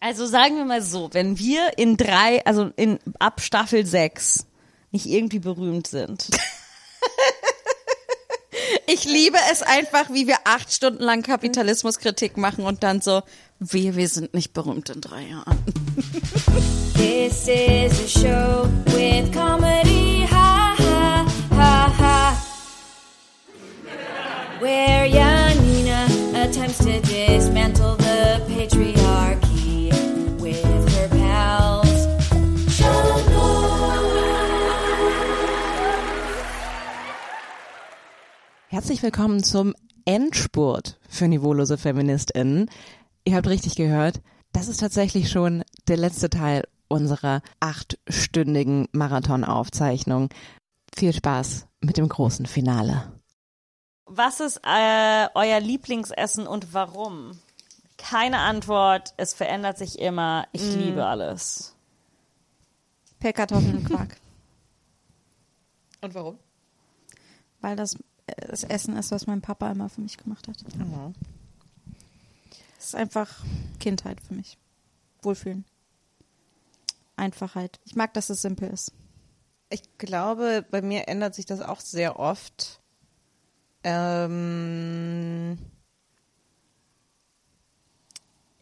Also sagen wir mal so, wenn wir in drei, also in ab Staffel 6 nicht irgendwie berühmt sind. Ich liebe es einfach, wie wir acht Stunden lang Kapitalismuskritik machen und dann so, wir, wir sind nicht berühmt in drei Jahren. This is a show with comedy, ha ha ha ha. Where Janina attempts to dismantle Herzlich willkommen zum Endspurt für niveaulose FeministInnen. Ihr habt richtig gehört, das ist tatsächlich schon der letzte Teil unserer achtstündigen Marathonaufzeichnung. Viel Spaß mit dem großen Finale. Was ist äh, euer Lieblingsessen und warum? Keine Antwort. Es verändert sich immer. Ich liebe alles. Pellkartoffeln und Quark. Und warum? Weil das das Essen ist, was mein Papa immer für mich gemacht hat. Es ist einfach Kindheit für mich. Wohlfühlen. Einfachheit. Ich mag, dass es simpel ist. Ich glaube, bei mir ändert sich das auch sehr oft. Ähm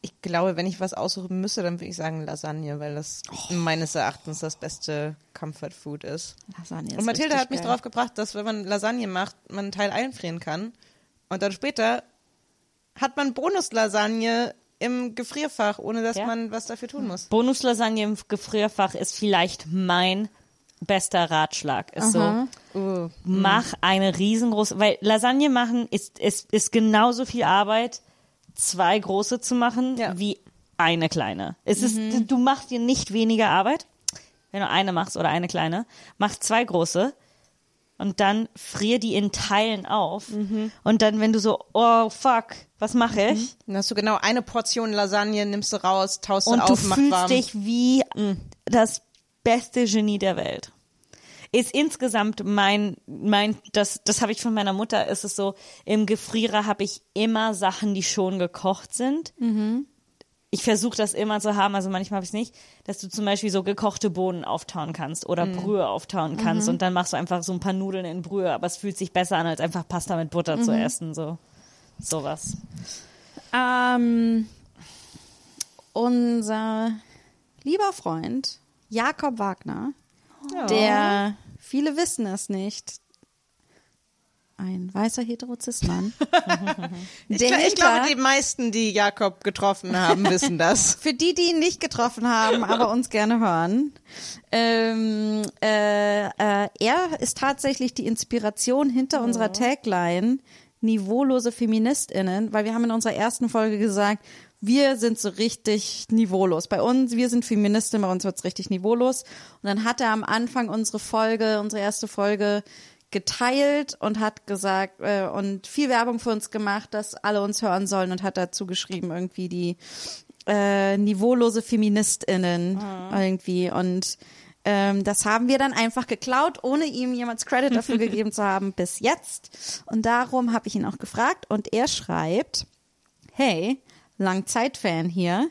ich glaube, wenn ich was aussuchen müsste, dann würde ich sagen Lasagne, weil das meines Erachtens das beste Comfort Food ist. Lasagne ist Und Mathilde hat mich geil. darauf gebracht, dass wenn man Lasagne macht, man einen Teil einfrieren kann. Und dann später hat man Bonuslasagne im Gefrierfach, ohne dass Ja. man was dafür tun muss. Bonuslasagne im Gefrierfach ist vielleicht mein bester Ratschlag. Ist so, Uh, mach eine riesengroße, weil Lasagne machen ist, ist, ist genauso viel Arbeit, zwei große zu machen, Ja. wie eine kleine. Es ist, du machst dir nicht weniger Arbeit, wenn du eine machst oder eine kleine. Mach zwei große und dann frier die in Teilen auf. Und dann, wenn du so, oh fuck, was mache ich? Dann hast du genau eine Portion Lasagne, nimmst du raus, taust und du auf, du macht fühlst warm. dich wie das beste Genie der Welt. Ist insgesamt mein, mein, das, das habe ich von meiner Mutter, ist es so, im Gefrierer habe ich immer Sachen, die schon gekocht sind. Ich versuche das immer zu haben, also manchmal habe ich es nicht, dass du zum Beispiel so gekochte Bohnen auftauen kannst oder Brühe auftauen kannst und dann machst du einfach so ein paar Nudeln in Brühe, aber es fühlt sich besser an, als einfach Pasta mit Butter zu essen, so. Sowas. Ähm, unser lieber Freund Jakob Wagner, der viele wissen es nicht, ein weißer Heterozismann. Ich, ich glaube, die meisten, die Jakob getroffen haben, wissen das. Für die, die ihn nicht getroffen haben, aber uns gerne hören. Ähm, äh, äh, er ist tatsächlich die Inspiration hinter unserer Tagline niveaulose FeministInnen, weil wir haben in unserer ersten Folge gesagt, wir sind so richtig niveaulos. Bei uns, wir sind Feministinnen, bei uns wird's richtig niveaulos. Und dann hat er am Anfang unsere Folge, unsere erste Folge geteilt und hat gesagt äh, und viel Werbung für uns gemacht, dass alle uns hören sollen und hat dazu geschrieben irgendwie die äh, niveaulose FeministInnen irgendwie und ähm, das haben wir dann einfach geklaut, ohne ihm jemals Credit dafür gegeben zu haben bis jetzt. Und darum habe ich ihn auch gefragt und er schreibt, hey, Langzeitfan hier.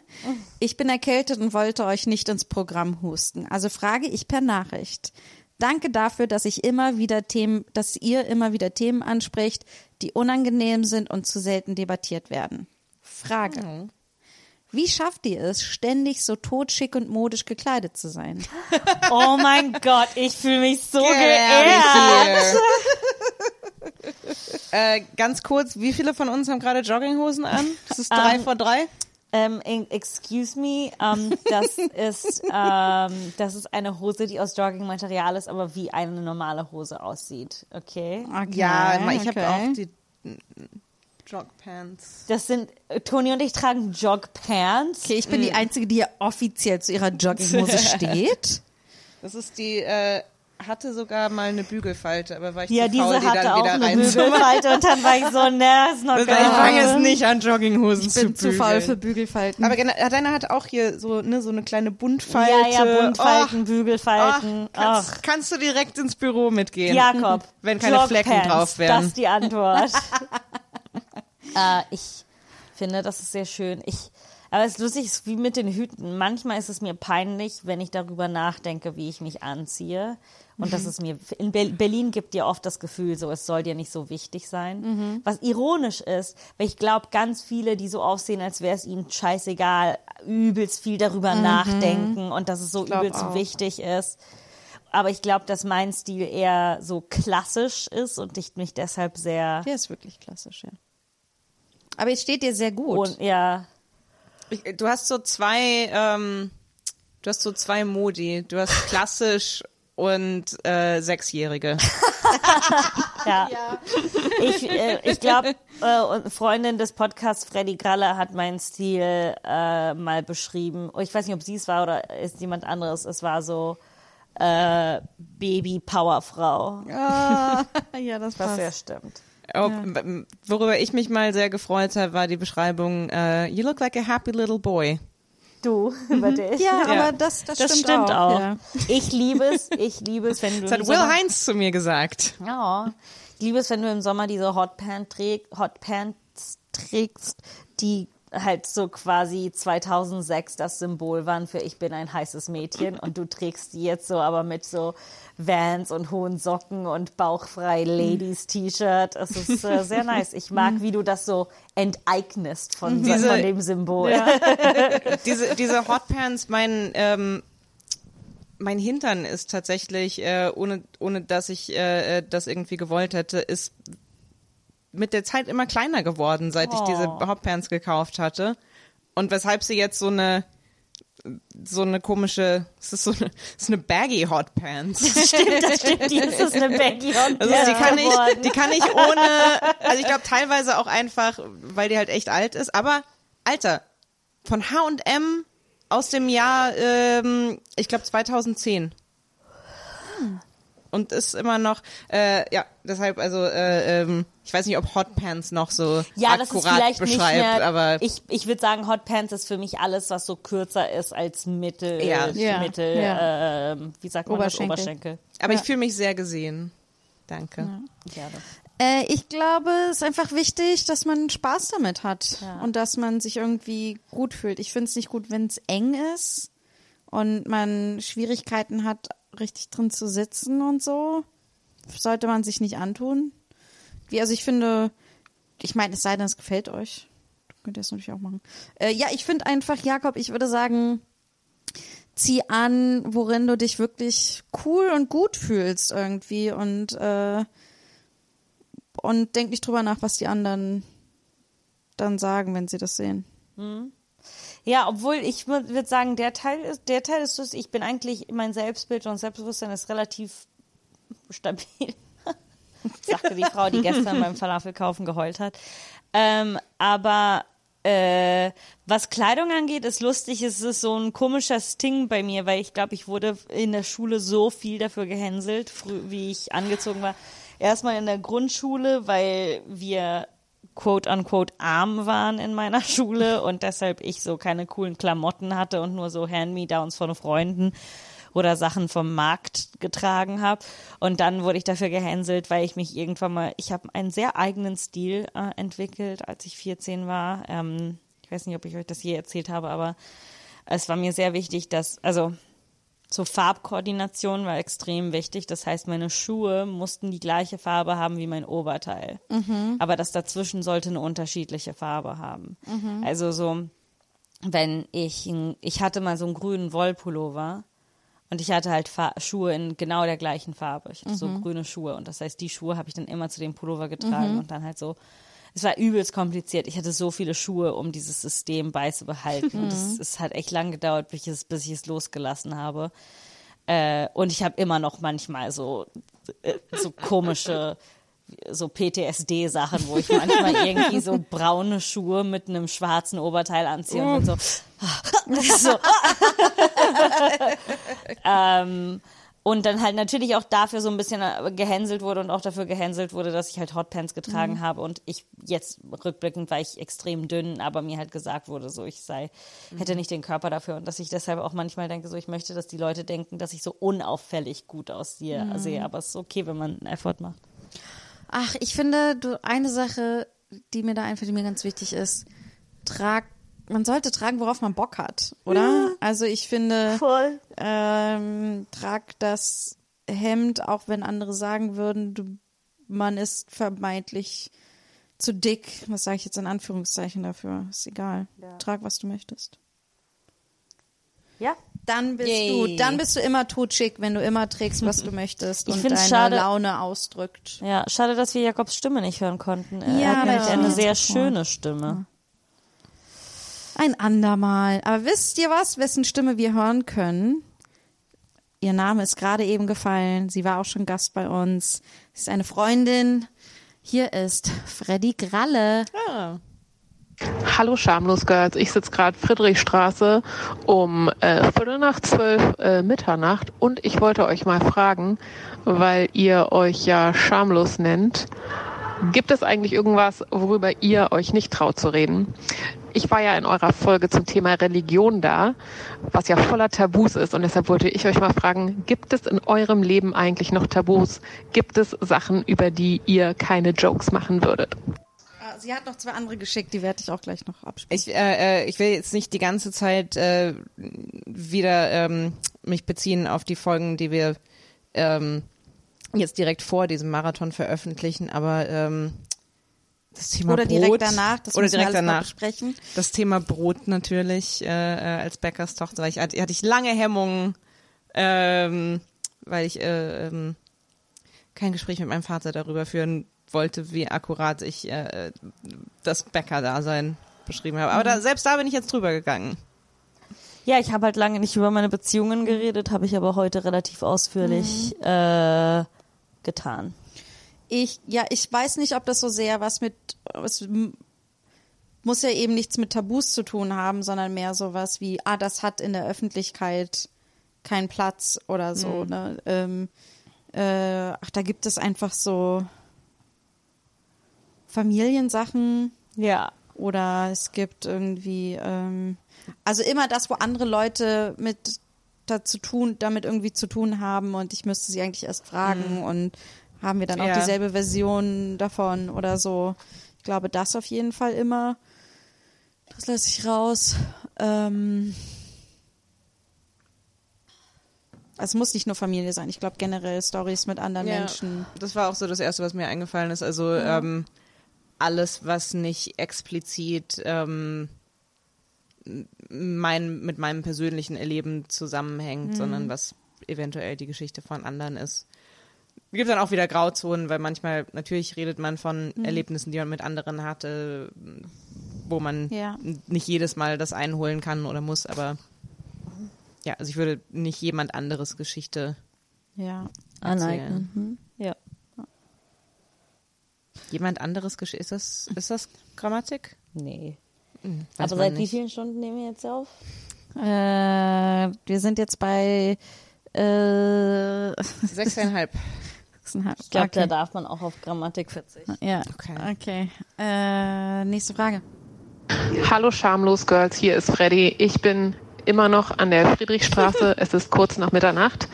Ich bin erkältet und wollte euch nicht ins Programm husten. Also frage ich per Nachricht. Danke dafür, dass ich immer wieder Themen, dass ihr immer wieder Themen anspricht, die unangenehm sind und zu selten debattiert werden. Frage. Wie schafft ihr es, ständig so totschick und modisch gekleidet zu sein? Oh mein Gott, ich fühle mich so Get geehrt. Äh, ganz kurz, wie viele von uns haben gerade Jogginghosen an? Das ist drei Ähm, vor drei. Ähm, in- excuse me, ähm, das ist ähm, das ist eine Hose, die aus Joggingmaterial ist, aber wie eine normale Hose aussieht. Okay. Okay, Ja, ich habe okay. auch die mm, Jogpants. Das sind äh, Toni und ich tragen Jogpants. Okay, ich bin die Einzige, die hier offiziell zu ihrer Jogginghose steht. Das ist die, äh, hatte sogar mal eine Bügelfalte, aber war ich Ja, zu diese faul, die hatte dann auch wieder eine. Bügelfalte und dann war ich so, ne, ist noch Ich fange jetzt geil. nicht an, Jogginghosen Ich zu bin zu bügeln. faul für Bügelfalten. Aber gena- deine hat auch hier so, ne, so eine kleine Buntfalte. Ja, ja, Buntfalten, Oh, Bügelfalten. oh, kannst, kannst du direkt ins Büro mitgehen. Jakob. Wenn keine Flecken drauf wären. Das ist die Antwort. äh, ich finde, das ist sehr schön. Ich, Aber es ist lustig, es ist wie mit den Hüten. Manchmal ist es mir peinlich, wenn ich darüber nachdenke, wie ich mich anziehe. Und das ist mir, in Ber- Berlin gibt dir oft das Gefühl, so, es soll dir nicht so wichtig sein. Was ironisch ist, weil ich glaube, ganz viele, die so aussehen, als wäre es ihnen scheißegal, übelst viel darüber nachdenken und dass es so übelst auch. wichtig ist. Aber ich glaube, dass mein Stil eher so klassisch ist und ich mich deshalb sehr, Der ist wirklich klassisch, ja. Aber es steht dir sehr gut. und ja, Ich, du hast so zwei, ähm, du hast so zwei Modi. Du hast klassisch und äh, Sechsjährige. Ja. Ich, äh, ich glaube, äh, und Freundin des Podcasts, Freddy Graller, hat meinen Stil äh, mal beschrieben. Oh, Ich weiß nicht, ob sie es war oder ist jemand anderes. Es war so äh, Baby-Powerfrau. Ah, ja, das Was passt. ja stimmt. Oh, m- Worüber ich mich mal sehr gefreut habe, war die Beschreibung, äh, you look like a happy little boy. Du, über dich. Ja, Ja. aber das, das, das stimmt, stimmt auch. Ja. Ich liebe es, ich liebe es, wenn du Das hat Will Sommer- Heinz zu mir gesagt. Ja. Ich liebe es, wenn du im Sommer diese Hot, Pant träg, Hot Pants trägst, die halt so quasi 2006 das Symbol waren für ich bin ein heißes Mädchen und du trägst die jetzt so aber mit so Vans und hohen Socken und bauchfrei Ladies T-Shirt. Es ist äh, sehr nice. Ich mag, wie du das so enteignest von, Diese- von dem Symbol. diese, diese Hotpants, mein, ähm, mein Hintern ist tatsächlich, äh, ohne, ohne dass ich äh, äh, das irgendwie gewollt hätte, ist mit der Zeit immer kleiner geworden, seit ich diese Oh. Hotpants gekauft hatte. Und weshalb sie jetzt so eine so eine komische, es ist so eine, es ist eine baggy Hotpants. Stimmt, das stimmt. Die ist eine Baggy Hot Also die kann ich, die kann ich ohne, also ich glaube teilweise auch einfach, weil die halt echt alt ist, aber Alter, von H&M aus dem Jahr, ähm, ich glaube 2010. Und ist immer noch, äh, ja, deshalb, also, äh, ähm, ich weiß nicht, ob Hotpants noch so Ja, das ist akkurat vielleicht nicht beschreibt, mehr. aber ich ich würde sagen, Hot Pants ist für mich alles, was so kürzer ist als Mittel, Ja. Ja, Mittel, ja. ähm, wie sagt man das? Oberschenkel. Oberschenkel. aber ich fühle mich sehr gesehen. Danke. Ja, das. Äh, ich glaube, es ist einfach wichtig, dass man Spaß damit hat Ja. und dass man sich irgendwie gut fühlt. Ich finde es nicht gut, wenn es eng ist und man Schwierigkeiten hat, richtig drin zu sitzen und so. Sollte man sich nicht antun. Wie, also ich finde, ich meine, es sei denn, es gefällt euch. Könnt ihr es natürlich auch machen. Äh, ja, ich finde einfach, Jakob, ich würde sagen, zieh an, worin du dich wirklich cool und gut fühlst irgendwie und äh, und denk nicht drüber nach, was die anderen dann sagen, wenn sie das sehen. Ja, obwohl ich würde sagen, der Teil ist, der Teil ist, lustig. ich bin eigentlich, mein Selbstbild und Selbstbewusstsein ist relativ stabil. Sagte die Frau, die gestern beim Falafelkaufen geheult hat. Ähm, aber äh, was Kleidung angeht, ist lustig, es ist so ein komischer Sting bei mir, weil ich glaube, ich wurde in der Schule so viel dafür gehänselt, wie ich angezogen war. Erstmal in der Grundschule, weil wir quote unquote arm waren in meiner Schule und deshalb ich so keine coolen Klamotten hatte und nur so Hand-Me-Downs von Freunden oder Sachen vom Markt getragen habe. Und dann wurde ich dafür gehänselt, weil ich mich irgendwann mal, ich habe einen sehr eigenen Stil äh, entwickelt, als ich 14 war. Ähm, ich weiß nicht, ob ich euch das je erzählt habe, aber es war mir sehr wichtig, dass, also so Farbkoordination war extrem wichtig. Das heißt, meine Schuhe mussten die gleiche Farbe haben wie mein Oberteil. Aber das dazwischen sollte eine unterschiedliche Farbe haben. Also so, wenn ich, ich hatte mal so einen grünen Wollpullover und ich hatte halt Fa Schuhe in genau der gleichen Farbe. Ich hatte so grüne Schuhe und das heißt, die Schuhe habe ich dann immer zu dem Pullover getragen und dann halt so. Es war übelst kompliziert. Ich hatte so viele Schuhe, um dieses System beizubehalten. Und es, es hat echt lang gedauert, bis ich es, bis ich es losgelassen habe. Äh, und ich habe immer noch manchmal so, äh, so komische, so PTSD-Sachen, wo ich manchmal irgendwie so braune Schuhe mit einem schwarzen Oberteil anziehe und bin so, so ähm, und dann halt natürlich auch dafür so ein bisschen äh, gehänselt wurde und auch dafür gehänselt wurde, dass ich halt Hotpants getragen habe und ich jetzt rückblickend war ich extrem dünn, aber mir halt gesagt wurde, so ich sei, hätte nicht den Körper dafür und dass ich deshalb auch manchmal denke, so ich möchte, dass die Leute denken, dass ich so unauffällig gut aussehe, sehe, aber es ist okay, wenn man einen Effort macht. Ach, ich finde, du, eine Sache, die mir da einfällt, die mir ganz wichtig ist, trag man sollte tragen, worauf man Bock hat, oder? Also ich finde, Voll. ähm, trag das Hemd, auch wenn andere sagen würden, du, man ist vermeintlich zu dick. Was sage ich jetzt in Anführungszeichen dafür? Ist egal. Trag, was du möchtest. Ja. Dann bist Yay. du, dann bist du immer totschick, wenn du immer trägst, was du möchtest Ich und deine schade- Laune ausdrückt. Ja, schade, dass wir Jakobs Stimme nicht hören konnten. Er Ja, hat nämlich eine ja. sehr schöne Stimme. Ein andermal. Aber wisst ihr was, wessen Stimme wir hören können? Ihr Name ist gerade eben gefallen. Sie war auch schon Gast bei uns. Sie ist eine Freundin. Hier ist Freddy Gralle. Ah. Hallo Schamlos Girls, ich sitze gerade Friedrichstraße um äh, Viertel nach zwölf äh, Mitternacht und ich wollte euch mal fragen, weil ihr euch ja schamlos nennt, gibt es eigentlich irgendwas, worüber ihr euch nicht traut zu reden? Ich war ja in eurer Folge zum Thema Religion da, was ja voller Tabus ist und deshalb wollte ich euch mal fragen, gibt es in eurem Leben eigentlich noch Tabus? Gibt es Sachen, über die ihr keine Jokes machen würdet? Ah, Sie hat noch zwei andere geschickt, die werde ich auch gleich noch abspielen. Ich, äh, äh, ich will jetzt nicht die ganze Zeit äh, wieder ähm, mich beziehen auf die Folgen, die wir ähm, jetzt direkt vor diesem Marathon veröffentlichen, aber ähm, das Thema Oder Brot, direkt danach, das oder direkt danach. besprechen. Das Thema Brot natürlich äh, äh, als Bäckerstochter, weil ich hatte, hatte ich lange Hemmungen, ähm, weil ich äh, ähm, kein Gespräch mit meinem Vater darüber führen wollte, wie akkurat ich äh, das Bäckerdasein beschrieben habe. Aber Mhm. da, selbst da bin ich jetzt drüber gegangen. Ja, ich habe halt lange nicht über meine Beziehungen geredet, habe ich aber heute relativ ausführlich äh, getan. Ich, ja, ich weiß nicht, ob das so sehr was mit, es muss ja eben nichts mit Tabus zu tun haben, sondern mehr sowas wie, ah, das hat in der Öffentlichkeit keinen Platz oder so, ne? Ähm, äh, ach, da gibt es einfach so Familiensachen Ja. oder es gibt irgendwie, ähm, also immer das, wo andere Leute mit dazu tun, damit irgendwie zu tun haben und ich müsste sie eigentlich erst fragen und haben wir dann auch Ja. dieselbe Version davon oder so. Ich glaube, das auf jeden Fall immer. Das lasse ich raus. Ähm, es muss nicht nur Familie sein. Ich glaube generell Stories mit anderen Menschen. Das war auch so das Erste, was mir eingefallen ist. Also ähm, alles, was nicht explizit ähm, mein, mit meinem persönlichen Erleben zusammenhängt, sondern was eventuell die Geschichte von anderen ist. Es gibt dann auch wieder Grauzonen, weil manchmal, natürlich redet man von Erlebnissen, die man mit anderen hatte, wo man Ja. nicht jedes Mal das einholen kann oder muss, aber ja, also ich würde nicht jemand anderes Geschichte Ja. Aneignen. Hm? Ja. Jemand anderes Geschichte. Ist das, ist das Grammatik? Nee. Weiß aber seit wie nicht. vielen Stunden nehmen wir jetzt auf? Äh, wir sind jetzt bei äh, Sechseinhalb. sechseinhalb. Ich glaube, da okay. darf man auch auf Grammatik verzichten. Ja, Okay. okay. Äh, nächste Frage. Hallo Schamlos Girls, hier ist Freddy. Ich bin immer noch an der Friedrichstraße. Es ist kurz nach Mitternacht.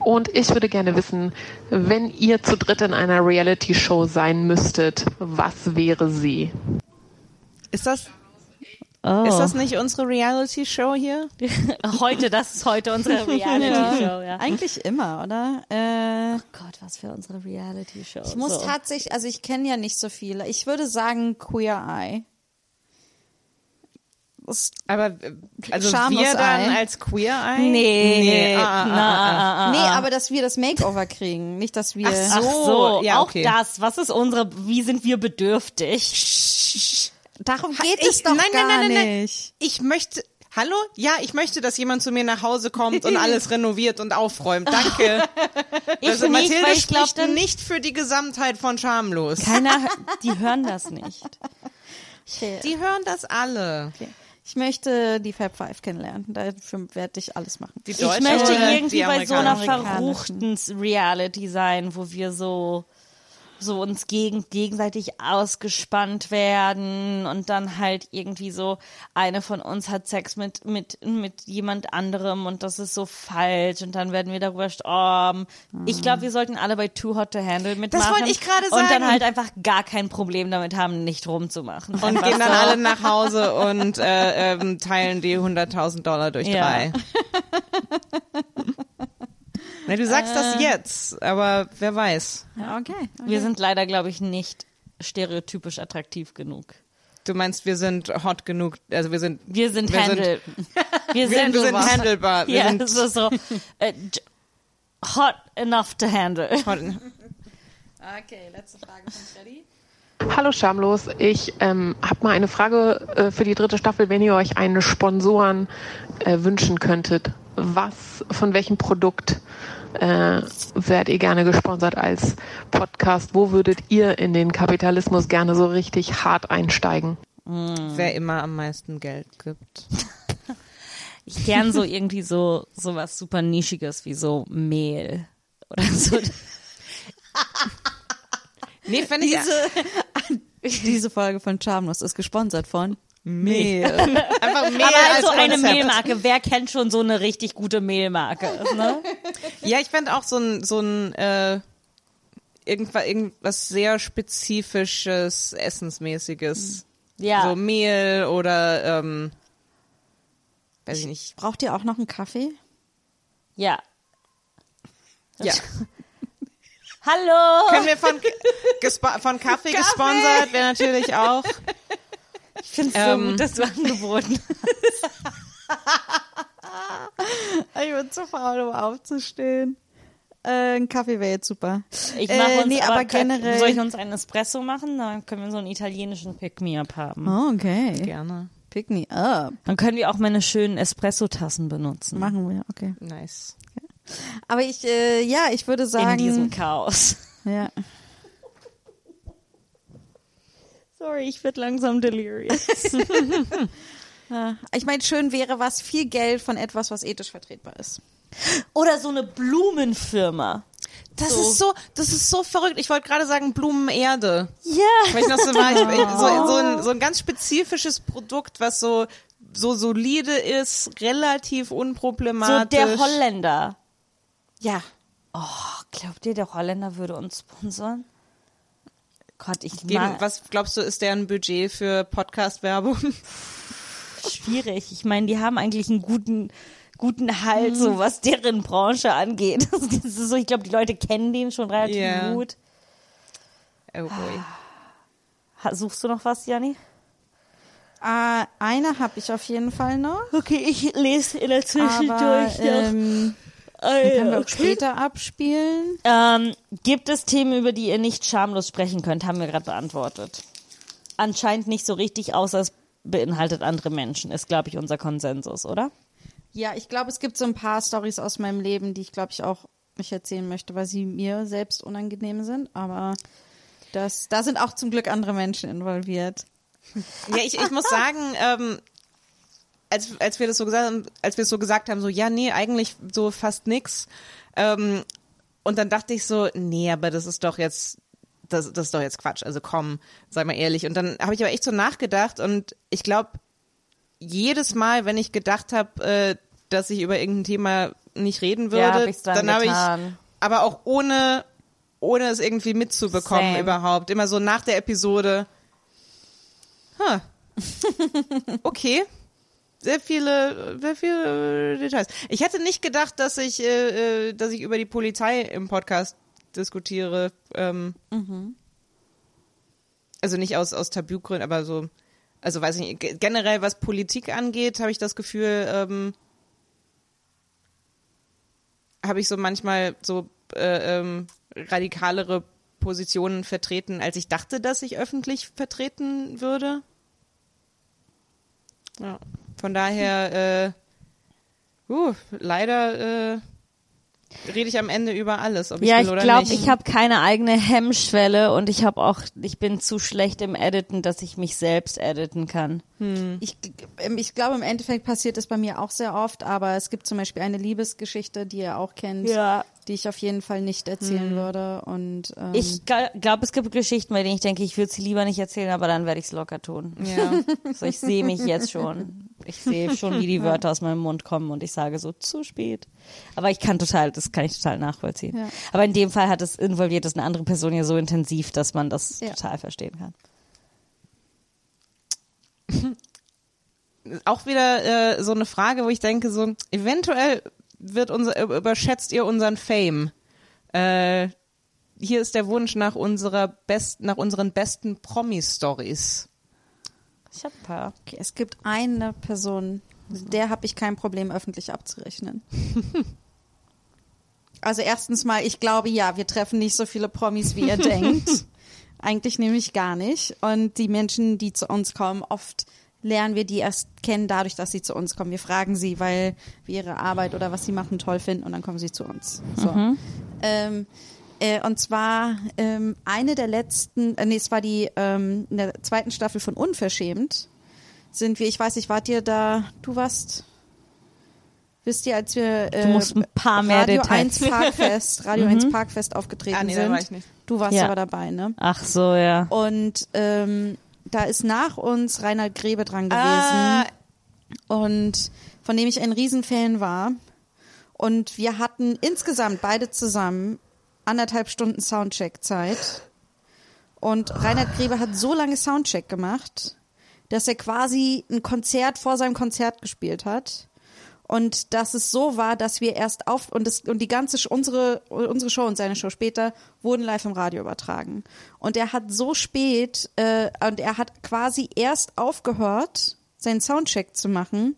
Und ich würde gerne wissen, wenn ihr zu dritt in einer Reality-Show sein müsstet, was wäre sie? Ist das, Oh. ist das nicht unsere Reality-Show hier? heute, das ist heute unsere Reality-Show, ja. Eigentlich immer, oder? Äh, Gott, was für unsere Reality-Show. ich muss so. tatsächlich, also ich kenne ja nicht so viele. Ich würde sagen Queer Eye. Aber also Schamlos wir dann Eye. als Queer Eye? Nee, nee. Ah, ah, na, ah, ah. ah, ah, nee, ah. aber dass wir das Makeover kriegen, nicht dass wir. Ach Ach So, so, ja, auch okay. das. Was ist unsere, wie sind wir bedürftig? Darum geht Ich- es doch nein, gar nein, nein, nein, nein. nicht. Ich möchte. Hallo? Ja, ich möchte, dass jemand zu mir nach Hause kommt und alles renoviert und aufräumt. Danke. Ich also nicht, Mathilde ich glaube, spricht nicht für die Gesamtheit von Schamlos. keiner, die hören das nicht. Die hören das alle. Ich möchte die Fab Five kennenlernen. Dafür werde ich alles machen. Die Ich möchte irgendwie bei so einer verruchten Reality sein, wo wir so so uns gegen, gegenseitig ausgespannt werden und dann halt irgendwie so eine von uns hat Sex mit, mit, mit jemand anderem und das ist so falsch und dann werden wir darüber storben. Ich glaube, wir sollten alle bei Too Hot to Handle mitmachen. wollte ich gerade Und dann sagen. halt einfach gar kein Problem damit haben, nicht rumzumachen. Und Einfach gehen dann so. alle nach Hause und äh, ähm, teilen die 100.000 Dollar durch Ja. drei. Na, du sagst das jetzt, aber wer weiß. Ja, okay. okay. Wir sind leider, glaube ich, nicht stereotypisch attraktiv genug. Du meinst, wir sind hot genug, also wir sind Wir sind Wir sind- handel. wir sind, wir sind so- handelbar. Wir Ja, sind ist so äh, j- hot enough to handle. hot. Okay, letzte Frage von Freddy. Hallo Schamlos, ich ähm, habe mal eine Frage äh, für die dritte Staffel, wenn ihr euch einen Sponsoren äh, wünschen könntet. Was, von welchem Produkt äh, werdet ihr gerne gesponsert als Podcast? Wo würdet ihr in den Kapitalismus gerne so richtig hart einsteigen? Wer immer am meisten Geld gibt. Ich gern so irgendwie so so was super nischiges wie so Mehl oder so. Nee, finde ich Diese, diese Folge von Charmlos ist gesponsert von Mehl. einfach mehr Aber als also eine Konzept. Mehlmarke. Wer kennt schon so eine richtig gute Mehlmarke? Ne? Ja, ich fände auch so ein, so ein äh, irgendwas, irgendwas sehr spezifisches, essensmäßiges. Ja. So Mehl oder ähm, weiß ich nicht. Braucht ihr auch noch einen Kaffee? Ja. Ja. Hallo. Können wir von, von Kaffee, gesponsert, wäre natürlich auch. Ich finde es so Ähm, gut, dass du angeboten Ich bin zu faul, um aufzustehen. Äh, ein Kaffee wäre jetzt super. Ich Äh, mache uns nee, aber, aber generell- Soll ich uns einen Espresso machen? Dann können wir so einen italienischen Pick-me-up haben. Oh, okay. Gerne. Pick me up. Dann können wir auch meine schönen Espresso-Tassen benutzen. Machen wir, okay. Nice. Aber ich, äh, ja, ich würde sagen. In diesem Chaos. ja. Sorry, ich werde langsam delirious. Ich meine, schön wäre was, viel Geld von etwas, was ethisch vertretbar ist. Oder so eine Blumenfirma. Das ist so, das ist so verrückt. Ich wollte gerade sagen Blumenerde. Ja. Weil ich noch so so, so, ein, so ein ganz spezifisches Produkt, was so so solide ist, relativ So unproblematisch. der Holländer. Ja. Oh, glaubt ihr, der Holländer würde uns sponsern? Gott, ich Geben, mag, was glaubst du, ist deren Budget für Podcast-Werbung? schwierig. Ich meine, die haben eigentlich einen guten, guten Halt, so was deren Branche angeht. Das ist so, ich glaube, die Leute kennen den schon relativ Ja. gut. Oh boy. Suchst du noch was, Janni? Äh, eine habe ich auf jeden Fall noch. Okay, ich lese in der Aber ähm, können wir auch später abspielen. Ähm, gibt es Themen, über die ihr nicht schamlos sprechen könnt? Haben wir gerade beantwortet. Anscheinend nicht so richtig, außer es beinhaltet andere Menschen, ist, glaube ich, unser Konsensus, oder? Ja, ich glaube, es gibt so ein paar Stories aus meinem Leben, die ich, glaube ich, auch nicht erzählen möchte, weil sie mir selbst unangenehm sind. Aber das, da sind auch zum Glück andere Menschen involviert. Ja, ich, ich muss sagen, ähm, als, als wir das so gesagt haben, als wir es so gesagt haben, so, ja, nee, eigentlich so fast nix. Ähm, und dann dachte ich so, nee, aber das ist doch jetzt, das, das ist doch jetzt Quatsch. Also komm, sei mal ehrlich. Und dann habe ich aber echt so nachgedacht und ich glaube, jedes Mal, wenn ich gedacht habe, äh, dass ich über irgendein Thema nicht reden würde, hab ich's dann habe ich, aber auch ohne, ohne es irgendwie mitzubekommen Same. überhaupt. Immer so nach der Episode, huh. okay. Sehr viele, sehr viele äh, Details. Ich hätte nicht gedacht, dass ich, äh, äh, dass ich über die Polizei im Podcast diskutiere. Ähm, Also nicht aus, aus Tabugründen, aber so, also weiß ich nicht, ge- generell was Politik angeht, habe ich das Gefühl, ähm, habe ich so manchmal so äh, ähm, radikalere Positionen vertreten, als ich dachte, dass ich öffentlich vertreten würde. Ja. Von daher, äh, uh, leider äh, rede ich am Ende über alles, ob ich Ja, will ich oder glaube, nicht. ich habe keine eigene Hemmschwelle und ich habe auch, ich bin zu schlecht im Editen, dass ich mich selbst editen kann. Ich, ähm, ich glaube, im Endeffekt passiert das bei mir auch sehr oft, aber es gibt zum Beispiel eine Liebesgeschichte, die ihr auch kennt. Ja. die ich auf jeden Fall nicht erzählen würde. Und ähm, Ich glaube, es gibt Geschichten, bei denen ich denke, ich würde sie lieber nicht erzählen, aber dann werde ich es locker tun. Ja. So, ich sehe mich jetzt schon. Ich sehe schon, wie die Wörter aus meinem Mund kommen und ich sage so, zu spät. Aber ich kann total, das kann ich total nachvollziehen. Ja. Aber in dem Fall hat es involviert es eine andere Person ja so intensiv, dass man das Ja. total verstehen kann. Auch wieder äh, so eine Frage, wo ich denke, so eventuell wird unser, äh, überschätzt ihr unseren Fame. Äh, hier ist der Wunsch nach unserer best, nach unseren besten Promi-Stories. Ich habe ein paar. okay, es gibt eine Person, der habe ich kein Problem, öffentlich abzurechnen. also erstens mal, ich glaube, ja, wir treffen nicht so viele Promis, wie ihr denkt. Eigentlich nämlich gar nicht. Und die Menschen, die zu uns kommen, oft lernen wir die erst kennen dadurch, dass sie zu uns kommen. Wir fragen sie, weil wir ihre Arbeit oder was sie machen toll finden und dann kommen sie zu uns. So. Ähm, äh, und zwar ähm, eine der letzten, äh, nee, es war die ähm, in der zweiten Staffel von Unverschämt sind wir, ich weiß nicht, wart ihr da, du warst, wisst ihr, als wir äh, Du musst ein paar mehr Radio Details. 1 Parkfest, Radio 1 Parkfest aufgetreten Ah, nee, da sind. war ich nicht. Du warst Ja. aber dabei, ne? Ach so, ja. Und ähm, da ist nach uns Reinhard Grebe dran gewesen Ah, und von dem ich ein Riesenfan war. Und wir hatten insgesamt beide zusammen anderthalb Stunden Soundcheck-Zeit. Und Reinhard Grebe hat so lange Soundcheck gemacht, dass er quasi ein Konzert vor seinem Konzert gespielt hat. Und dass es so war, dass wir erst auf und, das, und die ganze unsere unsere Show und seine Show später wurden live im Radio übertragen. Und er hat so spät äh, und er hat quasi erst aufgehört, seinen Soundcheck zu machen,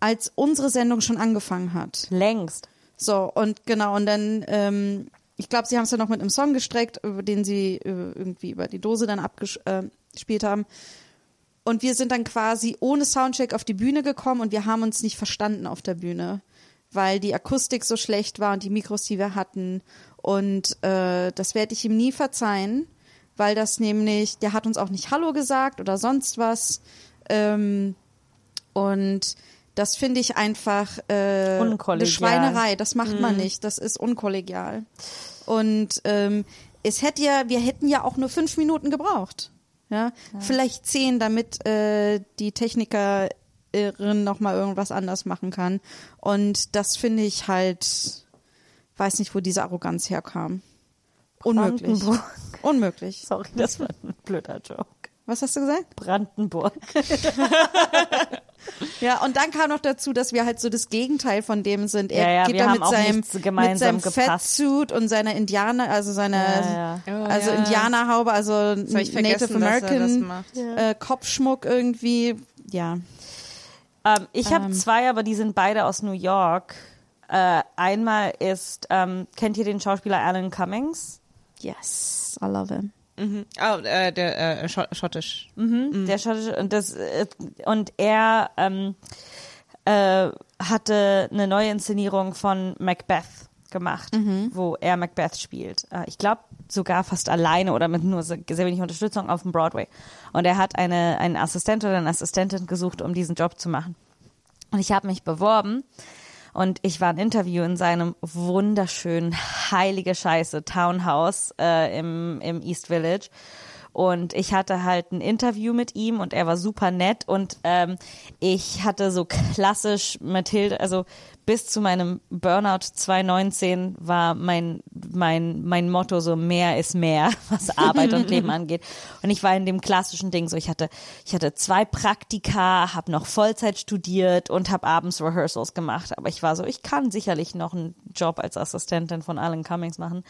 als unsere Sendung schon angefangen hat. Längst. So, und genau, und dann, ähm, ich glaube, sie haben es dann noch mit einem Song gestreckt, über den sie äh, irgendwie über die Dose dann abgespielt äh, haben. Und wir sind dann quasi ohne Soundcheck auf die Bühne gekommen und wir haben uns nicht verstanden auf der Bühne, weil die Akustik so schlecht war und die Mikros, die wir hatten. Und äh, das werde ich ihm nie verzeihen, weil das nämlich, der hat uns auch nicht Hallo gesagt oder sonst was. Ähm, und das finde ich einfach äh, eine. Schweinerei. Das macht man nicht. Das ist unkollegial. Und ähm, es hätte ja, wir hätten ja auch nur fünf Minuten gebraucht. Ja, vielleicht zehn, damit äh, die Technikerin noch mal irgendwas anders machen kann. Und das finde ich halt, weiß nicht, wo diese Arroganz herkam. Unmöglich. Unmöglich. Sorry, das war ein blöder Joke. Was hast du gesagt? Brandenburg. Ja, und dann kam noch dazu, dass wir halt so das Gegenteil von dem sind. Er Ja, ja, geht wir da haben mit auch seinem, nicht mit gemeinsam seinem gepasst. Fettsuit und seiner Indianer, also seiner, Ja, ja. also ja. Indianerhaube, also Native er American äh, Kopfschmuck irgendwie. Ja. Ähm, ich habe Ähm. zwei, aber die sind beide aus New York. Äh, einmal ist, ähm, kennt ihr den Schauspieler Alan Cummings? Yes, I love him. Mhm. Oh, äh, der äh, Schott- schottisch. Der schottische und das äh, und er ähm, äh, hatte eine neue Inszenierung von Macbeth gemacht, wo er Macbeth spielt. Äh, ich glaube sogar fast alleine oder mit nur sehr sehr wenig Unterstützung auf dem Broadway. Und er hat eine einen Assistent oder eine Assistentin gesucht, um diesen Job zu machen. Und ich habe mich beworben und ich war ein Interview in seinem wunderschönen, heilige Scheiße Townhouse äh, im, im East Village. Und ich hatte halt ein Interview mit ihm und er war super nett und ähm, ich hatte so klassisch Mathilde, also bis zu meinem Burnout 2019 war mein, mein, mein Motto so mehr ist mehr, was Arbeit und Leben angeht. Und ich war in dem klassischen Ding so, ich hatte, ich hatte zwei Praktika, habe noch Vollzeit studiert und habe abends Rehearsals gemacht. Aber ich war so, ich kann sicherlich noch einen Job als Assistentin von Alan Cummings machen.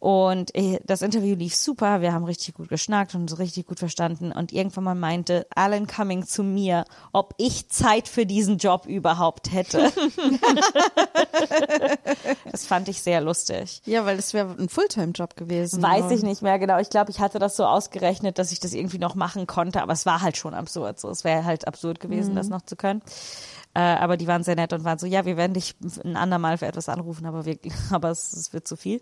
Und eh, das Interview lief super, wir haben richtig gut geschnackt und uns richtig gut verstanden. Und irgendwann mal meinte Alan Cumming zu mir, ob ich Zeit für diesen Job überhaupt hätte. das fand ich sehr lustig. Ja, weil das wäre ein Fulltime-Job gewesen. Weiß ich nicht mehr genau. Ich glaube, ich hatte das so ausgerechnet, dass ich das irgendwie noch machen konnte, aber es war halt schon absurd. So, es wäre halt absurd gewesen, das noch zu können. Äh, aber die waren sehr nett und waren so, ja, wir werden dich ein andermal für etwas anrufen, aber wir, aber es, es wird zu viel.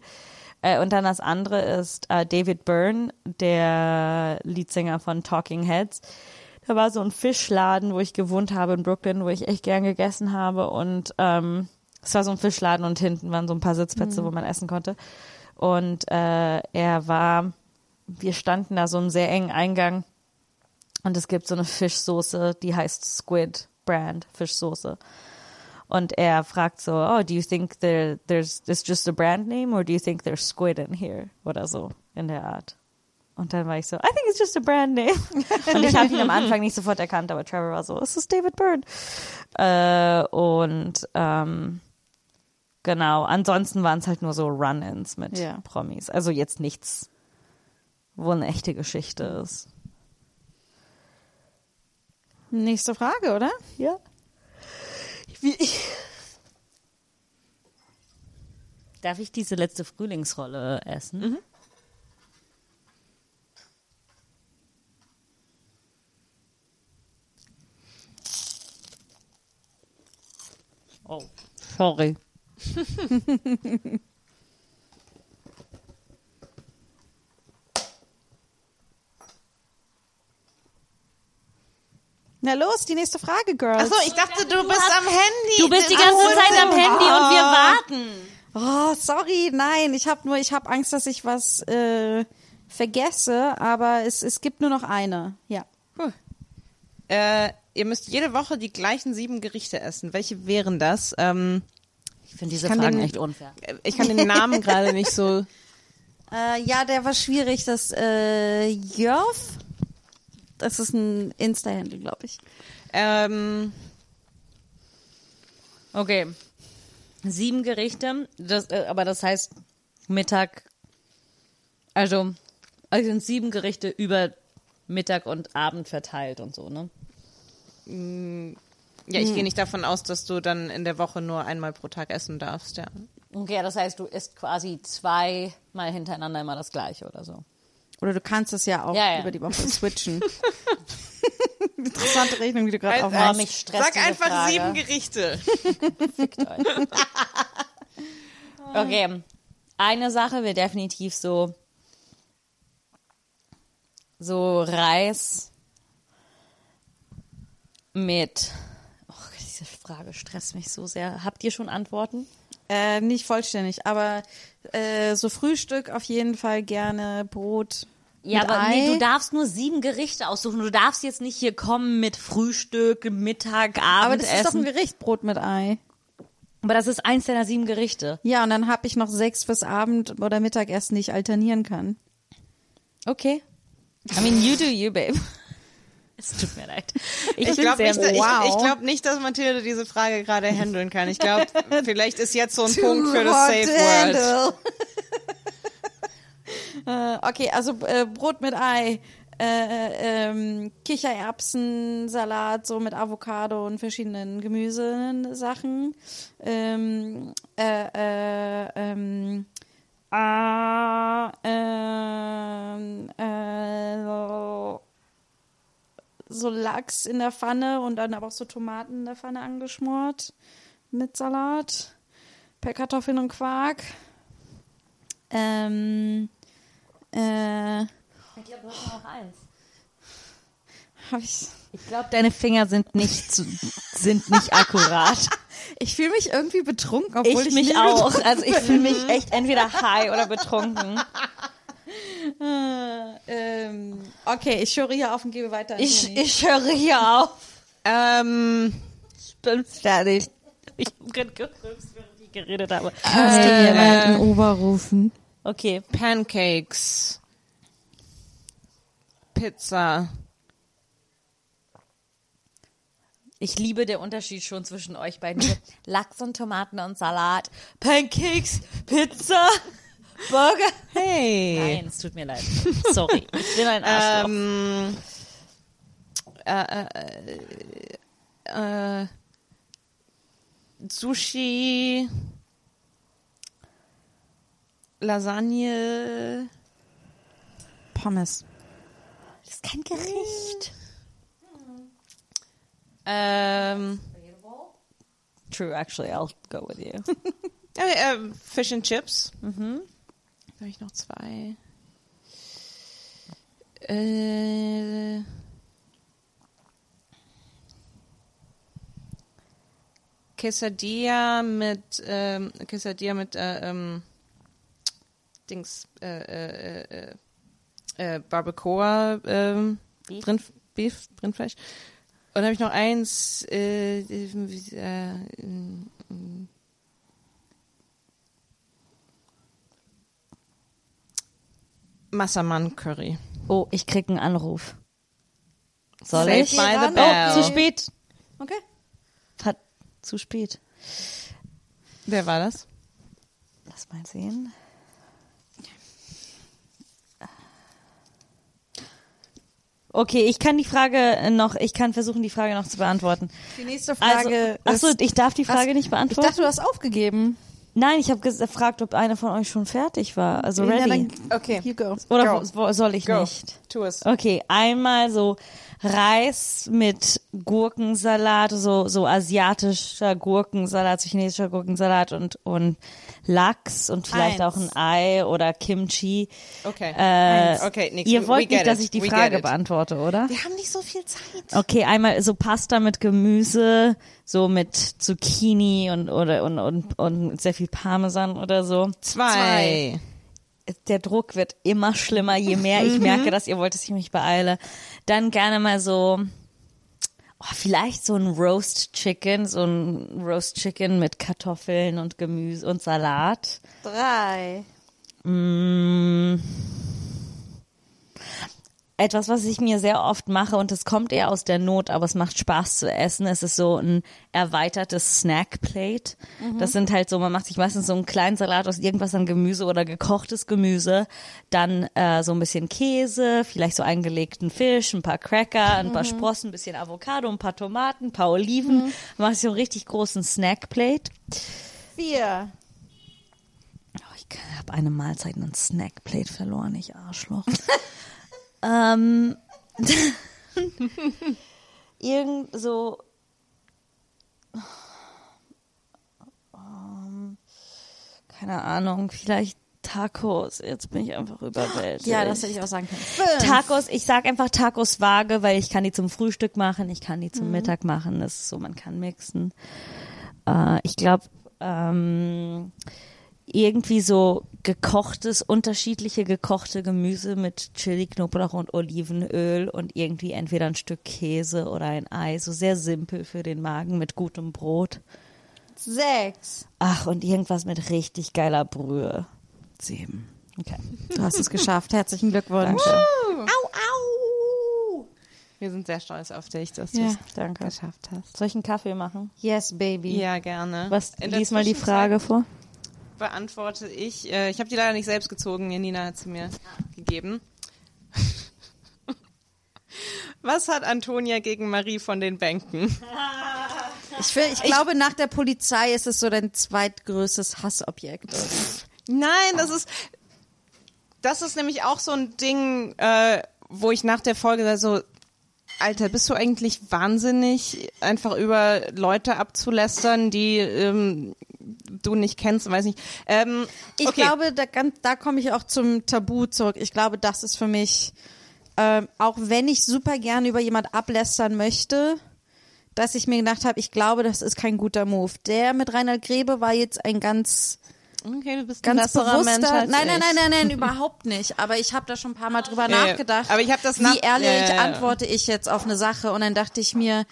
Äh, und dann das andere ist äh, David Byrne, der Leadsänger von Talking Heads. Da war so ein Fischladen, wo ich gewohnt habe in Brooklyn, wo ich echt gern gegessen habe und ähm, Es war so ein Fischladen und hinten waren so ein paar Sitzplätze, wo man essen konnte. Und äh, er war, wir standen da so einen sehr engen Eingang und es gibt so eine Fischsoße, die heißt Squid Brand Fischsoße. Und er fragt so, oh, do you think there, there's this just a brand name or do you think there's squid in here? Oder so in der Art. Und dann war ich so, I think it's just a brand name. Und ich habe ihn am Anfang nicht sofort erkannt, aber Trevor war so, es ist David Byrne. Äh, und ähm, genau, ansonsten waren es halt nur so Run-ins mit Ja. Promis. Also jetzt nichts, wo eine echte Geschichte ist. Nächste Frage, oder? Ja. Wie, Darf ich diese letzte Frühlingsrolle essen? Oh, sorry. Na los, die nächste Frage, Girls. Achso, ich dachte, du bist am Handy. Du bist die ganze so. Zeit am Handy und wir warten. Oh, sorry, nein, ich habe nur, ich habe Angst, dass ich was äh, vergesse, aber es, es gibt nur noch eine. Ja. Äh, ihr müsst jede Woche die gleichen sieben Gerichte essen. Welche wären das? Ähm, Ich finde diese kann Fragen den- echt unfair. ich kann den Namen gerade nicht so. Äh, ja, der war schwierig. Das äh, Jörf, das ist ein Insta-Handle, glaube ich. Ähm, Okay. Sieben Gerichte, das, äh, aber das heißt Mittag, also, also sind sieben Gerichte über Mittag und Abend verteilt und so, ne? ja, ich gehe nicht davon aus, dass du dann in der Woche nur einmal pro Tag essen darfst, ja. Okay, das heißt, du isst quasi zweimal hintereinander immer das gleiche oder so. Oder du kannst es ja auch Ja, ja. über die Woche switchen. Interessante Rechnung, die du gerade aufmachst. Mich Sag einfach Frage. sieben Gerichte. Fickt euch. Okay, eine Sache wird definitiv so so Reis mit oh, diese Frage stresst mich so sehr. Habt ihr schon Antworten? Äh, nicht vollständig, aber äh, so Frühstück auf jeden Fall gerne Brot. Ja, mit aber Ei. nee, du darfst nur sieben Gerichte aussuchen. Du darfst jetzt nicht hier kommen mit Frühstück, Mittag, aber das ist doch Abendessen. ein Gericht, Brot mit Ei. aber das ist eins deiner sieben Gerichte. Ja, und dann habe ich noch sechs fürs Abend- oder Mittagessen, die ich alternieren kann. Okay. I mean, you do you, babe. Es tut mir leid. Ich, Ich glaube nicht, ich, wow. ich glaub nicht, dass Mathilde diese Frage gerade handeln kann. Ich glaube, vielleicht ist jetzt so ein Punkt für das Safe Word. äh, okay, also äh, Brot mit Ei, äh, ähm, Kichererbsensalat so mit Avocado und verschiedenen Gemüsesachen. Ähm, äh, äh, ähm, ah, ähm, äh, so- Lachs in der Pfanne und dann aber auch so Tomaten in der Pfanne angeschmort mit Salat, per Kartoffeln und Quark. Ähm, äh, Ich glaube, du hast noch eins. hab ich. Ich glaube, deine Finger sind nicht sind nicht akkurat. Ich fühle mich irgendwie betrunken, obwohl Ich ich, mich auch. Also ich fühle mich echt entweder high oder betrunken. Ähm, okay, ich höre hier auf und gebe weiter. Ich, ich höre hier auf. Ähm, Ich bin fertig. Ich habe gerade gerülpst, während ich geredet habe. Kannst du jemand in Ober rufen? Okay. Pancakes. Pizza. Ich liebe den Unterschied schon zwischen euch beiden. Lachs und Tomaten und Salat. Pancakes, Pizza, Burger. Hey. Nein, es tut mir leid. Sorry. Ich bin ein Arschloch. Ähm, äh, äh, äh, Sushi. Lasagne. Pommes. das ist kein Gericht. Ähm, True, actually, I'll go with you. äh, äh, Fish and Chips. Mhm. Da habe ich noch zwei. Äh, Quesadilla mit ähm, Quesadilla mit äh, ähm, Dings äh, äh, äh, äh, Barbacoa ähm, Rind, Beef, Rindfleisch. Und dann habe ich noch eins äh, äh, äh, Massaman Curry. Oh, ich krieg einen Anruf. Soll Saved ich? by the Oh, bell. zu spät. Okay. Hat, zu spät. Wer war das? Lass mal sehen. Okay, ich kann die Frage noch, ich kann versuchen, die Frage noch zu beantworten. Die nächste Also, Frage achso, ist, ich darf die Frage Was? nicht ich beantworten. dachte, du hast aufgegeben. Nein, ich habe gefragt, ob einer von euch schon fertig war, also Ja, ready. dann- Okay. You go. Oder Go. soll ich Go. nicht? Tu es. Okay, einmal so Reis mit Gurkensalat, so so asiatischer Gurkensalat, so chinesischer Gurkensalat und und Lachs und vielleicht Eins. auch ein Ei oder Kimchi. Okay. Äh, Okay, nix. Ihr wollt nicht, dass ich die We Frage beantworte, oder? Wir haben nicht so viel Zeit. Okay, einmal so Pasta mit Gemüse, so mit Zucchini und oder und und, und sehr viel Parmesan oder so. Zwei. der Druck wird immer schlimmer, je mehr ich merke, dass ihr wollt, dass ich mich beeile. Dann gerne mal so, vielleicht so ein Roast Chicken, so ein Roast Chicken mit Kartoffeln und Gemüse und Salat. Drei. Mm. Etwas, was ich mir sehr oft mache und es kommt eher aus der Not, aber es macht Spaß zu essen. Es ist so ein erweitertes Snackplate. Das sind halt so, man macht sich meistens so einen kleinen Salat aus irgendwas an Gemüse oder gekochtes Gemüse, dann äh, so ein bisschen Käse, vielleicht so eingelegten Fisch, ein paar Cracker, ein paar Sprossen, ein bisschen Avocado, ein paar Tomaten, ein paar Oliven. Man macht so einen richtig großen Snackplate. Vier. Oh, ich habe eine Mahlzeit und ein Snackplate verloren, ich Arschloch. ähm, irgend so. Ähm, keine Ahnung, vielleicht Tacos. Jetzt bin ich einfach überwältigt. Ja, das hätte ich auch sagen können. Fünf. Tacos, ich sag einfach Tacos vage, weil ich kann die zum Frühstück machen, ich kann die zum Mittag machen. Das ist so, man kann mixen. Äh, ich glaube, ähm, irgendwie so gekochtes, unterschiedliche gekochte Gemüse mit Chili, Knoblauch und Olivenöl und irgendwie entweder ein Stück Käse oder ein Ei. So sehr simpel für den Magen mit gutem Brot. Sechs. Ach, und irgendwas mit richtig geiler Brühe. Sieben. Okay. Du hast es geschafft. Herzlichen Glückwunsch. Danke. Au, au. Wir sind sehr stolz auf dich, dass Ja, du es geschafft hast. Soll ich einen Kaffee machen? Yes, baby. Ja, gerne. Was, lies mal die Frage vor. Beantworte ich. Äh, ich habe die leider nicht selbst gezogen. Janina hat sie mir gegeben. Was hat Antonia gegen Marie von den Bänken? Ich, will, ich glaube, nach der Polizei ist es so dein zweitgrößtes Hassobjekt. Nein, das ist das ist nämlich auch so ein Ding, äh, wo ich nach der Folge so Alter, bist du eigentlich wahnsinnig, einfach über Leute abzulästern, die ähm, du nicht kennst, weiß nicht. Ähm, Ich okay. glaube, da, da komme ich auch zum Tabu zurück. Ich glaube, das ist für mich, ähm, auch wenn ich super gerne über jemand ablästern möchte, dass ich mir gedacht habe, ich glaube, das ist kein guter Move. Der mit Reinhard Grebe war jetzt ein ganz okay, du bist ein ganz besserer bewusster. Mensch als nein, nein, nein, nein, nein, überhaupt nicht. Aber ich habe da schon ein paar Mal drüber Ja, ja. nachgedacht. Aber ich habe das nach- Wie ehrlich ja, ja. antworte ich jetzt auf eine Sache? Und dann dachte ich mir,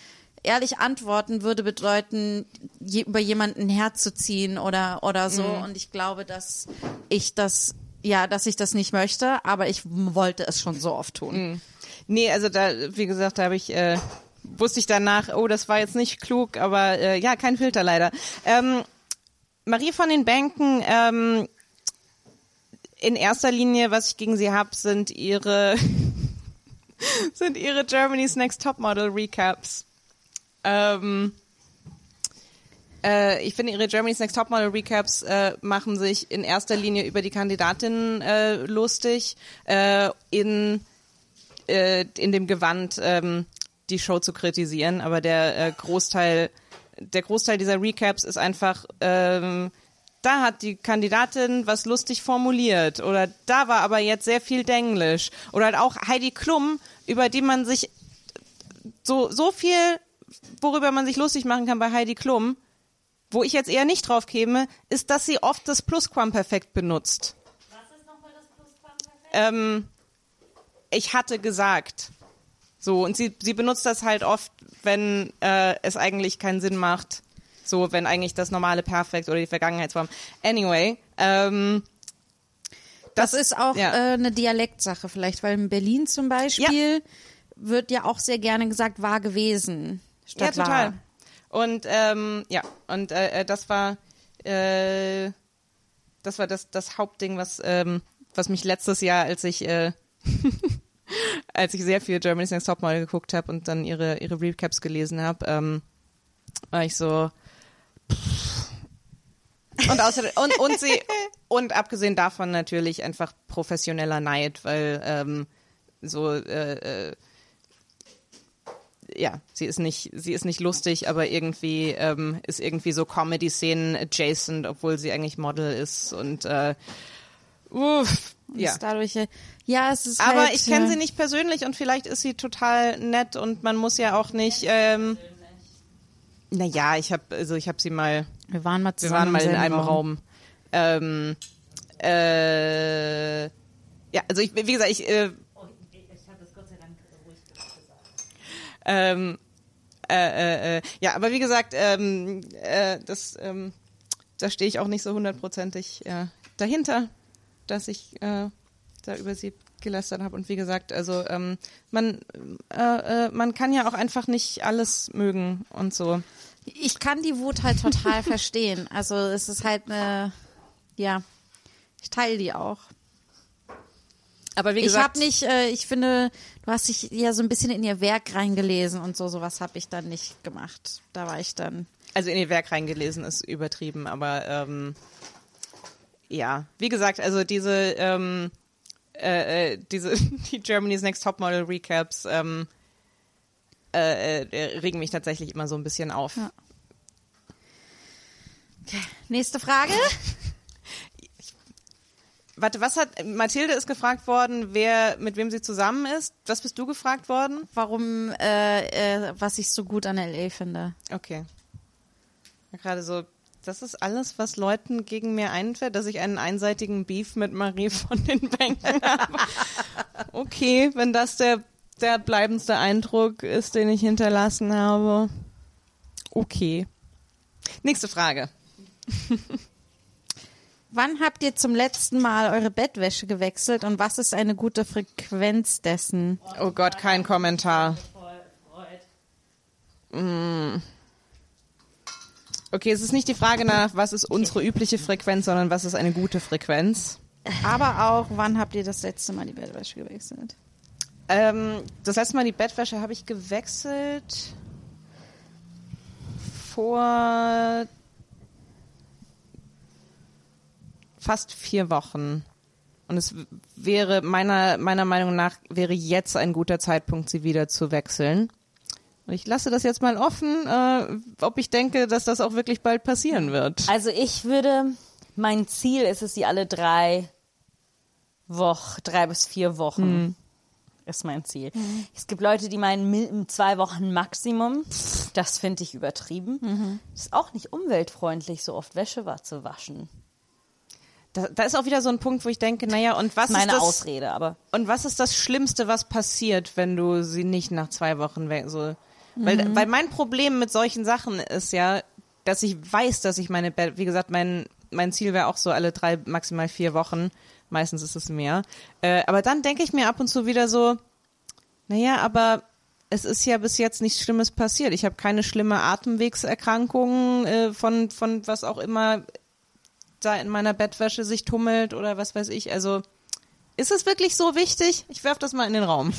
ehrlich antworten würde bedeuten, je, über jemanden herzuziehen oder oder so. Mhm. Und ich glaube, dass ich das ja, dass ich das nicht möchte, aber ich wollte es schon so oft tun. Mhm. Nee, also da, wie gesagt, da habe ich, äh, wusste ich danach, oh, das war jetzt nicht klug, aber äh, ja, kein Filter leider. Ähm, Marie von den Bänken, ähm, in erster Linie, was ich gegen sie habe, sind ihre sind ihre Germany's Next Topmodel Recaps. Ähm, äh, ich finde, ihre Germany's Next Topmodel Recaps äh, machen sich in erster Linie über die Kandidatinnen äh, lustig, äh, in, äh, in dem Gewand ähm, die Show zu kritisieren, aber der äh, Großteil der Großteil dieser Recaps ist einfach ähm, da hat die Kandidatin was lustig formuliert oder da war aber jetzt sehr viel Denglisch oder halt auch Heidi Klum, über die man sich so so viel worüber man sich lustig machen kann bei Heidi Klum Wo ich jetzt eher nicht drauf käme, ist, dass sie oft das Plusquamperfekt benutzt. Was ist nochmal das Plusquamperfekt? Ähm, ich hatte gesagt. So, und sie, sie benutzt das halt oft, wenn äh, es eigentlich keinen Sinn macht. So, wenn eigentlich das normale Perfekt oder die Vergangenheitsform. Anyway, ähm, Das, ist auch ja. äh, eine Dialektsache vielleicht, weil in Berlin zum Beispiel wird ja auch sehr gerne gesagt, war gewesen. Ja, Statt total. War. Und ähm, ja, und äh, äh, das war äh, das war das das Hauptding, was ähm, was mich letztes Jahr, als ich äh, als ich sehr viel Germany's Next Topmodel geguckt habe und dann ihre ihre Recaps gelesen habe, ähm, war ich so und außerdem und und sie und abgesehen davon natürlich einfach professioneller Neid, weil ähm, so äh, äh, ja, sie ist nicht, sie ist nicht lustig, aber irgendwie ähm, ist irgendwie so Comedy-Szenen adjacent, obwohl sie eigentlich Model ist und äh, uff, ja. Dadurch, äh, ja, es ist Aber halt, ich kenne äh, sie nicht persönlich und vielleicht ist sie total nett und man muss ja auch nicht. Ähm, naja, ich habe also ich habe sie mal Wir waren mal wir zusammen waren mal in einem Raum. Ähm, äh, ja, also ich, wie gesagt, ich. Äh, ähm, äh, äh, äh, ja, aber wie gesagt, ähm, äh, das, ähm, da stehe ich auch nicht so hundertprozentig äh, dahinter, dass ich äh, da über sie gelästert habe. Und wie gesagt, also ähm, man, äh, äh, man kann ja auch einfach nicht alles mögen und so. Ich kann die Wut halt total verstehen. Also es ist halt eine, ja, ich teile die auch. Aber wie Ich gesagt, habe nicht, äh, ich finde, du hast dich ja so ein bisschen in ihr Werk reingelesen und so, sowas habe ich dann nicht gemacht. Da war ich dann. Also in ihr Werk reingelesen ist übertrieben, aber ähm, ja, wie gesagt, also diese, ähm, äh, äh, diese die Germany's Next Topmodel Recaps ähm, äh, äh, regen mich tatsächlich immer so ein bisschen auf. Ja. Nächste Frage. Warte, was hat Mathilde ist gefragt worden, wer mit wem sie zusammen ist? Was bist du gefragt worden? Warum, äh, äh, was ich so gut an LA finde. Okay. Gerade so, das ist alles, was Leuten gegen mir einfällt, dass ich einen einseitigen Beef mit Marie von den Bänken habe. Okay, wenn das der, der bleibendste Eindruck ist, den ich hinterlassen habe. Okay. Nächste Frage. Wann habt ihr zum letzten Mal eure Bettwäsche gewechselt und was ist eine gute Frequenz dessen? Oh Gott, kein Kommentar. Mm. Okay, es ist nicht die Frage nach, was ist unsere übliche Frequenz, sondern was ist eine gute Frequenz. Aber auch, wann habt ihr das letzte Mal die Bettwäsche gewechselt? Ähm, das letzte Mal die Bettwäsche habe ich gewechselt vor fast vier Wochen. Und es wäre meiner, meiner Meinung nach wäre jetzt ein guter Zeitpunkt, sie wieder zu wechseln. Ich lasse das jetzt mal offen, äh, ob ich denke, dass das auch wirklich bald passieren wird. Also ich würde, mein Ziel ist es, sie alle drei Wochen, drei bis vier Wochen ist mein Ziel. Es gibt Leute, die meinen zwei Wochen Maximum. Das finde ich übertrieben. Ist auch nicht umweltfreundlich, so oft Wäsche wa- zu waschen. Da, da ist auch wieder so ein Punkt, wo ich denke, naja, und was meine ist das? Ausrede, aber Und was ist das Schlimmste, was passiert, wenn du sie nicht nach zwei Wochen weg so? Weil, weil mein Problem mit solchen Sachen ist ja, dass ich weiß, dass ich meine wie gesagt, mein mein Ziel wäre auch so alle drei maximal vier Wochen. Meistens ist es mehr. Äh, aber dann denke ich mir ab und zu wieder so, naja, aber es ist ja bis jetzt nichts Schlimmes passiert. Ich habe keine schlimme Atemwegserkrankung äh, von von was auch immer da in meiner Bettwäsche sich tummelt oder was weiß ich. Also ist es wirklich so wichtig? Ich werf das mal in den Raum.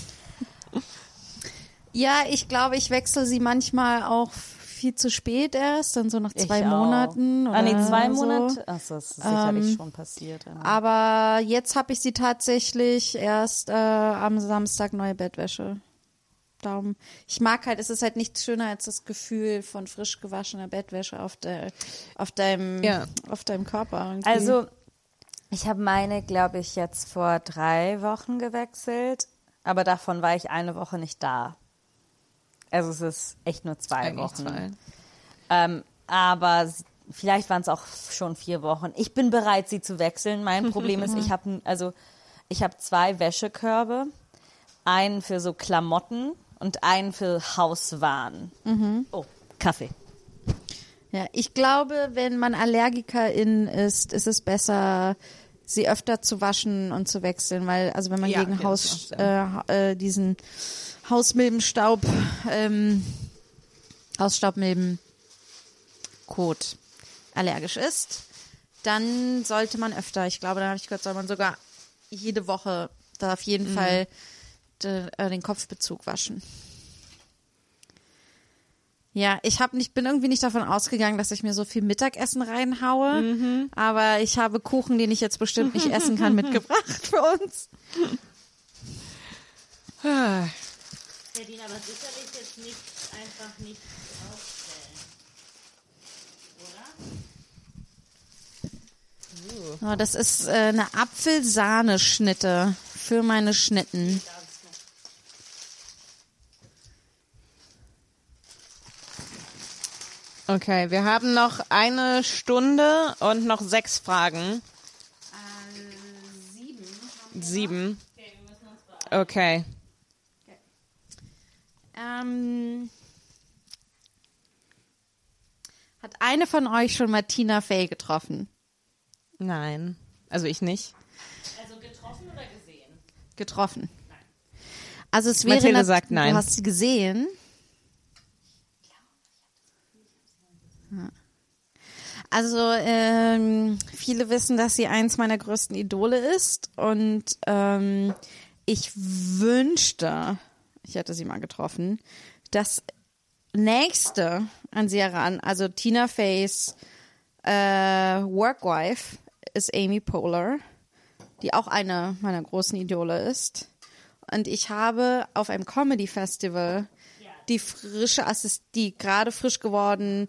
Ja, ich glaube, ich wechsle sie manchmal auch viel zu spät erst, dann so nach zwei ich auch. Monaten. Oder Ah, nee, zwei so. Monate? Achso, das ist sicherlich Ähm, schon passiert. ja. Aber jetzt habe ich sie tatsächlich erst äh, am Samstag neue Bettwäsche. Darum, ich mag halt, es ist halt nichts schöner als das Gefühl von frisch gewaschener Bettwäsche auf, der, auf, deinem, Ja. auf deinem Körper. irgendwie. Also, ich habe meine, glaube ich, jetzt vor drei Wochen gewechselt, aber davon war ich eine Woche nicht da. Also es ist echt nur zwei Eigentlich Wochen. zwei. Ähm, aber vielleicht waren es auch schon vier Wochen. Ich bin bereit, sie zu wechseln. Mein Problem ist, ich habe also ich habe zwei Wäschekörbe, einen für so Klamotten und einen für Hauswaren. Oh, Kaffee. Ja, ich glaube, wenn man Allergikerin ist, ist es besser, sie öfter zu waschen und zu wechseln, weil also wenn man Ja, gegen Haus äh, äh, diesen Hausmilbenstaub, ähm, Hausstaubmilben Kot allergisch ist, dann sollte man öfter. Ich glaube, da habe ich gehört, soll man sogar jede Woche da auf jeden Fall de, äh, den Kopfbezug waschen. Ja, ich habe nicht, bin irgendwie nicht davon ausgegangen, dass ich mir so viel Mittagessen reinhaue, aber ich habe Kuchen, den ich jetzt bestimmt nicht essen kann, mitgebracht für uns. Verdien aber sicherlich jetzt nicht einfach nicht aufstellen. Oder? Oh, das ist äh, eine Apfelsahneschnitte für meine Schnitten. Okay, wir haben noch eine Stunde und noch sechs Fragen. sieben. Okay. Ähm, hat eine von euch schon Martina Fey getroffen? Nein. Also ich nicht. Also getroffen oder gesehen? Getroffen. Also es wäre Mathilde sagt nein. Du hast sie gesehen. Ja. Also ähm, viele wissen, dass sie eins meiner größten Idole ist und ähm, ich wünschte, ich hätte sie mal getroffen, das nächste an sie heran, also Tina Fey's äh, Workwife ist Amy Poehler, die auch eine meiner großen Idole ist. Und ich habe auf einem Comedy Festival die frische Assist, die gerade frisch geworden,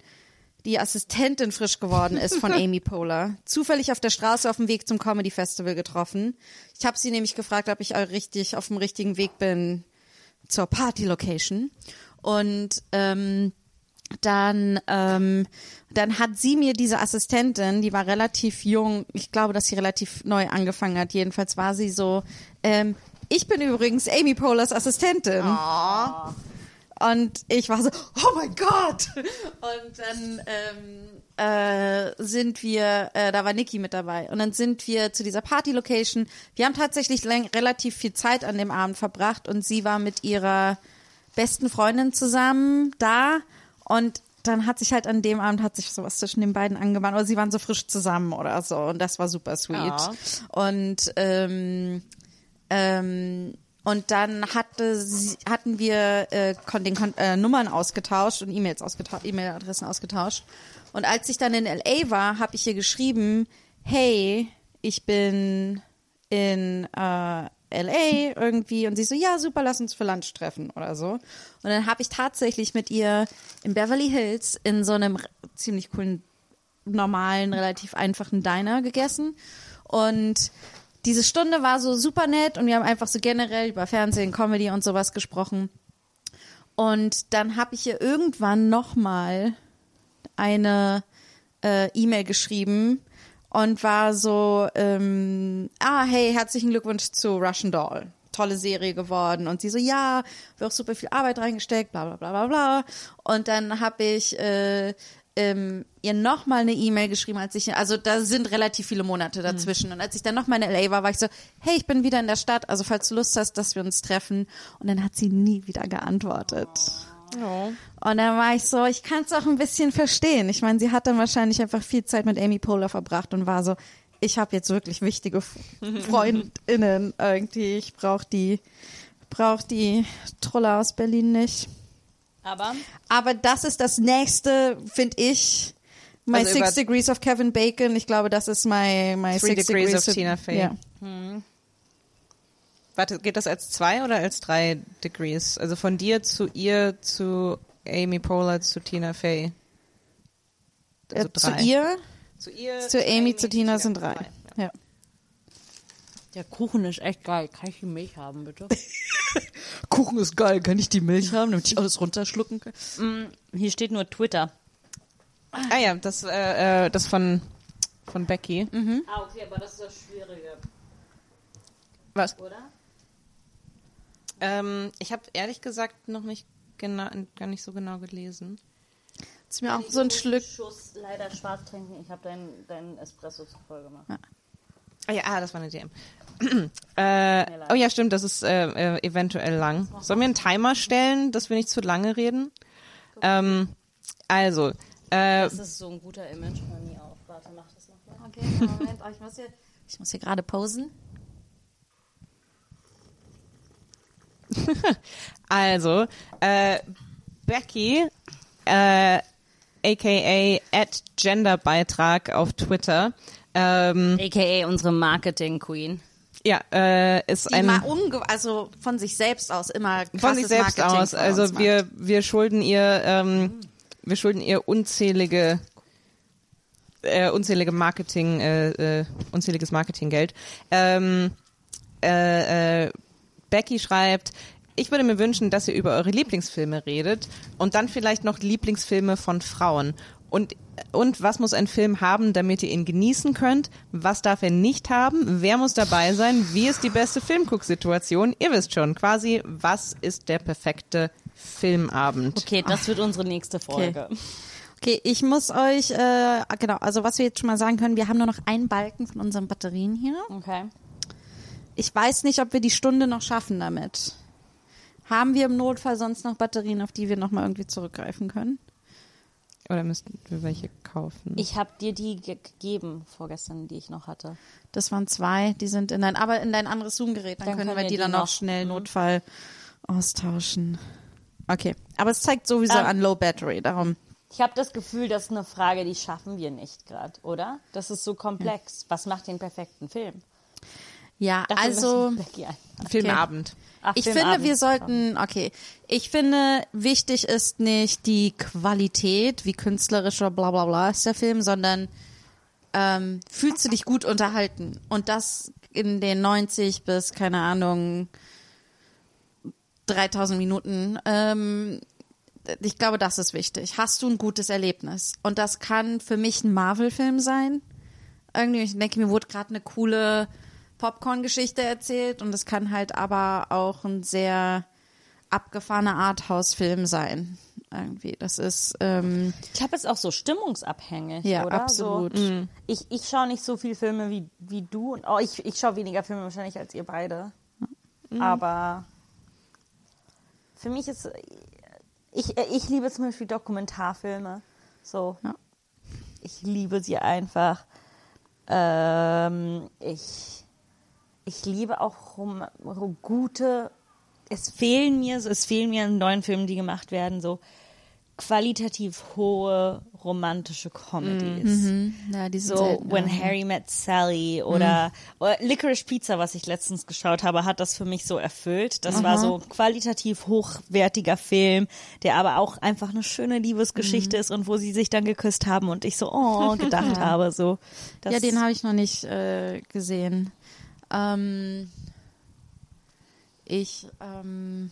die Assistentin frisch geworden ist von Amy Poehler, zufällig auf der Straße auf dem Weg zum Comedy Festival getroffen. Ich habe sie nämlich gefragt, ob ich auch richtig auf dem richtigen Weg bin zur Party Location. Und ähm, dann, ähm, dann hat sie mir diese Assistentin, die war relativ jung, ich glaube, dass sie relativ neu angefangen hat. Jedenfalls war sie so, ähm, ich bin übrigens Amy Pohlers Assistentin. Und ich war so, oh mein Gott! Und dann ähm, äh, sind wir, äh, da war Niki mit dabei. Und dann sind wir zu dieser Party-Location. Wir haben tatsächlich relativ viel Zeit an dem Abend verbracht und sie war mit ihrer besten Freundin zusammen da. Und dann hat sich halt an dem Abend hat sich sowas zwischen den beiden angebahnt. Oder sie waren so frisch zusammen oder so. Und das war super sweet. Ja. Und ähm, ähm, und dann hatte sie, hatten wir äh, den äh, Nummern ausgetauscht und E-Mails ausgetauscht, E-Mail-Adressen ausgetauscht. Und als ich dann in LA war, habe ich ihr geschrieben, hey, ich bin in äh, LA irgendwie und sie so, ja, super, lass uns für Lunch treffen oder so. Und dann habe ich tatsächlich mit ihr in Beverly Hills in so einem ziemlich coolen, normalen, relativ einfachen Diner gegessen. Und diese Stunde war so super nett und wir haben einfach so generell über Fernsehen, Comedy und sowas gesprochen. Und dann habe ich ihr irgendwann nochmal eine äh, E-Mail geschrieben und war so, ähm, ah, hey, herzlichen Glückwunsch zu Russian Doll. Tolle Serie geworden. Und sie so, ja, wir auch super viel Arbeit reingesteckt, bla bla bla bla bla. Und dann habe ich äh, ähm, ihr nochmal eine E-Mail geschrieben, als ich, also da sind relativ viele Monate dazwischen. Und als ich dann nochmal in LA war, war ich so, hey, ich bin wieder in der Stadt, also falls du Lust hast, dass wir uns treffen. Und dann hat sie nie wieder geantwortet. Und dann war ich so, ich kann es auch ein bisschen verstehen. Ich meine, sie hat dann wahrscheinlich einfach viel Zeit mit Amy Poehler verbracht und war so, ich habe jetzt wirklich wichtige Freundinnen irgendwie. Ich brauche die, brauch die Troller aus Berlin nicht. Aber Aber das ist das nächste, finde ich. My Also Six Degrees of Kevin Bacon. Ich glaube, das ist my, my Three Six Degrees Degrees of Tina Fey. Ja. Warte, geht das als zwei oder als drei Degrees? Also von dir zu ihr zu Amy Poehler zu Tina Fey. Also Äh, zu drei. ihr, zu ihr, zu Amy, zu Tina sind drei. Ja. der Kuchen ist echt geil. Kann ich die Milch haben, bitte? Kuchen ist geil. Kann ich die Milch haben, damit ich alles runterschlucken kann? Mm, Hier steht nur Twitter. Ah ja, das, äh, äh, das von, von Becky. Ah, okay, aber das ist das Schwierige, Was? oder? Ähm, ich habe ehrlich gesagt noch nicht genau, gar nicht so genau gelesen. Ist mir auch so ein Schlück. Schuss leider schwarz trinken. Ich habe deinen dein Espresso zu voll gemacht. Ah ja, ah, das war eine DM. äh, oh ja, stimmt, das ist äh, äh, eventuell lang. Sollen wir einen Timer stellen, dass wir nicht zu lange reden? Ähm, also, äh, Das ist so ein guter Image, hör nie auf. Warte, mach das nochmal. Okay, Moment, oh, ich muss hier, ich muss hier gerade posen. also, äh, Becky, äh, aka at Genderbeitrag auf Twitter, ähm, AKA unsere Marketing Queen. ja, äh, ist ein also von sich selbst aus immer von sich selbst Marketing aus. Also wir macht. wir schulden ihr ähm, wir schulden ihr unzählige äh, unzählige Marketing äh, äh, unzähliges Marketinggeld. Ähm, äh, äh, Becky schreibt, ich würde mir wünschen, dass ihr über eure Lieblingsfilme redet und dann vielleicht noch Lieblingsfilme von Frauen. Und, und was muss ein Film haben, damit ihr ihn genießen könnt? Was darf er nicht haben? Wer muss dabei sein? Wie ist die beste Filmgucksituation? Ihr wisst schon, quasi, was ist der perfekte Filmabend? Okay, das wird unsere nächste Folge. Okay, ich muss euch, äh, genau, also was wir jetzt schon mal sagen können, wir haben nur noch einen Balken von unseren Batterien hier. Okay. Ich weiß nicht, ob wir die Stunde noch schaffen damit. Haben wir im Notfall sonst noch Batterien, auf die wir nochmal irgendwie zurückgreifen können? Oder müssten wir welche kaufen? Ich habe dir die ge- gegeben vorgestern, die ich noch hatte. Das waren zwei, die sind in dein, aber in dein anderes Zoom-Gerät. Dann, Dann können können wir wir die die dann noch noch- schnell Notfall austauschen. Okay, aber es zeigt sowieso Ähm, an Low Battery, darum. Ich habe das Gefühl, das ist eine Frage, die schaffen wir nicht gerade, oder? Das ist so komplex. Was macht den perfekten Film? Ja, Dafür also Filmabend. Ach, ich finde, wir sollten, okay, ich finde, wichtig ist nicht die Qualität, wie künstlerisch oder bla bla bla ist der Film, sondern ähm, fühlst du dich gut unterhalten? Und das in den 90 bis, keine Ahnung, 3000 Minuten. Ähm, ich glaube, das ist wichtig. Hast du ein gutes Erlebnis? Und das kann für mich ein Marvel-Film sein. Irgendwie, ich denke, mir wurde gerade eine coole Popcorn-Geschichte erzählt und es kann halt aber auch ein sehr abgefahrener Arthouse-Film sein. Irgendwie, das ist, ähm, Ich glaube, es ist auch so stimmungsabhängig, Ja, oder? absolut. So, ich ich schaue nicht so viel Filme wie, wie du. Und, oh, ich, ich schaue weniger Filme wahrscheinlich als ihr beide. Aber für mich ist, ich, ich liebe zum Beispiel Dokumentarfilme. So. Ja. Ich liebe sie einfach. Ähm, ich, ich liebe auch rom, rom, gute, es fehlen mir, so, es fehlen mir in neuen Filmen, die gemacht werden, so qualitativ hohe romantische Comedies. ja, die So selten, When ja. Harry Met Sally oder, oder Licorice Pizza, was ich letztens geschaut habe, hat das für mich so erfüllt. Das war so qualitativ hochwertiger Film, der aber auch einfach eine schöne Liebesgeschichte ist und wo sie sich dann geküsst haben und ich so oh gedacht habe so. Ja, den habe ich noch nicht äh, gesehen. Ähm, ich, ähm,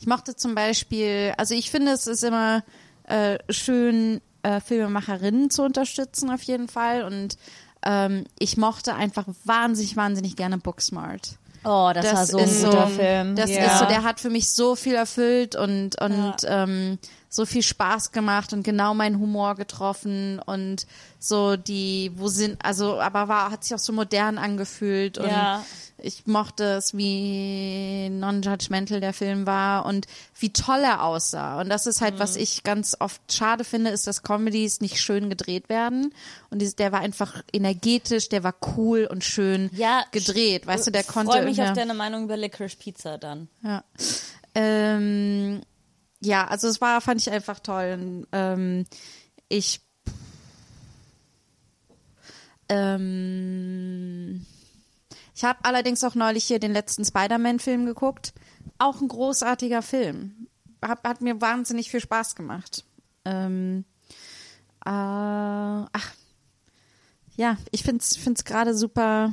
ich mochte zum Beispiel, also ich finde, es ist immer äh, schön, äh, Filmemacherinnen zu unterstützen auf jeden Fall. Und ähm, ich mochte einfach wahnsinnig, wahnsinnig gerne Booksmart. oh, das, war so ein guter so, Film. Das Ja. ist so, der hat für mich so viel erfüllt und, und ähm, so viel Spaß gemacht und genau meinen Humor getroffen und so die, wo sind, also, aber war, hat sich auch so modern angefühlt und Ja. ich mochte es, wie non-judgmental der Film war und wie toll er aussah. Und das ist halt, Mhm. was ich ganz oft schade finde, ist, dass Comedies nicht schön gedreht werden. Und dieses, der war einfach energetisch, der war cool und schön ja, gedreht. Weißt du, der konnte. Freue mich auf deine Meinung über Licorice Pizza dann. Ja. Ähm, ja, also es war, fand ich einfach toll. Und, ähm, ich ähm, ich habe allerdings auch neulich hier den letzten Spider-Man-Film geguckt. Auch ein großartiger Film. Hat, hat mir wahnsinnig viel Spaß gemacht. Ähm, äh, ach, ja, ich find's find's gerade super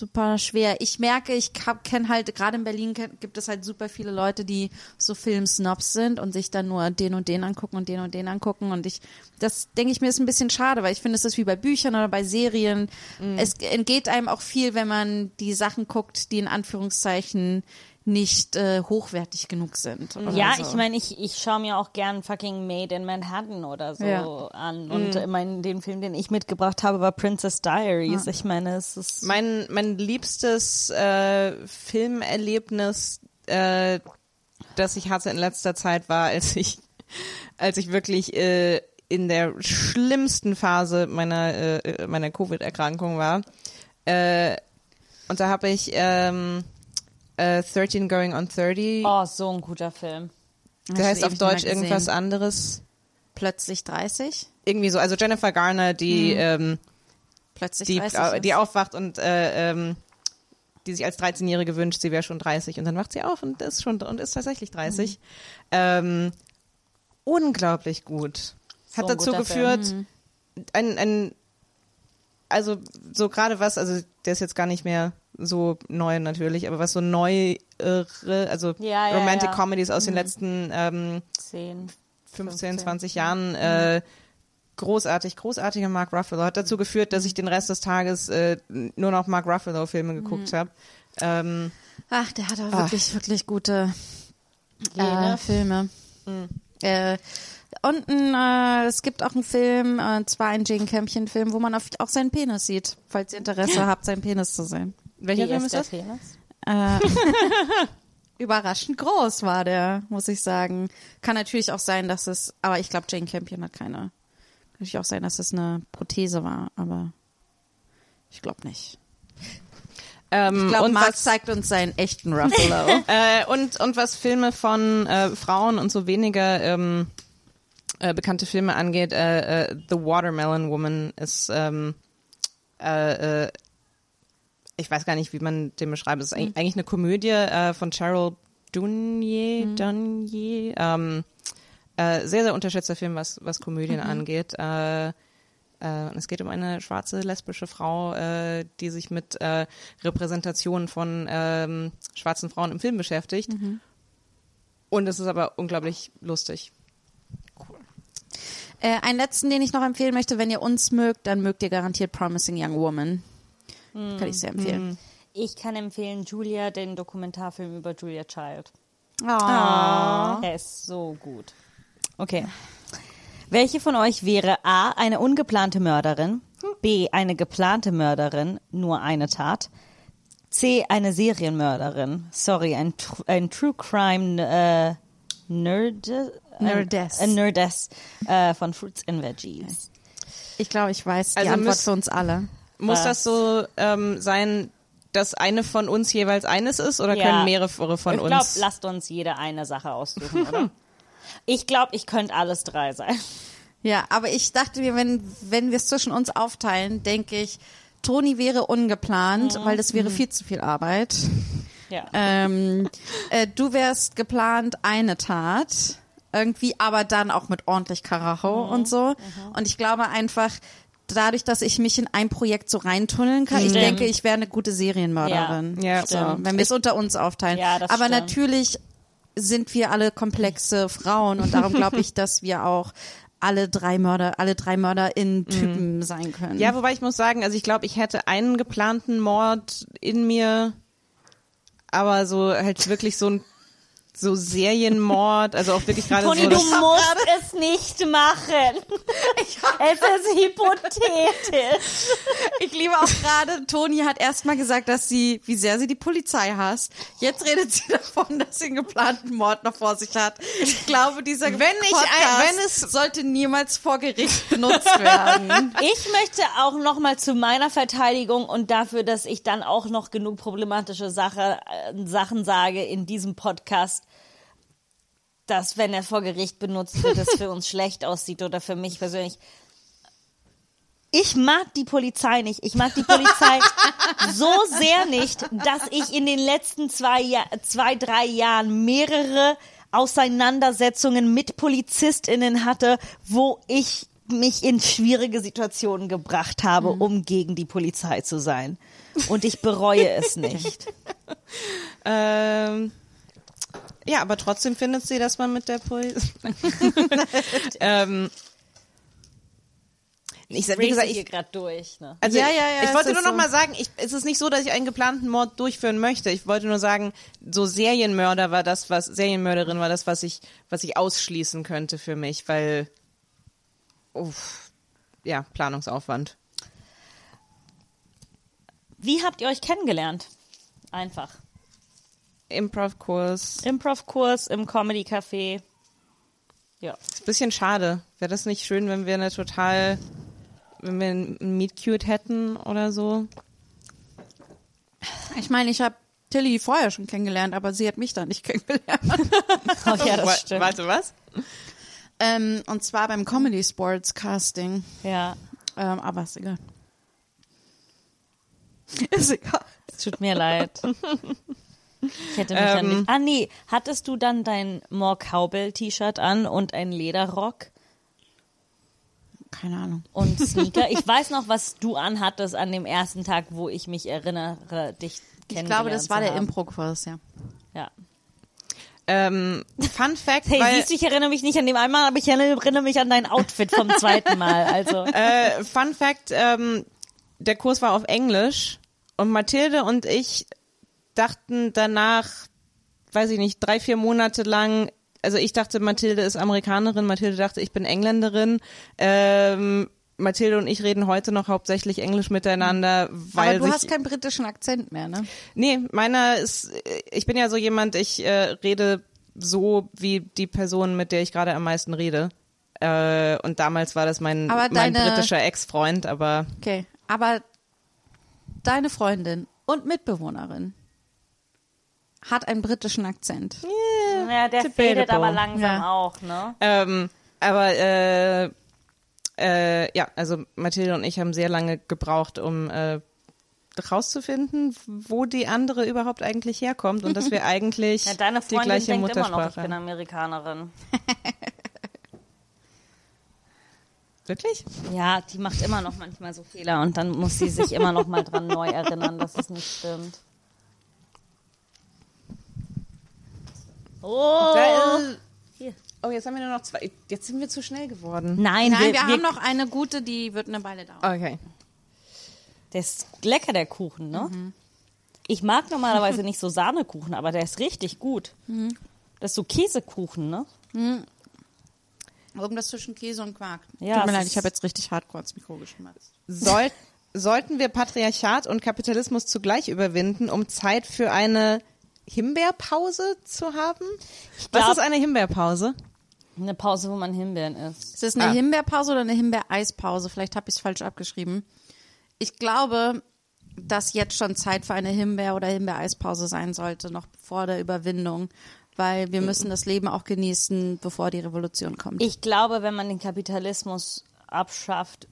super schwer. Ich merke, ich kenne halt, gerade in Berlin gibt es halt super viele Leute, die so Filmsnobs sind und sich dann nur den und den angucken und den und den angucken. Und ich, das denke ich mir ist ein bisschen schade, weil ich finde, es ist wie bei Büchern oder bei Serien. Es entgeht einem auch viel, wenn man die Sachen guckt, die in Anführungszeichen nicht äh, hochwertig genug sind. Oder Ja, so. ich meine, ich, ich schaue mir auch gern fucking Made in Manhattan oder so Ja. an. Und äh, mein, den Film, den ich mitgebracht habe, war Princess Diaries. Ich meine, es ist. Mein, mein liebstes äh, Filmerlebnis, äh, das ich hatte in letzter Zeit, war, als ich, als ich wirklich äh, in der schlimmsten Phase meiner, äh, meiner Covid-Erkrankung war. Äh, und da habe ich ähm, äh, 13 Going on 30, oh, so ein guter Film. der heißt auf Deutsch irgendwas anderes. Plötzlich 30? Irgendwie so, also Jennifer Garner, die ähm, Plötzlich die, 30 äh, die aufwacht und äh, ähm, die sich als 13-Jährige wünscht, sie wäre schon 30 und dann wacht sie auf und ist schon und ist tatsächlich 30. Mhm. Ähm, unglaublich gut. Hat So ein dazu geführt, Mhm. ein, ein also so gerade was, also der ist jetzt gar nicht mehr so neu natürlich, aber was so neuere, also Ja, ja, Romantic ja. Mhm. Comedies aus den letzten ähm, Zehn. 15, 15. 20 Jahren äh, großartig, großartiger Mark Ruffalo. Hat dazu geführt, dass ich den Rest des Tages äh, nur noch Mark Ruffalo-Filme geguckt habe. Ähm, Ach, der hat auch wirklich, wirklich gute äh. Filme. Äh, und ein, äh, es gibt auch einen Film, äh, zwar ein Jane Campion-Film, wo man auf, auch seinen Penis sieht, falls ihr Interesse habt, seinen Penis zu sehen. welcher Film ist ist der das? Penis? Überraschend groß war der, muss ich sagen. Kann natürlich auch sein, dass es, aber ich glaube, Jane Campion hat keine. Kann natürlich auch sein, dass es eine Prothese war, aber ich glaube nicht. Ähm, Ich glaube, und was, zeigt uns seinen echten Ruffalo. äh, und, und was Filme von äh, Frauen und so weniger ähm, äh, bekannte Filme angeht, äh, äh, The Watermelon Woman ist ähm, äh, äh, ich weiß gar nicht, wie man den beschreibt. Es ist eigentlich- eigentlich eine Komödie äh, von Cheryl Dunier, Dunier ähm, äh, sehr, sehr unterschätzter Film, was, was Komödien angeht. Äh, es geht um eine schwarze lesbische Frau, äh, die sich mit äh, Repräsentationen von ähm, schwarzen Frauen im Film beschäftigt. Und es ist aber unglaublich lustig. Äh, einen letzten, den ich noch empfehlen möchte, wenn ihr uns mögt, dann mögt ihr garantiert Promising Young Woman. Kann ich sehr empfehlen. Ich kann empfehlen Julia, den Dokumentarfilm über Julia Child. Oh. Er ist so gut. Okay. Welche von euch wäre A, eine ungeplante Mörderin, B, eine geplante Mörderin, nur eine Tat, C, eine Serienmörderin, sorry, ein, ein True Crime äh, Nerd, Nerdess. Ein Nerdess äh, von Fruits and Veggies. Ich glaube, ich weiß die Also Antwort müsst- für uns alle. Muss Was? das so ähm, sein, dass eine von uns jeweils eines ist oder Ja. können mehrere von ich glaube, uns? lasst uns jede eine Sache aussuchen, oder? ich glaube, ich könnte alles drei sein. Ja, aber ich dachte mir, wenn, wenn wir es zwischen uns aufteilen, denke ich, Toni wäre ungeplant, weil das wäre viel zu viel Arbeit. Ja. Ähm, äh, du wärst geplant eine Tat, irgendwie, aber dann auch mit ordentlich Karacho und so. Und ich glaube einfach, dadurch, dass ich mich in ein Projekt so reintunneln kann, ich Stimmt. denke, ich wäre eine gute Serienmörderin. Ja. Ja, so, wenn wir es unter uns aufteilen. Ja, das aber stimmt. natürlich sind wir alle komplexe Frauen und darum glaube ich, dass wir auch alle drei Mörder, alle drei Mörder in Typen sein können. Ja, wobei ich muss sagen, also ich glaube, ich hätte einen geplanten Mord in mir, aber so halt wirklich so ein so Serienmord, also auch wirklich gerade Toni, so. du musst es nicht machen. es ist hypothetisch. Ich liebe auch gerade, Toni hat erstmal gesagt, dass sie, wie sehr sie die Polizei hasst. Jetzt redet sie davon, dass sie einen geplanten Mord noch vor sich hat. Ich glaube, dieser Wenn ich Podcast ein- wenn es- sollte niemals vor Gericht benutzt werden. Ich möchte auch noch mal zu meiner Verteidigung und dafür, dass ich dann auch noch genug problematische Sache, äh, Sachen sage in diesem Podcast, dass wenn er vor Gericht benutzt wird, es für uns schlecht aussieht oder für mich persönlich. Ich mag die Polizei nicht. Ich mag die Polizei so sehr nicht, dass ich in den letzten zwei, Jahr, zwei drei Jahren mehrere Auseinandersetzungen mit PolizistInnen hatte, wo ich mich in schwierige Situationen gebracht habe, um gegen die Polizei zu sein. Und ich bereue es nicht. Ähm, ja, aber trotzdem findet sie, dass man mit der Polizei. ähm, ich, sag- wie gesagt, ich, gerade durch. Ne? Also Ja, ja, ja, ich wollte nur noch so. mal sagen, ich, es ist nicht so, dass ich einen geplanten Mord durchführen möchte. Ich wollte nur sagen, so Serienmörder war das, was Serienmörderin war das, was ich, was ich ausschließen könnte für mich, weil, uff, ja, Planungsaufwand. Wie habt ihr euch kennengelernt? Einfach. Improv-Kurs. Improv-Kurs im Comedy-Café. Ja. Ist ein bisschen schade. Wäre das nicht schön, wenn wir eine total, wenn wir ein Meet Cute hätten oder so? Ich meine, ich habe Tilly vorher schon kennengelernt, aber sie hat mich da nicht kennengelernt. Oh ja, das stimmt. Warte, was? ähm, und zwar beim Comedy Sports Casting. Ja. Ähm, aber ist egal. Ist egal. Es tut mir leid. Ich hätte mich dann Ähm. nicht. Ah, nee. Hattest du dann dein More Cowbell-T-Shirt an und einen Lederrock Keine Ahnung. und Sneaker? Ich weiß noch, was du anhattest an dem ersten Tag, wo ich mich erinnere, dich Ich kennengelernt glaube, das war der. Impro-Kurs, ja. Ja. Ähm, Fun Fact, Hey, weil, siehst du, ich erinnere mich nicht an dem einmal, aber ich erinnere mich an dein Outfit vom zweiten Mal. Also. äh, Fun Fact, ähm, der Kurs war auf Englisch und Mathilde und ich dachten danach, weiß ich nicht, drei, vier Monate lang, also ich dachte, Mathilde ist Amerikanerin, Mathilde dachte, ich bin Engländerin. Ähm, Mathilde und ich reden heute noch hauptsächlich Englisch miteinander, weil aber du hast keinen britischen Akzent mehr, ne? Nee, meiner ist, ich bin ja so jemand, ich äh, rede so wie die Person, mit der ich gerade am meisten rede. Äh, und damals war das mein, Aber mein deine- britischer Ex-Freund, aber Okay. Aber deine Freundin und Mitbewohnerin hat einen britischen Akzent. Ja, der fädet aber langsam Ja. auch, ne? ähm, aber äh, äh, ja, also Mathilde und ich haben sehr lange gebraucht, um äh, rauszufinden, wo die andere überhaupt eigentlich herkommt und dass wir eigentlich Ja, deine die Freundin gleiche denkt immer Muttersprache noch, ich bin. Amerikanerin. Wirklich? Ja, die macht immer noch manchmal so Fehler und dann muss sie sich immer noch mal dran neu erinnern, dass es nicht stimmt. Oh! Ist- Hier. Oh, jetzt haben wir nur noch zwei. Jetzt sind wir zu schnell geworden. Nein, Nein, wir, wir, haben noch eine gute, die wird eine Weile dauern. Okay. Der ist lecker, der Kuchen, ne? Ich mag normalerweise nicht so Sahnekuchen, aber der ist richtig gut. Das ist so Käsekuchen, ne? Irgendwas zwischen Käse und Quark. Ja, Tut mir leid, ich habe jetzt richtig hardcore ins Mikro geschmatzt. Soll, sollten wir Patriarchat und Kapitalismus zugleich überwinden, um Zeit für eine Himbeerpause zu haben? glaub- Was ist eine Himbeerpause? Eine Pause, wo man Himbeeren isst. Ist das eine Ah. Himbeerpause oder eine Himbeereispause? Vielleicht habe ich es falsch abgeschrieben. Ich glaube, dass jetzt schon Zeit für eine Himbeer- oder Himbeereispause sein sollte, noch vor der Überwindung. Weil wir müssen das Leben auch genießen, bevor die Revolution kommt. Ich glaube, wenn man den Kapitalismus abschafft,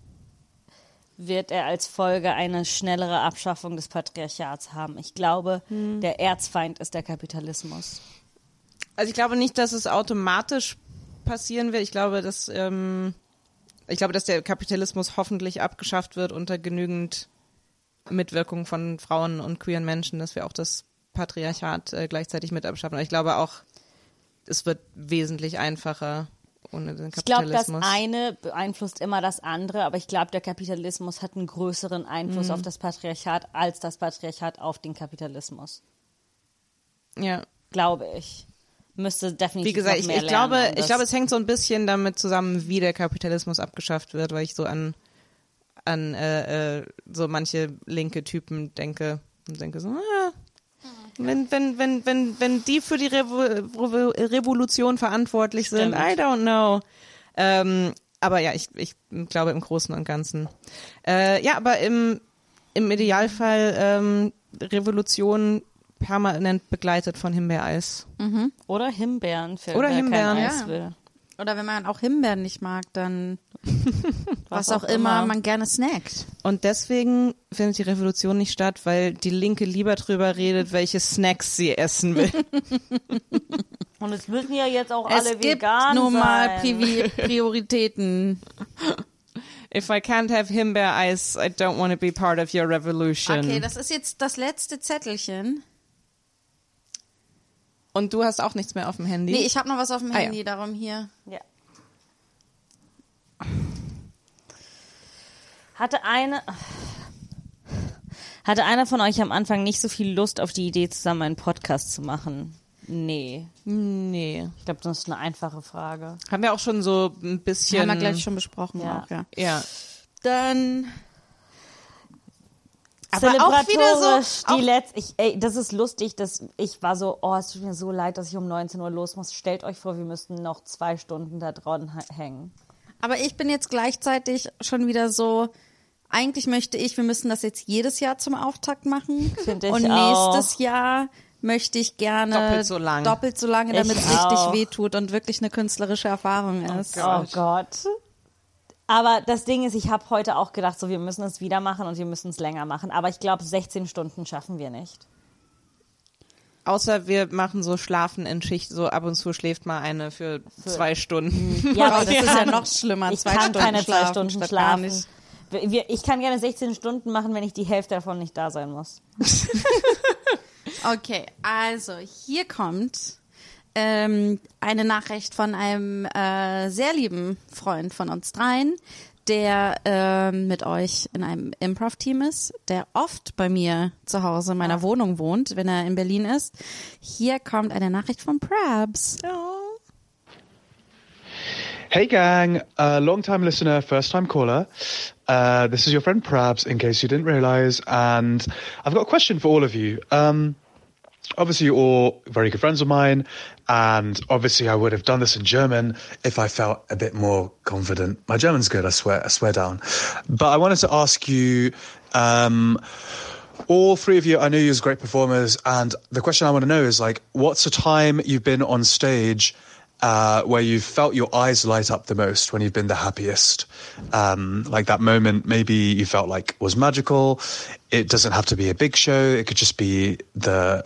wird er als Folge eine schnellere Abschaffung des Patriarchats haben. Ich glaube, der Erzfeind ist der Kapitalismus. Also ich glaube nicht, dass es automatisch passieren wird. Ich glaube, dass ähm, ich glaube, dass der Kapitalismus hoffentlich abgeschafft wird unter genügend Mitwirkung von Frauen und queeren Menschen, dass wir auch das Patriarchat äh, gleichzeitig mit abschaffen. Aber ich glaube auch, es wird wesentlich einfacher ohne den Ich glaube, das Kapitalismus. eine beeinflusst immer das andere, aber ich glaube, der Kapitalismus hat einen größeren Einfluss auf das Patriarchat als das Patriarchat auf den Kapitalismus. ja. Glaube ich. Müsste definitiv Wie gesagt, ich, ich glaube, ich glaube, es hängt so ein bisschen damit zusammen, wie der Kapitalismus abgeschafft wird, weil ich so an an äh, äh, so manche linke Typen denke und denke so, ah, wenn wenn wenn wenn wenn die für die Revo Revo Revolution verantwortlich sind, Stimmt. I don't know. Ähm, aber ja, ich ich glaube im Großen und Ganzen. Äh, ja, aber im im Idealfall ähm, Revolution permanent begleitet von Himbeereis. Oder Himbeeren für Oder wer Himbeeren. kein Eis Ja. will. Oder wenn man auch Himbeeren nicht mag, dann was, Was auch auch immer immer. man gerne snackt. Und deswegen findet die Revolution nicht statt, weil die Linke lieber drüber redet, welche Snacks sie essen will. Und es müssen ja jetzt auch alle es gibt vegan nun mal sein. Privi Prioritäten. If I can't have Himbeer Ice, I don't want to be part of your revolution. Okay, das ist jetzt das letzte Zettelchen. Und du hast auch nichts mehr auf dem Handy? Nee, ich habe noch was auf dem Ah, ja. Handy, darum hier. Ja. Hatte eine. Hatte einer von euch am Anfang nicht so viel Lust auf die Idee, zusammen einen Podcast zu machen? Nee. nee. Ich glaube, das ist eine einfache Frage. Haben wir auch schon so ein bisschen. Haben wir gleich schon besprochen Ja. auch, ja. Ja. Dann Aber auch wieder so- die auch- Letz ich, ey, das ist lustig, dass ich war so, oh, es tut mir so leid, dass ich um 19 Uhr los muss. Stellt euch vor, wir müssten noch zwei Stunden da dran hängen. Aber ich bin jetzt gleichzeitig schon wieder so, eigentlich möchte ich, wir müssen das jetzt jedes Jahr zum Auftakt machen. Find ich Und auch. nächstes Jahr möchte ich gerne Doppelt so lang. doppelt so lange, damit Ich es richtig auch. wehtut und wirklich eine künstlerische Erfahrung ist. Oh Gott. Aber das Ding ist, ich habe heute auch gedacht, so wir müssen es wieder machen und wir müssen es länger machen. Aber ich glaube, 16 Stunden schaffen wir nicht. Außer wir machen so Schlafen in Schicht, so ab und zu schläft mal eine für zwei Stunden. Ja, Oh, aber das ist ja noch schlimmer, Ich zwei kann Stunden keine zwei schlafen Stunden schlafen. wir- Ich kann gerne 16 Stunden machen, wenn ich die Hälfte davon nicht da sein muss. Okay, also hier kommt ähm, eine Nachricht von einem äh, sehr lieben Freund von uns dreien, der ähm, mit euch in einem Improv-Team ist, der oft bei mir zu Hause in meiner Wohnung wohnt, wenn er in Berlin ist. Hier kommt eine Nachricht von Prabs. Hey gang, uh, long time listener, first time caller. Uh, this is your friend Prabs, in case you didn't realize, and I've got a question for all of you. Um, obviously, you're all very good friends of mine, and obviously, I would have done this in German if I felt a bit more confident. My German's good, I swear, I swear down. But I wanted to ask you, um, all three of you, I know you as great performers, and the question I want to know is like, what's a time you've been on stage uh, where you've felt your eyes light up the most, when you've been the happiest? Um, like that moment, maybe you felt like was magical. It doesn't have to be a big show; it could just be the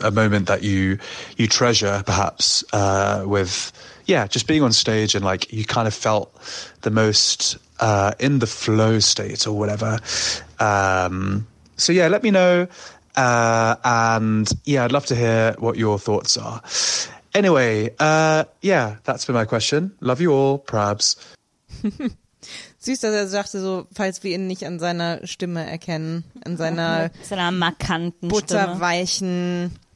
a moment that you you treasure, perhaps uh, with yeah, just being on stage and like you kind of felt the most uh, in the flow state or whatever. Um, so yeah, let me know. Uh, and yeah, I'd love to hear what your thoughts are. Anyway, uh, yeah, that's been my question. Love you all, Prabs. Süß, dass er sagte so, falls wir ihn nicht an seiner Stimme erkennen, an seiner seiner markanten Stimme. butterweichen äh,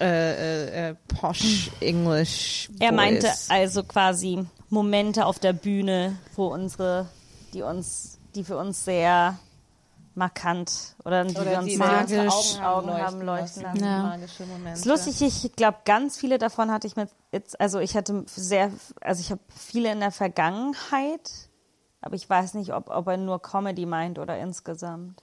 äh, äh, posh English. Er meinte also quasi Momente auf der Bühne, wo unsere, die uns, die für uns sehr markant oder die wir uns die sehr magisch Augen, Augen haben leuchten lassen. Ja. Magische Momente. Das ist lustig, ich glaube, ganz viele davon hatte ich mit, jetzt, also ich hatte sehr, also ich habe viele in der Vergangenheit, aber ich weiß nicht, ob, ob er nur Comedy meint oder insgesamt.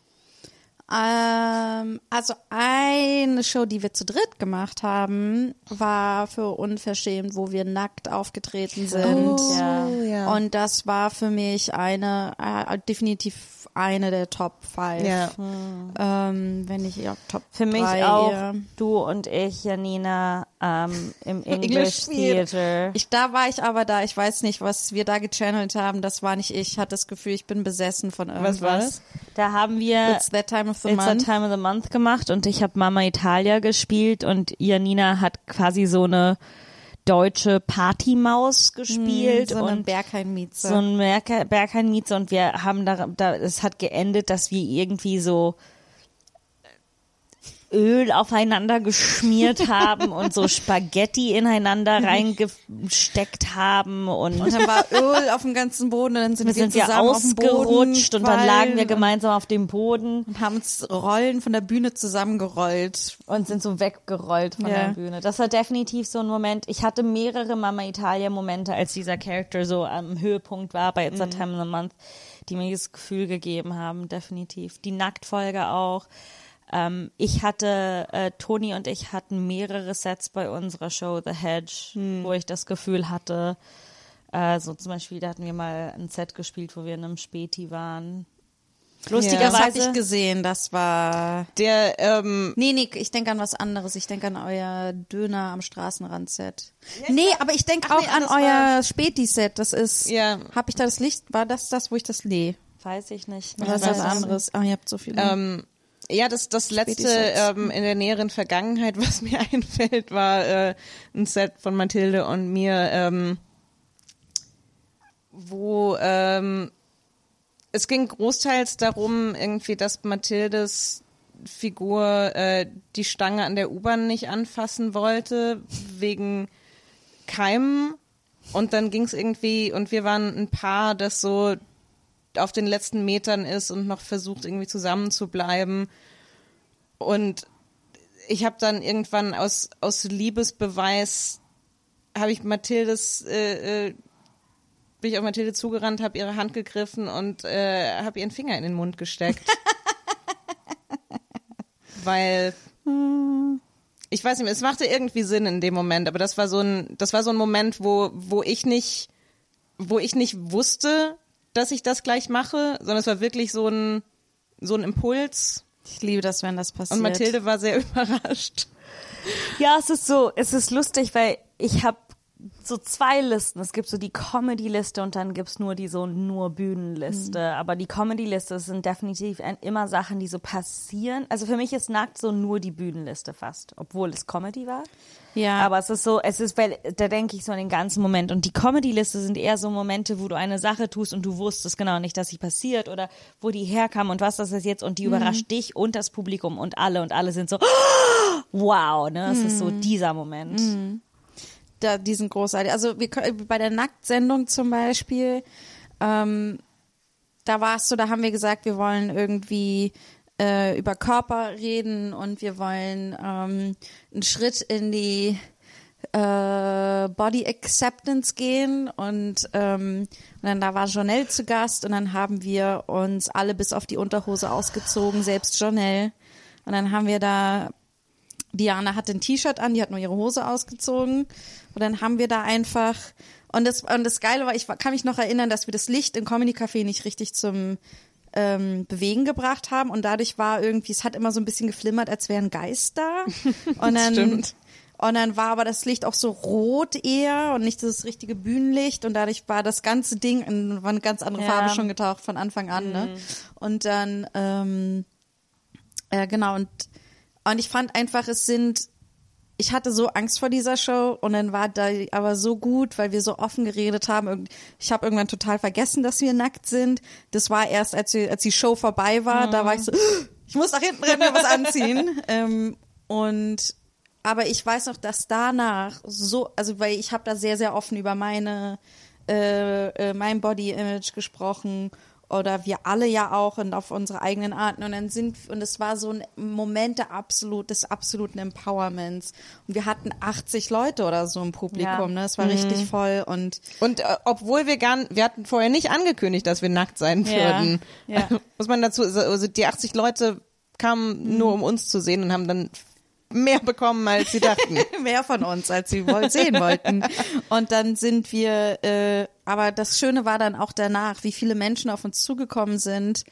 Ähm, also eine Show, die wir zu dritt gemacht haben, war für Unverschämt, wo wir nackt aufgetreten sind. Ja. ja. Und das war für mich eine, äh, definitiv eine der Top 5. Ja. Ähm, wenn nicht ja, Top Für mich drei auch du und ich, Janina, ähm, im English, English Theater. Ich, da war ich aber da, ich weiß nicht, was wir da gechannelt haben, das war nicht ich. Ich hatte das Gefühl, ich bin besessen von irgendwas. Was war das? Da haben wir It's that time of the It's month. That Time of the Month gemacht und ich habe Mama Italia gespielt und Janina hat quasi so eine deutsche Partymaus gespielt so einen und Berghain-Mieze. so ein Berg- Berghain-Mieze und wir haben da, da, es hat geendet, dass wir irgendwie so Öl aufeinander geschmiert haben und so Spaghetti ineinander reingesteckt haben und, und dann war Öl auf dem ganzen Boden und dann sind wir wir, sind Boden ausgerutscht und dann lagen wir gemeinsam auf dem Boden und haben uns Rollen von der Bühne zusammengerollt. und sind so weggerollt von Ja. der Bühne. Das war definitiv so ein Moment. Ich hatte mehrere Mama Italia Momente, als dieser Charakter so am Höhepunkt war bei It's a Time in the Month, die mir dieses Gefühl gegeben haben, definitiv. Die Nacktfolge auch. Ähm, ich hatte, äh, Toni und ich hatten mehrere Sets bei unserer Show The Hedge, wo ich das Gefühl hatte, äh, so zum Beispiel, da hatten wir mal ein Set gespielt, wo wir in einem Späti waren. Das habe Lustigerweise. ich gesehen, das war... Der, ähm, Nee, nee, ich denke an was anderes. Ich denke an euer Döner am Straßenrand-Set. nee, aber ich denke auch nee, an euer Späti-Set. Das ist... Ja. Hab ich da das Licht? War das das, wo ich das... Nee, Weiß ich nicht. oder ist das es anderes? Ah, ihr habt so viele. ähm, ja, das, das letzte ähm, in der näheren Vergangenheit, was mir einfällt, war äh, ein Set von Mathilde und mir, ähm, wo ähm, es ging großteils darum, irgendwie, dass Mathildes Figur äh, die Stange an der U-Bahn nicht anfassen wollte, wegen Keimen. Und dann ging es irgendwie, und wir waren ein Paar, das so auf den letzten Metern ist und noch versucht, irgendwie zusammen zu bleiben. Und ich habe dann irgendwann aus, aus Liebesbeweis, habe ich Mathildes, äh, äh, bin ich auf Mathilde zugerannt, habe ihre Hand gegriffen und äh, habe ihren Finger in den Mund gesteckt. Weil ich weiß nicht, es machte irgendwie Sinn in dem Moment, aber das war so ein, das war so ein Moment, wo, wo ich nicht, wo ich nicht wusste, dass ich das gleich mache, sondern es war wirklich so ein, so ein Impuls. ich liebe das, wenn das passiert. Und Mathilde war sehr überrascht. Ja, es ist so, es ist lustig, weil ich habe so zwei Listen. Es gibt so die Comedy-Liste und dann gibt's nur die so nur Bühnenliste. Aber die Comedy-Liste sind definitiv immer Sachen, die so passieren. Also für mich ist nackt so nur die Bühnenliste fast, obwohl es Comedy war. Ja. Aber es ist so, es ist, weil da denke ich so an den ganzen Moment. Und die Comedy-Liste sind eher so Momente, wo du eine Sache tust und du wusstest genau nicht, dass sie passiert oder wo die herkam und was das ist jetzt und die überrascht dich und das Publikum und alle und alle sind so, wow, ne? Es ist so dieser Moment. Da, die sind großartig. Also wir bei der Nacktsendung zum Beispiel, ähm, da warst du, da haben wir gesagt, wir wollen irgendwie äh, über Körper reden und wir wollen ähm, einen Schritt in die äh, Body Acceptance gehen und, ähm, und dann da war Jonelle zu Gast und dann haben wir uns alle bis auf die Unterhose ausgezogen, selbst Jonelle. Und dann haben wir da Diana hatte ein T-Shirt an, die hat nur ihre Hose ausgezogen. Und dann haben wir da einfach, und das, und das Geile war, ich kann mich noch erinnern, dass wir das Licht im Comedy Café nicht richtig zum ähm, Bewegen gebracht haben. Und dadurch war irgendwie, es hat immer so ein bisschen geflimmert, als wäre ein Geist da. Und dann, Stimmt. und dann war aber das Licht auch so rot eher und nicht das richtige Bühnenlicht. Und dadurch war das ganze Ding, in, war eine ganz andere Ja. Farbe schon getaucht von Anfang an. Ne? Und dann, ähm, äh, genau, und, und ich fand einfach, es sind, ich hatte so Angst vor dieser Show und dann war da aber so gut, weil wir so offen geredet haben. Ich habe irgendwann total vergessen, dass wir nackt sind. Das war erst, als, wir, als die Show vorbei war, da war ich so, ich muss nach hinten rennen, mir was anziehen. ähm, und aber ich weiß noch, dass danach so, also weil ich habe da sehr, sehr offen über meine äh, äh, mein Body Image gesprochen oder wir alle ja auch und auf unsere eigenen Arten und dann sind und es war so ein Moment der absolut des absoluten Empowerments und wir hatten 80 Leute oder so im Publikum, Ja. ne? Es war richtig voll und Und äh, obwohl wir gar, wir hatten vorher nicht angekündigt, dass wir nackt sein Ja, würden. ja. Muss man dazu, also die 80 Leute kamen nur um uns zu sehen und haben dann mehr bekommen, als sie dachten. mehr von uns, als sie wohl sehen wollten. Und dann sind wir, äh, aber das Schöne war dann auch danach, wie viele Menschen auf uns zugekommen sind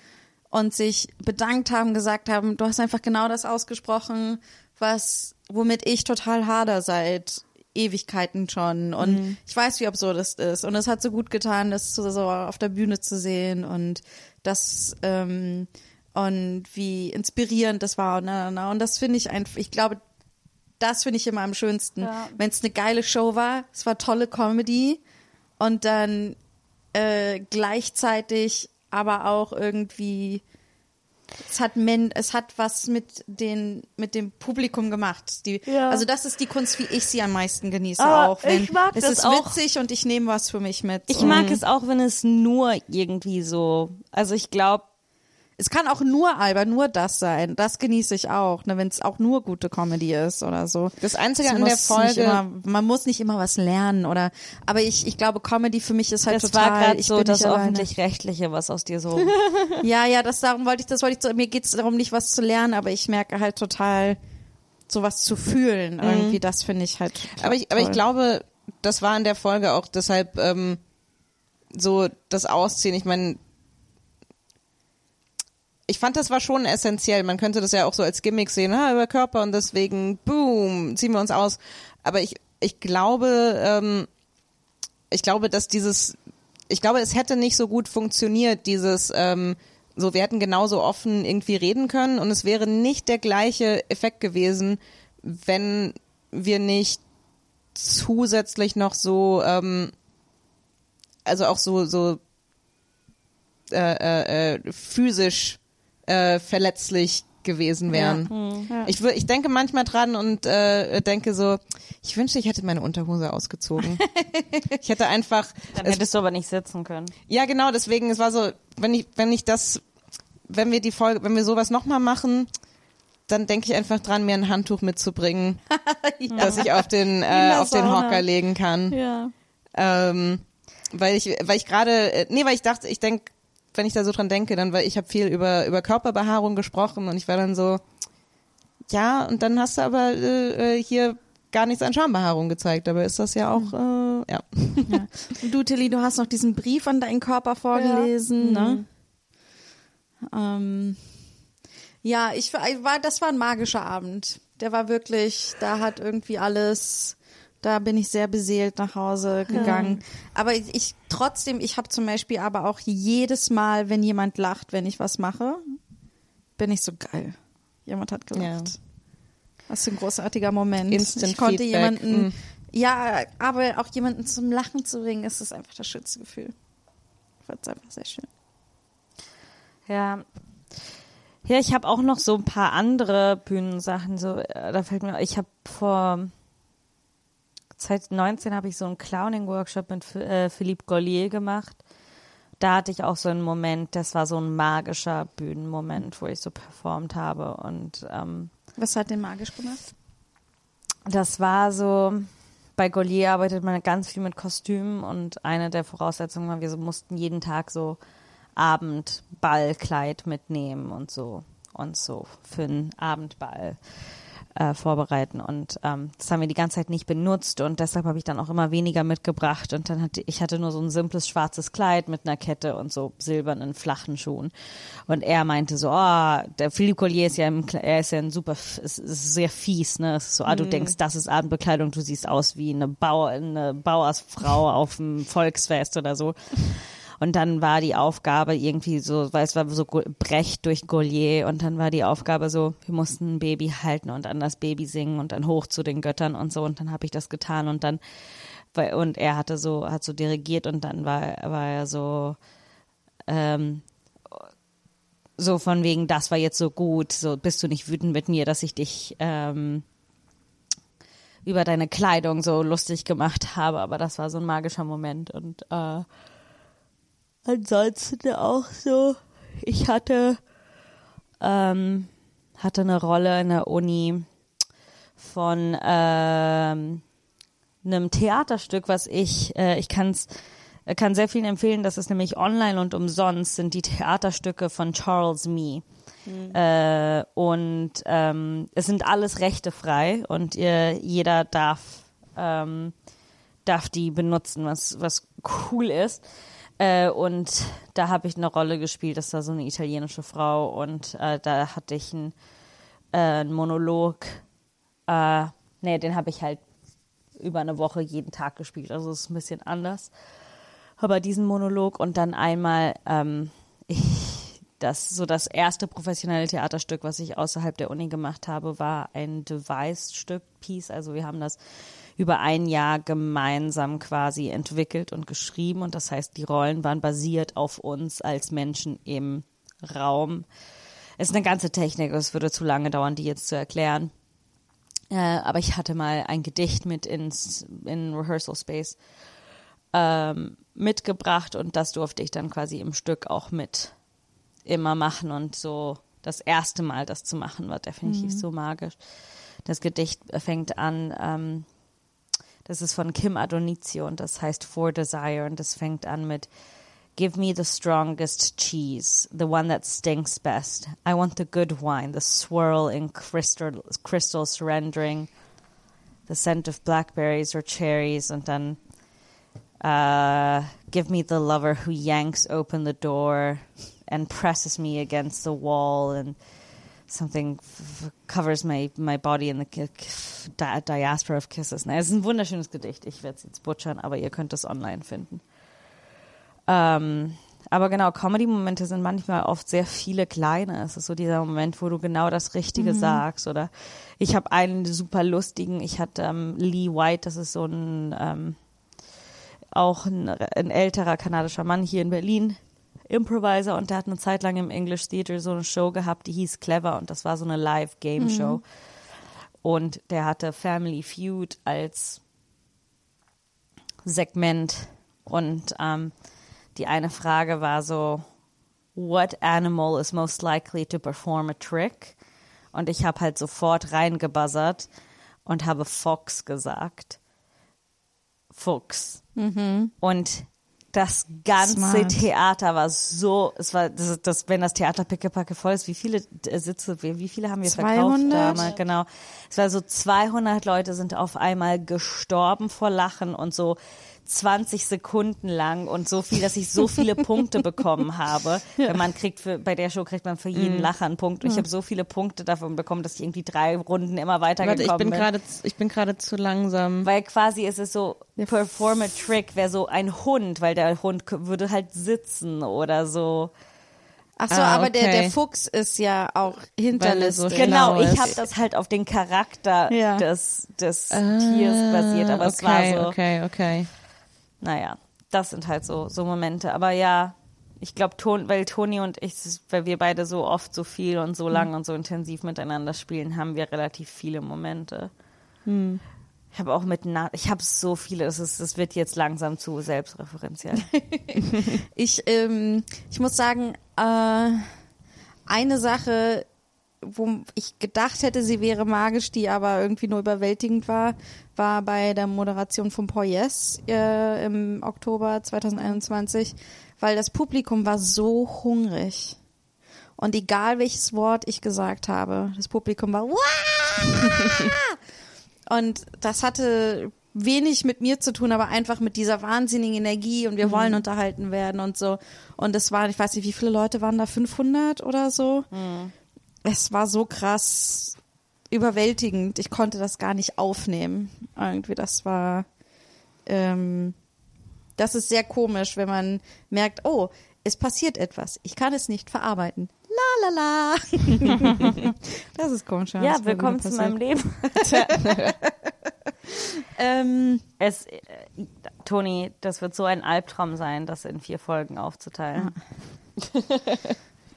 und sich bedankt haben, gesagt haben, du hast einfach genau das ausgesprochen, was, womit ich total hader seit Ewigkeiten schon. Und ich weiß, wie absurd es ist. Und es hat so gut getan, das so, so auf der Bühne zu sehen und das, ähm, und wie inspirierend das war. Und, und das finde ich einfach, ich glaube, das finde ich immer am schönsten. Ja. Wenn es eine geile Show war, es war tolle Comedy und dann äh, gleichzeitig aber auch irgendwie es hat Men es hat was mit den mit dem Publikum gemacht. Die, Ja. Also das ist die Kunst, wie ich sie am meisten genieße Aber auch. Wenn, ich mag es das ist auch. witzig und ich nehme was für mich mit. Ich mag es auch, wenn es nur irgendwie so, also ich glaube, Es kann auch nur albern, nur das sein. Das genieße ich auch, ne, wenn es auch nur gute Comedy ist oder so. Das Einzige Es an der Folge, immer, man muss nicht immer was lernen oder, aber ich, ich glaube, Comedy für mich ist halt das total. war gerade ich so das öffentlich-rechtliche, was aus dir so. Ja, ja, das darum wollte ich, das wollte ich, so, mir geht's darum, nicht was zu lernen, aber ich merke halt total, sowas zu fühlen irgendwie, das finde ich halt. aber ich, aber ich toll. glaube, das war in der Folge auch deshalb ähm, so das Ausziehen. Ich meine, ich fand, das war schon essentiell. Man könnte das ja auch so als Gimmick sehen, ha, über Körper und deswegen, boom, ziehen wir uns aus. Aber ich, ich glaube, ähm, ich glaube, dass dieses, ich glaube, es hätte nicht so gut funktioniert, dieses, ähm, so, wir hätten genauso offen irgendwie reden können und es wäre nicht der gleiche Effekt gewesen, wenn wir nicht zusätzlich noch so, ähm, also auch so, so äh, äh, äh, physisch äh, verletzlich gewesen wären. Ich, wür- ich denke manchmal dran und äh, denke so, ich wünschte, ich hätte meine Unterhose ausgezogen. ich hätte einfach, Dann es, hättest du aber nicht sitzen können. ja genau, deswegen, es war so, wenn ich, wenn ich das, wenn wir die Folge, wenn wir sowas nochmal machen, dann denke ich einfach dran, mir ein Handtuch mitzubringen, dass ich auf den, äh, auf den. Hocker legen kann. Ja. Ähm, weil ich, weil ich gerade, äh, nee, weil ich dachte, ich denke, wenn ich da so dran denke, dann, weil ich habe viel über über Körperbehaarung gesprochen und ich war dann so, ja, und dann hast du aber äh, äh, hier gar nichts an Schambehaarung gezeigt, aber ist das ja auch, äh, ja. Und du, Tilly, du hast noch diesen Brief an deinen Körper vorgelesen, ne? Ähm, ja, ich war, das war ein magischer Abend. Der war wirklich, da hat irgendwie alles, da bin ich sehr beseelt nach Hause gegangen. Aber ich, ich trotzdem, ich habe zum Beispiel aber auch jedes Mal, wenn jemand lacht, wenn ich was mache, bin ich so geil. Jemand hat gelacht. Was für ein großartiger Moment. Instant ich konnte Feedback, jemanden, mm. ja, aber auch jemanden zum Lachen zu bringen, ist das einfach das schönste Gefühl. Ich fand es einfach sehr schön. Ja. Ja, ich habe auch noch so ein paar andere Bühnensachen. So, äh, da fällt mir, ich habe vor 2019 habe ich so einen Clowning-Workshop mit äh, Philippe Gollier gemacht. Da hatte ich auch so einen Moment, das war so ein magischer Bühnenmoment, wo ich so performt habe. Und ähm, Was hat den magisch gemacht? das war so, bei Gollier arbeitet man ganz viel mit Kostümen und eine der Voraussetzungen war, wir so mussten jeden Tag so Abendballkleid mitnehmen und so und so für einen Abendball äh, vorbereiten. Und ähm, das haben wir die ganze Zeit nicht benutzt. Und deshalb habe ich dann auch immer weniger mitgebracht. Und dann hatte ich hatte nur so ein simples schwarzes Kleid mit einer Kette und so silbernen flachen Schuhen. Und er meinte so oh der Philippe Collier ist ja im, er ist ja ein super ist, ist sehr fies ne? Es ist so ah du denkst das ist Abendbekleidung du siehst aus wie eine Bauer eine Bauersfrau auf dem Volksfest oder so und dann war die Aufgabe irgendwie so, weil es war so Brecht durch Gaulier und dann war die Aufgabe so, wir mussten ein Baby halten und an das Baby singen und dann hoch zu den Göttern und so. Und dann habe ich das getan und dann und er hatte so hat so dirigiert und dann war war er so ähm, so von wegen das war jetzt so gut so bist du nicht wütend mit mir dass ich dich ähm, über deine Kleidung so lustig gemacht habe. Aber das war so ein magischer Moment und äh, ansonsten auch so, ich hatte, ähm, hatte eine Rolle in der Uni von ähm, einem Theaterstück, was ich, äh, ich kann's, äh, kann sehr vielen empfehlen, das ist nämlich online und umsonst, sind die Theaterstücke von Charles Mee. Äh, und ähm, es sind alles rechtefrei und ihr, jeder darf, ähm, darf die benutzen, was, was cool ist. Äh, und da habe ich eine Rolle gespielt, das war so eine italienische Frau und äh, da hatte ich einen, äh, einen Monolog. Äh, nee, den habe ich halt über eine Woche jeden Tag gespielt, also es ist ein bisschen anders. Aber diesen Monolog und dann einmal ähm, ich, das so das erste professionelle Theaterstück, was ich außerhalb der Uni gemacht habe, war ein Device-Stück, Piece. Also wir haben das über ein Jahr gemeinsam quasi entwickelt und geschrieben. Und das heißt, die Rollen waren basiert auf uns als Menschen im Raum. Es ist eine ganze Technik, es würde zu lange dauern, die jetzt zu erklären. Äh, aber ich hatte mal ein Gedicht mit ins in Rehearsal Space ähm, mitgebracht und das durfte ich dann quasi im Stück auch mit immer machen und so das erste Mal das zu machen war definitiv so magisch. Das Gedicht fängt an, ähm, das ist von Kim Adonizio und das heißt For Desire und das fängt an mit Give me the strongest cheese, the one that stinks best. I want the good wine, the swirl in crystal, crystal surrendering, the scent of blackberries or cherries and then uh, give me the lover who yanks open the door and presses me against the wall and something covers my, my body in the di diaspora of kisses. Na, es ist ein wunderschönes Gedicht. Ich werde es jetzt butchern, aber ihr könnt es online finden. Ähm, aber genau, Comedy-Momente sind manchmal oft sehr viele kleine. Es ist so dieser Moment, wo du genau das Richtige sagst. Oder ich habe einen super lustigen, ich hatte ähm, Lee White, das ist so ein ähm, auch ein, ein älterer kanadischer Mann hier in Berlin, Improviser, und der hat eine Zeit lang im English Theater so eine Show gehabt, die hieß Clever und das war so eine Live-Game-Show. Und der hatte Family Feud als Segment und ähm, die eine Frage war so, what animal is most likely to perform a trick? Und ich habe halt sofort reingebuzzert und habe Fox gesagt. Fuchs. Und das ganze Smart. Theater war so, es war, das, das, wenn das Theater pickepacke voll ist, wie viele äh, Sitze, wie, wie viele haben wir verkauft 200? damals? Genau. Es war so 200 Leute sind auf einmal gestorben vor Lachen und so 20 Sekunden lang und so viel, dass ich so viele Punkte bekommen habe. Wenn man kriegt für, bei der Show kriegt man für jeden Mhm. Lacher einen Punkt. Und ich habe so viele Punkte davon bekommen, dass ich irgendwie drei Runden immer Warte, weitergekommen ich bin bin. gerade, ich bin gerade zu langsam. Weil quasi ist es so, perform a trick wäre so ein Hund, weil der Hund würde halt sitzen oder so. Ach so, Ah, aber der, okay. der Fuchs ist ja auch so hinterlistig. Genau, Genau, ich habe das halt auf den Charakter Ja. des, des Tiers basiert, aber es war Ah, okay, so, okay, okay. Naja, das sind halt so, so Momente. Aber ja, ich glaube, Ton, weil Toni und ich, weil wir beide so oft so viel und so lang und so intensiv miteinander spielen, haben wir relativ viele Momente. Ich habe auch mit, Na ich habe so viele, das, ist, das wird jetzt langsam zu selbstreferenziell. Ich, ähm, ich muss sagen, äh, eine Sache, wo ich gedacht hätte, sie wäre magisch, die aber irgendwie nur überwältigend war, war bei der Moderation von Poyes äh, im Oktober 2021, weil das Publikum war so hungrig. Und egal welches Wort ich gesagt habe, das Publikum war! Und das hatte wenig mit mir zu tun, aber einfach mit dieser wahnsinnigen Energie und wir wollen unterhalten werden und so. Und es waren, ich weiß nicht, wie viele Leute waren da, 500 oder so. Es war so krass überwältigend. Ich konnte das gar nicht aufnehmen. Irgendwie, das war, ähm, das ist sehr komisch, wenn man merkt, oh, es passiert etwas. Ich kann es nicht verarbeiten. La la la. das ist komisch. ja, mal willkommen zu meinem Leben. Ähm, Es, äh, Toni, das wird so ein Albtraum sein, das in vier Folgen aufzuteilen.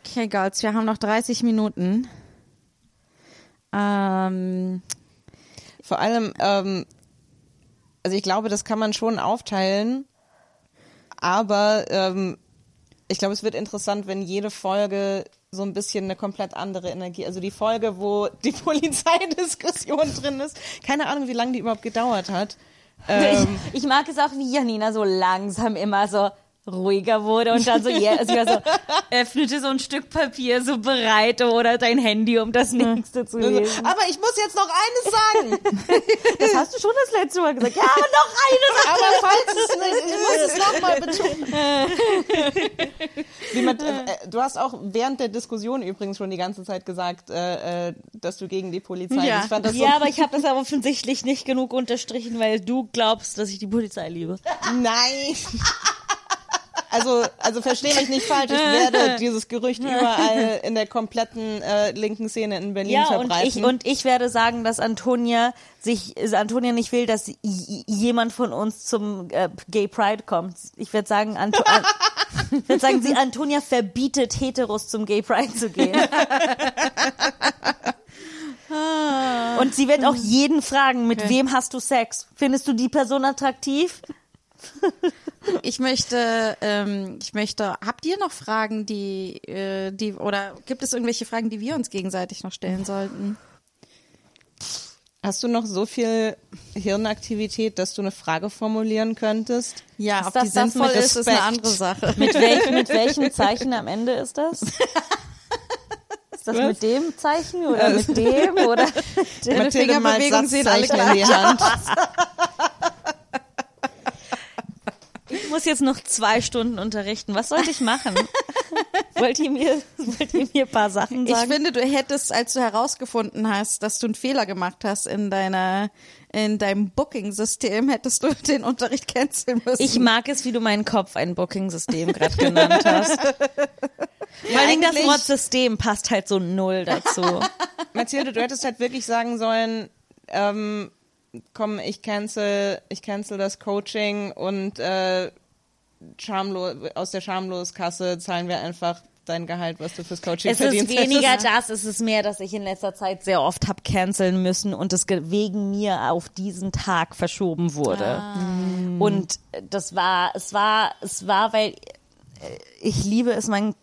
okay, Girls, wir haben noch 30 Minuten. Ähm, Vor allem, ähm, also ich glaube, das kann man schon aufteilen, aber ähm, ich glaube, es wird interessant, wenn jede Folge so ein bisschen eine komplett andere Energie, also die Folge, wo die Polizeidiskussion drin ist, keine Ahnung, wie lange die überhaupt gedauert hat. Ähm, Ich, ich mag es auch, wie Janina so langsam immer so ruhiger wurde und dann so, yeah, also ja, so öffnete so ein Stück Papier so bereit oder dein Handy, um das nächste zu lesen. aber ich muss jetzt noch eines sagen. Das hast du schon das letzte Mal gesagt. Ja, aber noch eine Aber falls es nicht, ich muss es nochmal betonen. Wie mit, äh, du hast auch während der Diskussion übrigens schon die ganze Zeit gesagt, äh, äh, dass du gegen die Polizei Ja. bist. Ja, aber ich habe das aber offensichtlich nicht genug unterstrichen, weil du glaubst, dass ich die Polizei liebe. so, nein. Also, also verstehe mich nicht falsch, ich werde dieses Gerücht überall in der kompletten äh, linken Szene in Berlin Ja, und verbreiten. ich, und ich werde sagen, dass Antonia sich, also Antonia nicht will, dass jemand von uns zum äh, Gay Pride kommt. Ich werde sagen, Anto an, ich werde sagen, sie, Antonia verbietet Heteros zum Gay Pride zu gehen. Und sie wird auch jeden fragen, mit wem hast du Sex? Findest du die Person attraktiv? Ich möchte, ähm, ich möchte, habt ihr noch Fragen, die, äh, die, oder gibt es irgendwelche Fragen, die wir uns gegenseitig noch stellen sollten? Hast du noch so viel Hirnaktivität, dass du eine Frage formulieren könntest? Ja, Ist ob das die das sinnvoll mit ist, ist eine andere Sache. Mit, welch, mit welchem Zeichen am Ende ist das? Ist das mit dem Zeichen oder mit dem oder? Deine Mathilde malt Fingerbewegung sehen alle Satzzeichen in die Hand. Muss jetzt noch zwei Stunden unterrichten. Was sollte ich machen? wollt, ihr mir, wollt ihr mir ein paar Sachen Ich sagen? finde, du hättest, als du herausgefunden hast, dass du einen Fehler gemacht hast in deiner, in deinem Booking-System, hättest du den Unterricht canceln müssen. Ich mag es, wie du meinen Kopf ein Booking-System gerade genannt hast. Vor Dingen das Wort System passt halt so null dazu. Mathilde, du hättest halt wirklich sagen sollen, ähm, komm, ich cancel, ich cancel das Coaching und äh, schamlos, aus der Schamloskasse zahlen wir einfach dein Gehalt, was du fürs Coaching Es ist verdienst. weniger hättest. das, es ist mehr, dass ich in letzter Zeit sehr oft hab canceln müssen und es ge- wegen mir auf diesen Tag verschoben wurde. Und das war, es war, es war, weil äh, ich liebe es, meinen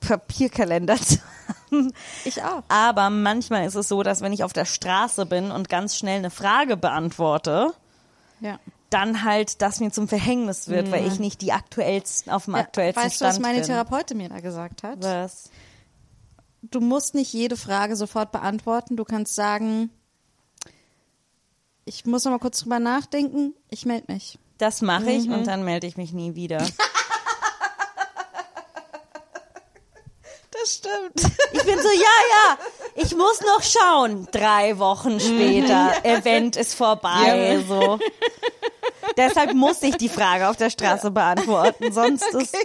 Papierkalender zu haben. Ich auch. Aber manchmal ist es so, dass wenn ich auf der Straße bin und ganz schnell eine Frage beantworte, Ja. Dann halt das mir zum Verhängnis wird, weil ich nicht die aktuellsten auf dem ja. aktuellsten Weißt du, Stand was meine bin. Therapeutin mir da gesagt hat? Was? Du musst nicht jede Frage sofort beantworten. Du kannst sagen, ich muss noch mal kurz drüber nachdenken. Ich melde mich. Das mache ich Mhm. und dann melde ich mich nie wieder. Das stimmt. Ich bin so, ja, ja, ich muss noch schauen. Drei Wochen später, Event ist vorbei, so. Deshalb muss ich die Frage auf der Straße beantworten, sonst ist,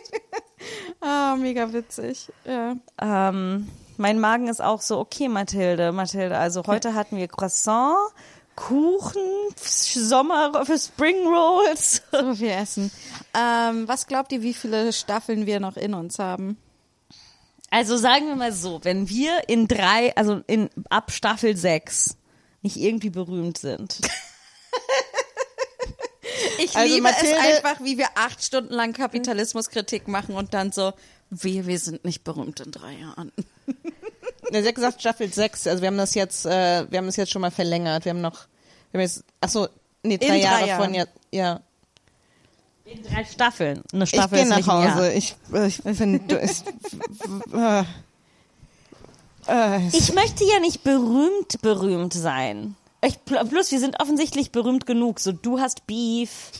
Ah, mega witzig. Ja. ähm, mein Magen ist auch so, okay, Mathilde, Mathilde, also heute hatten wir Croissant, Kuchen, Sommer, für Spring Rolls. So viel Essen. Ähm, was glaubt ihr, wie viele Staffeln wir noch in uns haben? Also sagen wir mal so, wenn wir in drei, also in ab Staffel sechs nicht irgendwie berühmt sind. Ich Also liebe es Mathilde- einfach, wie wir acht Stunden lang Kapitalismuskritik machen und dann so, wir, wir sind nicht berühmt in drei Jahren. Ja, sie hat gesagt Staffel 6, also wir haben das jetzt, äh, wir haben das jetzt schon mal verlängert. Wir haben noch, wir haben jetzt, ach so, nee, drei drei Jahre Jahren. von ja, ja. In drei Staffeln. Eine Ich Staffel gehe ist nach. Hause. Ich, ich finde, ich, äh, äh, Ich möchte ja nicht berühmt berühmt sein. Ich, plus, wir sind offensichtlich berühmt genug. So, du hast Beef.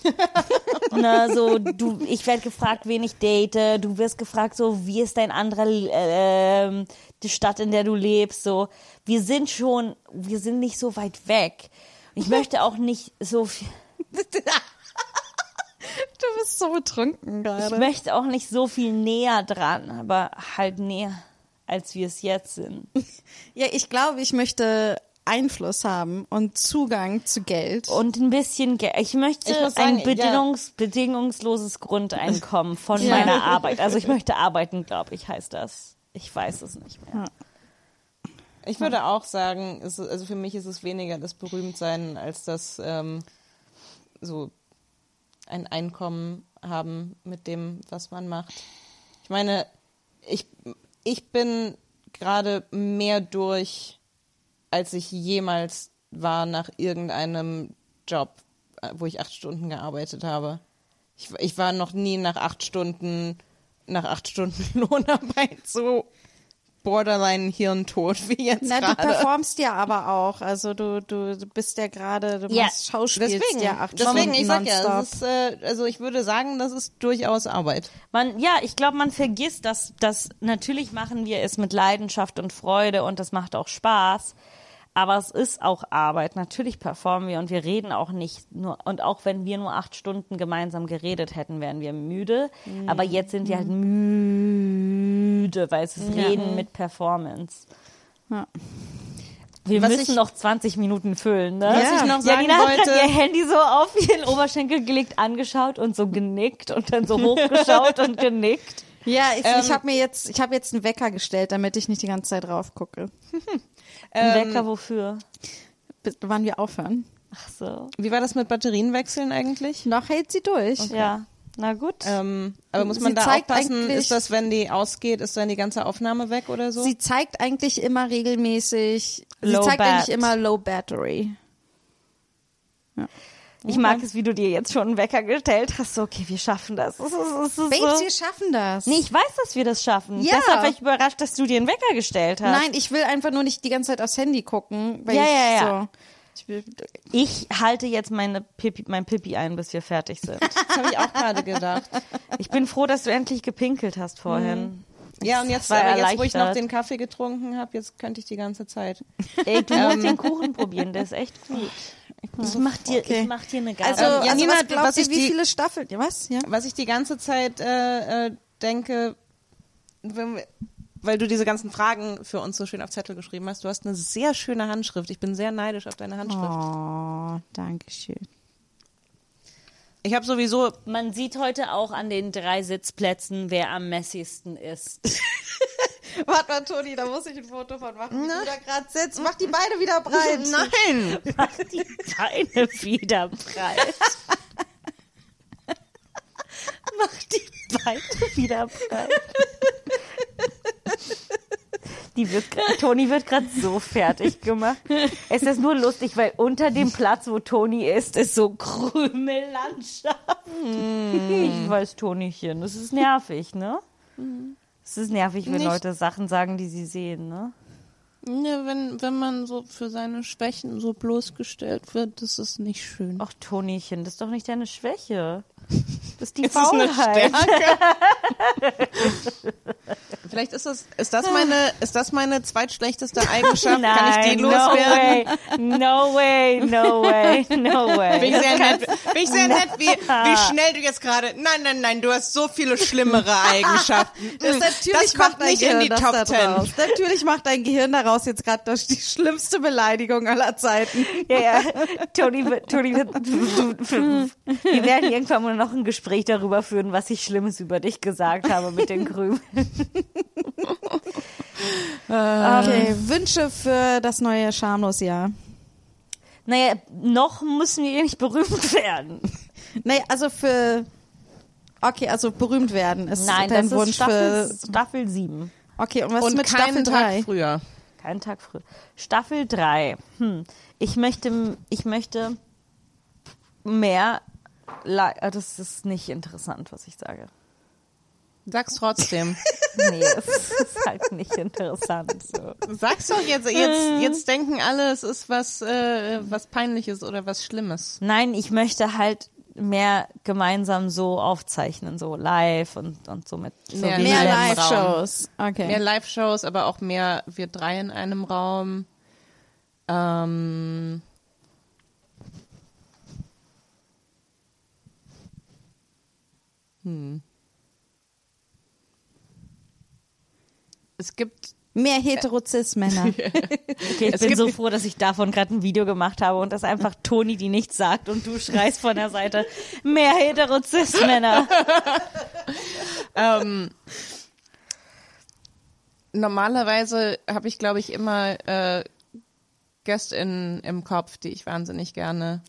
Na, so, du, ich werde gefragt, wen ich date. Du wirst gefragt, so, wie ist dein anderer, äh, die Stadt, in der du lebst. So, wir sind schon, wir sind nicht so weit weg. Ich möchte auch nicht so viel, Du bist so betrunken ich gerade. möchte auch nicht so viel näher dran, aber halt näher, als wir es jetzt sind. Ja, ich glaube, ich möchte Einfluss haben und Zugang zu Geld. Und ein bisschen, Ge ich möchte Ich sagen, ein bedingungs bedingungsloses Grundeinkommen von Ja. meiner Arbeit. Also ich möchte arbeiten, glaube ich, heißt das. Ich weiß es nicht mehr. ich würde auch sagen, es, also für mich ist es weniger das Berühmtsein, als das ähm, so ein Einkommen haben mit dem, was man macht. Ich meine, ich, ich bin gerade mehr durch, als ich jemals war nach irgendeinem Job, wo ich acht Stunden gearbeitet habe. Ich, ich war noch nie nach acht Stunden, nach acht Stunden Lohnarbeit so borderline Hirntod wie jetzt Na, du gerade. performst ja aber auch. Also du, du, du bist ja gerade, du Ja. machst Schauspielst Deswegen, ja acht deswegen, Stunden ich sag ja, nonstop. es ist, äh, also ich würde sagen, das ist durchaus Arbeit. Man, ja, ich glaube, man vergisst, dass, dass natürlich machen wir es mit Leidenschaft und Freude und das macht auch Spaß. Aber es ist auch Arbeit. Natürlich performen wir und wir reden auch nicht nur. Und auch wenn wir nur acht Stunden gemeinsam geredet hätten, wären wir müde. Aber jetzt sind wir halt müde, weil es ist Reden mit Performance. Ja. Wir Was müssen noch 20 Minuten füllen, ne? Was ich noch sagen Janina hat wollte- grad ihr Handy so auf ihren Oberschenkel gelegt, angeschaut und so genickt und dann so hochgeschaut und genickt. Ja, ich, Ähm, ich habe mir jetzt, ich habe jetzt einen Wecker gestellt, damit ich nicht die ganze Zeit drauf gucke, Ein Wecker wofür? bis wann wir aufhören. Ach so. Wie war das mit Batterienwechseln eigentlich? Noch hält sie durch. Ja. Na gut. Ähm, aber muss Sie man da zeigt aufpassen, ist das, wenn die ausgeht, ist dann die ganze Aufnahme weg oder so? Sie zeigt eigentlich immer regelmäßig, Low sie zeigt Bat. eigentlich immer Low Battery. ich mag es, wie du dir jetzt schon einen Wecker gestellt hast. So, okay, wir schaffen das. das, ist, das ist Babes, so. wir schaffen das. Nee, ich weiß, dass wir das schaffen. Ja. Deshalb war ich überrascht, dass du dir einen Wecker gestellt hast. Nein, ich will einfach nur nicht die ganze Zeit aufs Handy gucken. Weil Ja, ich ja, ja. So, Ich halte jetzt meine Pipi, mein Pipi ein, bis wir fertig sind. Das habe ich auch gerade gedacht. Ich bin froh, dass du endlich gepinkelt hast vorhin. Ja, und jetzt, war aber jetzt, wo ich noch den Kaffee getrunken habe, jetzt könnte ich die ganze Zeit. Ey, du musst den Kuchen probieren, der ist echt gut. Ich mach dir, Okay. ich mach dir eine Gabe. Also, Ähm, also Janina, was glaubt was ihr, ich wie die- viele Staffeln? Ja, was? Ja. Was ich die ganze Zeit äh, äh, denke, wenn wir, weil du diese ganzen Fragen für uns so schön auf Zettel geschrieben hast, du hast eine sehr schöne Handschrift. Ich bin sehr neidisch auf deine Handschrift. Oh, danke schön. Ich habe sowieso Man sieht heute auch an den drei Sitzplätzen, wer am messigsten ist. Warte mal, Toni, da muss ich ein Foto von machen, wie du da gerade sitzt. Mach die Beine wieder breit. Nein! Mach die Beine wieder breit. Mach die Beine wieder breit. Die wird, Toni wird gerade so fertig gemacht. Es ist nur lustig, weil unter dem Platz, wo Toni ist, ist so Krümellandschaft. Ich weiß, Tonichen, das ist nervig, ne? Es ist nervig, wenn Nicht- Leute Sachen sagen, die sie sehen, ne? Ja, wenn, wenn man so für seine Schwächen so bloßgestellt wird, das ist nicht schön. Ach, Tonichen, das ist doch nicht deine Schwäche. Das ist die Ist Faulheit. Vielleicht ist das, ist das meine, ist das meine zweitschlechteste Eigenschaft? Kann ich die no loswerden? way, no way, no way, no way. Bin ich sehr nett, bin ich sehr nett, wie, wie schnell du jetzt gerade, nein, nein, nein, du hast so viele schlimmere Eigenschaften. Das, natürlich das macht kommt dein nicht Gehirn in die Top Ten. Natürlich macht dein Gehirn daraus jetzt gerade die schlimmste Beleidigung aller Zeiten. Ja, ja. Toni wird, Toni wir werden irgendwann mal noch ein Gespräch darüber führen, was ich Schlimmes über dich gesagt habe mit den Krümeln. Okay, Wünsche für das neue Schamlos-Jahr. Naja, noch müssen wir nicht berühmt werden. Nee, also für. Okay, also berühmt werden ist Nein, dein das ist Wunsch Staffel, für. Staffel 7. Okay, und was Und mit Staffel keinen Tag 3? früher. Keinen Tag früher. Staffel 3. Hm. Ich möchte, ich möchte mehr. Äh, Das ist nicht interessant, was ich sage. Sag's trotzdem. Nee, es ist halt nicht interessant. So. Sag's doch jetzt, jetzt, jetzt denken alle, es ist was, äh, was peinliches oder was Schlimmes. Nein, ich möchte halt mehr gemeinsam so aufzeichnen, so live und, und so mit so Mehr Mehr. Live-Shows. Okay. Mehr Live-Shows, aber auch mehr wir drei in einem Raum. Ähm, hm. Es gibt Mehr Heterozis-Männer. Okay, ich Es bin so froh, dass ich davon gerade ein Video gemacht habe und das einfach Toni, die nichts sagt und du schreist von der Seite mehr Heterozis-Männer. ähm, normalerweise habe ich, glaube ich, immer äh, GästInnen im Kopf, die ich wahnsinnig gerne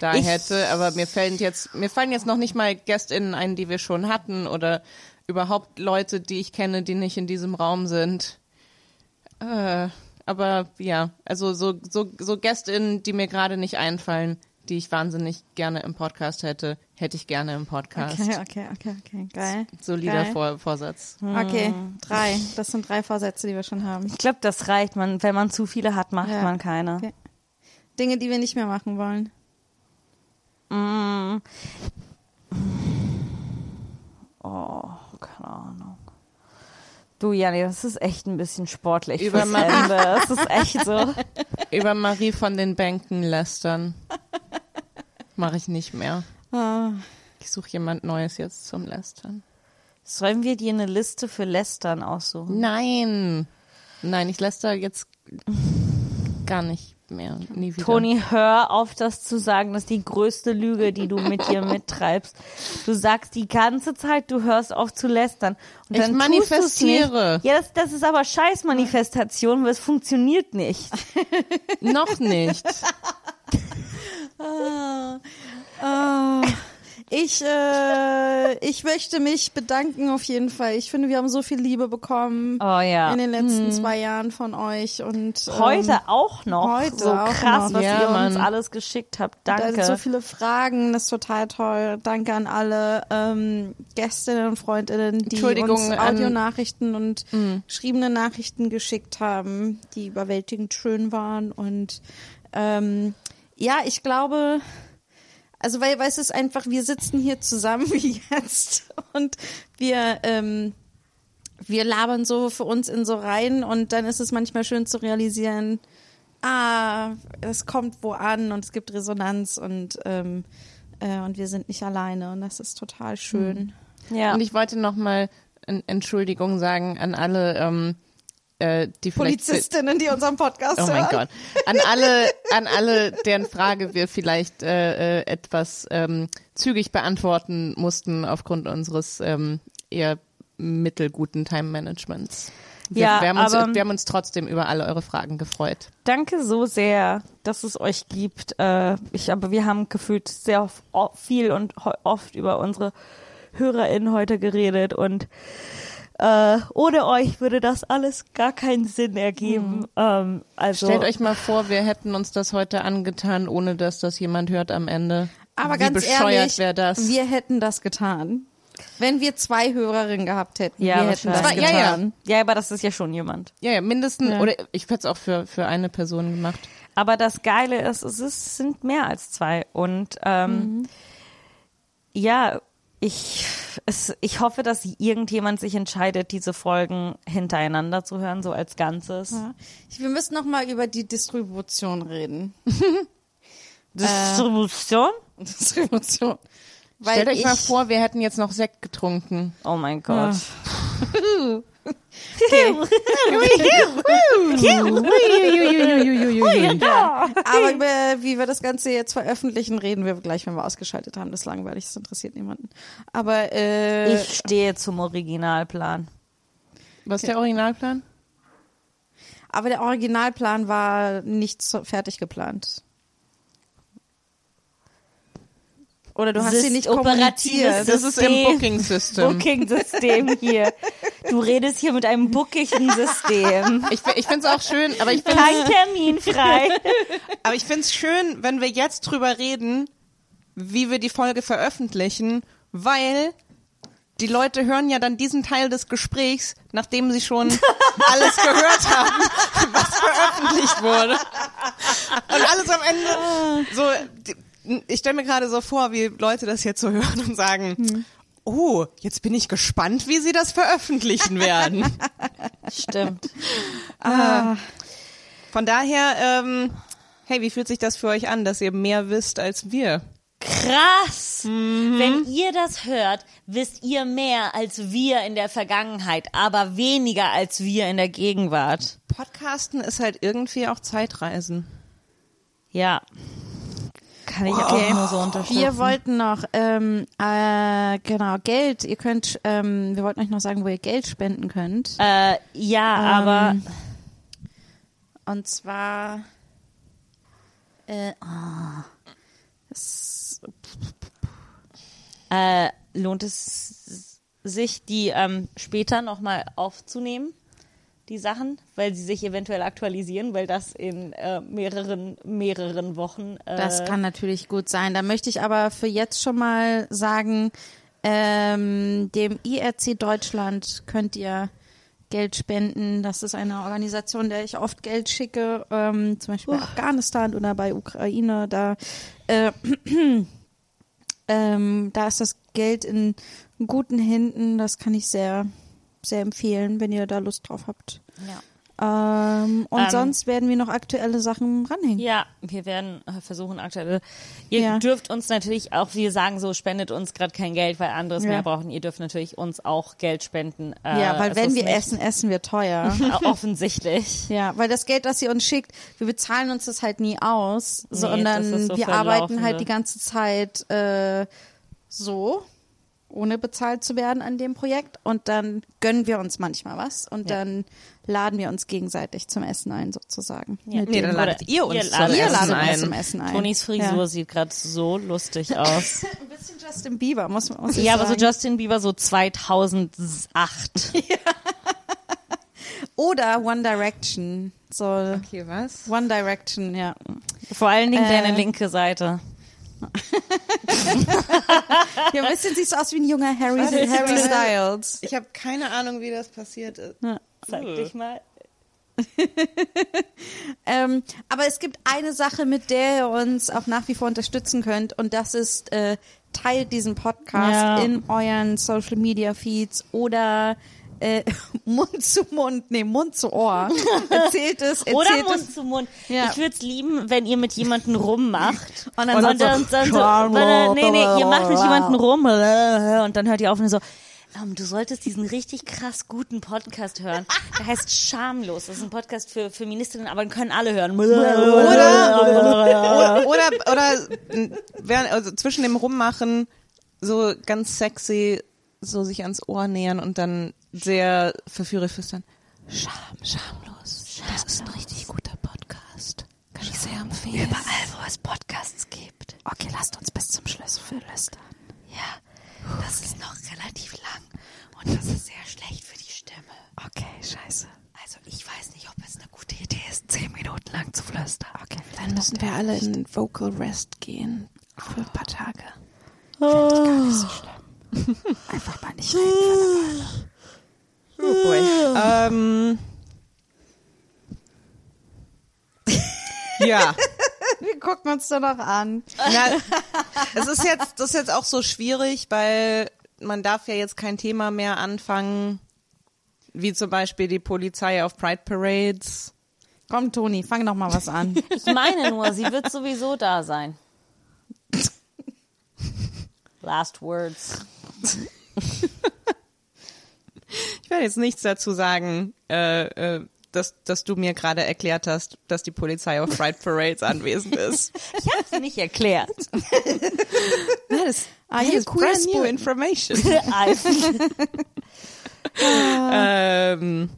da Ich- hätte. Aber mir fallen jetzt, mir fallen jetzt noch nicht mal GästInnen ein, die wir schon hatten oder überhaupt Leute, die ich kenne, die nicht in diesem Raum sind. Äh, aber ja, also so, so, so GästInnen, die mir gerade nicht einfallen, die ich wahnsinnig gerne im Podcast hätte, hätte ich gerne im Podcast. Okay, okay, okay, okay. Geil. Solider Geil. Vor Vorsatz. Okay, drei. Das sind drei Vorsätze, die wir schon haben. Ich glaube, das reicht. Man, wenn man zu viele hat, macht Ja. man keine. Okay. Dinge, die wir nicht mehr machen wollen. Mm. Oh, keine Ahnung. Du, Janni, das ist echt ein bisschen sportlich Über fürs Marie. Ende. Das ist echt so. Über Marie von den Bänken lästern. Mache ich nicht mehr. Ah. Ich suche jemand Neues jetzt zum Lästern. Sollen wir dir eine Liste für Lästern aussuchen? Nein. Nein, ich läster jetzt gar nicht mehr. Nie wieder. Toni, hör auf, das zu sagen. Das ist die größte Lüge, die du mit dir mittreibst. Du sagst die ganze Zeit, du hörst auf zu lästern. Und Ich dann manifestiere. Ja, das, das ist aber Scheißmanifestation, weil es funktioniert nicht. Noch nicht. Ah, ich, äh, ich möchte mich bedanken auf jeden Fall. Ich finde, wir haben so viel Liebe bekommen Oh ja. in den letzten zwei Jahren von euch und ähm, Heute auch noch. heute so auch krass, noch. was Ja, ihr uns Mann. alles geschickt habt. Da Danke. so viele Fragen, das ist total toll. Danke an alle ähm, Gästinnen und Freundinnen, die uns an- Audionachrichten und geschriebene Nachrichten geschickt haben, die überwältigend schön waren. Und ähm, Ja, ich glaube, also weil, weil es ist einfach, wir sitzen hier zusammen wie jetzt und wir, ähm, wir labern so für uns in so rein und dann ist es manchmal schön zu realisieren, ah, es kommt wo an und es gibt Resonanz und, ähm, äh, und wir sind nicht alleine und das ist total schön. Ja. Und ich wollte nochmal Entschuldigung sagen an alle, ähm, äh, die Polizistinnen, die unseren Podcast Oh mein hören. Gott. An alle, an alle, deren Frage wir vielleicht äh, äh, etwas ähm, zügig beantworten mussten aufgrund unseres ähm, eher mittelguten Time-Managements. Wir, Ja, wir, haben uns, aber- wir haben uns trotzdem über alle eure Fragen gefreut. Danke so sehr, dass es euch gibt. Äh, ich, aber wir haben gefühlt sehr viel und oft über unsere HörerInnen heute geredet und äh, ohne euch würde das alles gar keinen Sinn ergeben. Ähm, also Stellt euch mal vor, wir hätten uns das heute angetan, ohne dass das jemand hört am Ende. Aber Wie ganz bescheuert ehrlich, wäre das? wir hätten das getan. Wenn wir zwei Hörerinnen gehabt hätten, Ja, wir hätten das wahrscheinlich. Ja, ja. getan. ja, aber das ist ja schon jemand. ja, ja, mindestens, oder ich hätte es auch für, für eine Person gemacht. Aber das Geile ist, es ist, sind mehr als zwei. Und ähm, ja, ich, es, ich hoffe, dass irgendjemand sich entscheidet, diese Folgen hintereinander zu hören, so als Ganzes. Ja. Wir müssen noch mal über die Distribution reden. Distribution? Distribution. Weil Stellt euch ich, mal vor, wir hätten jetzt noch Sekt getrunken. Oh mein Gott. Aber über wie wir das Ganze jetzt veröffentlichen, reden wir gleich, wenn wir ausgeschaltet haben. Das ist langweilig, das interessiert niemanden. Aber äh, Ich stehe zum Originalplan. Was ist der Originalplan? aber der Originalplan war nicht so fertig geplant. Oder du hast sie nicht operatives kommuniziert. Das ist im System. Booking-System. Booking-System hier. Du redest hier mit einem bookigen System. Ich, ich finde es auch schön, aber ich finde Kein Termin frei. Aber ich find's schön, wenn wir jetzt drüber reden, wie wir die Folge veröffentlichen, weil die Leute hören ja dann diesen Teil des Gesprächs, nachdem sie schon alles gehört haben, was veröffentlicht wurde. Und alles am Ende so, ich stelle mir gerade so vor, wie Leute das jetzt so hören und sagen, oh, jetzt bin ich gespannt, wie sie das veröffentlichen werden. Stimmt. Von daher, ähm, hey, wie fühlt sich das für euch an, dass ihr mehr wisst als wir? Krass! Wenn ihr das hört, wisst ihr mehr als wir in der Vergangenheit, aber weniger als wir in der Gegenwart. Podcasten ist halt irgendwie auch Zeitreisen. Ja. Kann ich auch nur so unterstützen. Wir wollten noch, ähm, äh, genau, Geld. Ihr könnt, ähm, wir wollten euch noch sagen, wo ihr Geld spenden könnt. äh, ja, aber Ähm, Und zwar, äh, oh, das, äh, lohnt es sich, die ähm, später nochmal aufzunehmen, die Sachen, weil sie sich eventuell aktualisieren, weil das in äh, mehreren, mehreren Wochen. Äh, das kann natürlich gut sein. Da möchte ich aber für jetzt schon mal sagen, ähm, dem IRC Deutschland könnt ihr Geld spenden. Das ist eine Organisation, der ich oft Geld schicke, ähm, zum Beispiel bei Afghanistan oder bei Ukraine. Da, äh, ähm, da ist das Geld in guten Händen. Das kann ich sehr, sehr empfehlen, wenn ihr da Lust drauf habt. Ja. Ähm, und Ähm, sonst werden wir noch aktuelle Sachen ranhängen. Ja, wir werden äh, versuchen aktuell. Ihr Ja. dürft uns natürlich auch, wir sagen so, spendet uns gerade kein Geld, weil anderes Ja. mehr brauchen. Ihr dürft natürlich uns auch Geld spenden. Äh, Ja, weil wenn wir essen, essen wir teuer. Offensichtlich. Ja, weil das Geld, das ihr uns schickt, wir bezahlen uns das halt nie aus, Nee, sondern so wir arbeiten halt die ganze Zeit äh, so, ohne bezahlt zu werden an dem Projekt und dann gönnen wir uns manchmal was und Ja. dann laden wir uns gegenseitig zum Essen ein sozusagen. Ja. Mit Nee, dann ladet ihr uns Ihr zum ladet Essen ladet ein. uns zum Essen ein. Tonis Frisur Ja. sieht gerade so lustig aus. Ein bisschen Justin Bieber, muss man muss ja, aber so sagen. Justin Bieber so 2008. Oder One Direction. So Okay, was? One Direction, ja. Vor allen Dingen Äh. deine linke Seite. Ja, ein bisschen siehst du aus wie ein junger Harry, Harry Styles. Ich habe keine Ahnung, wie das passiert ist. Zeig dich mal. Ähm, aber es gibt eine Sache, mit der ihr uns auch nach wie vor unterstützen könnt und das ist, äh, teilt diesen Podcast Ja. in euren Social Media Feeds oder äh, Mund zu Mund, nee, Mund zu Ohr. Erzählt es, erzählt Oder es. Mund zu Mund. Ja. Ich würde es lieben, wenn ihr mit jemandem rummacht. Und dann und sagt dann, so, dann so, weil, nee, nee, ihr macht mit jemandem rum und dann hört ihr auf und so, ähm, du solltest diesen richtig krass guten Podcast hören. Der heißt Schamlos. Das ist ein Podcast für Feministinnen, aber den können alle hören. Oder, oder, oder während, also zwischen dem Rummachen so ganz sexy so sich ans Ohr nähern und dann sehr verführerisch flüstern. Scham, schamlos. Das ist ein richtig guter Podcast. Kann ich sehr empfehlen. Überall, wo es Podcasts gibt. Okay, lasst uns bis zum Schluss flüstern. Ja, das ist noch relativ lang und das ist sehr schlecht für die Stimme. Okay, scheiße. Also ich weiß nicht, ob es eine gute Idee ist, zehn Minuten lang zu flüstern. Okay, Dann müssen wir alle in Vocal Rest gehen. Für ein paar Tage. einfach mal nicht reden. Oh boy. ähm, ja. Wir gucken uns da noch an. Na, es ist jetzt, das ist jetzt auch so schwierig, weil man darf ja jetzt kein Thema mehr anfangen, wie zum Beispiel die Polizei auf Pride Parades. Komm, Toni, fang noch mal was an. Ich meine nur, sie wird sowieso da sein. Last words. Ich werde jetzt nichts dazu sagen, äh, äh, dass, dass du mir gerade erklärt hast, dass die Polizei auf Pride Parades anwesend ist. Ich habe sie nicht erklärt. That is, that is brand new information. Ähm,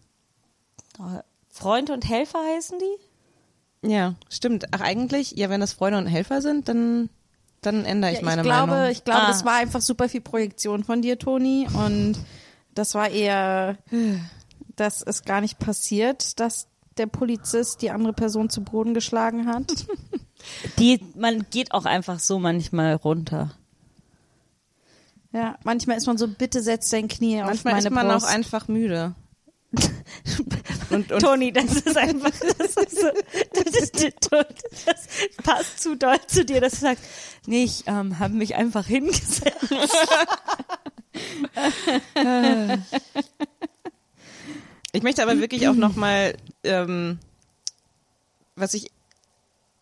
Freund und Helfer heißen die? ja, stimmt. Ach, eigentlich, ja, wenn das Freunde und Helfer sind, dann, dann ändere ich Ja, meine ich glaube, Meinung. ich glaube, Ah. das war einfach super viel Projektion von dir, Toni. Und das war eher, dass es gar nicht passiert, dass der Polizist die andere Person zu Boden geschlagen hat. Die, man geht auch einfach so manchmal runter. Ja, manchmal ist man so, bitte setz dein Knie auf Manchmal meine ist man Brust. auch einfach müde. und, und Toni, das ist einfach, das ist so, das, ist, das passt zu doll zu dir, dass du sagst, nee, ich ähm, habe mich einfach hingesetzt. Ich möchte aber wirklich auch nochmal, ähm, was ich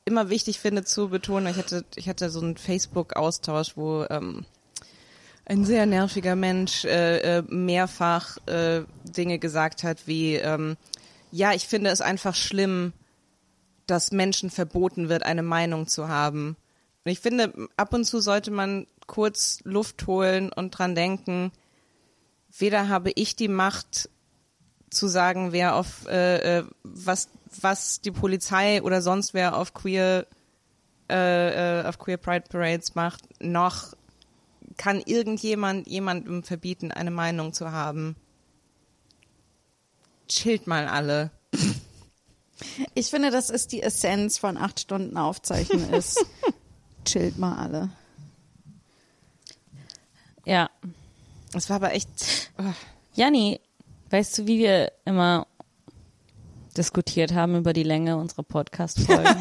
immer wichtig finde zu betonen, ich hatte, ich hatte so einen Facebook-Austausch, wo ähm, ein sehr nerviger Mensch äh, äh, mehrfach äh, Dinge gesagt hat, wie ähm, ja, ich finde es einfach schlimm, dass Menschen verboten wird, eine Meinung zu haben. Und ich finde, ab und zu sollte man kurz Luft holen und dran denken, weder habe ich die Macht zu sagen, wer auf äh, äh, was was die Polizei oder sonst wer auf queer äh, äh, auf queer Pride Parades macht, noch kann irgendjemand jemandem verbieten, eine Meinung zu haben. Chillt mal alle. Ich finde, das ist die Essenz von acht Stunden Aufzeichnen ist. Chillt mal alle. Ja. Es war aber echt. oh. Janni, weißt du, wie wir immer diskutiert haben über die Länge unserer Podcast-Folgen?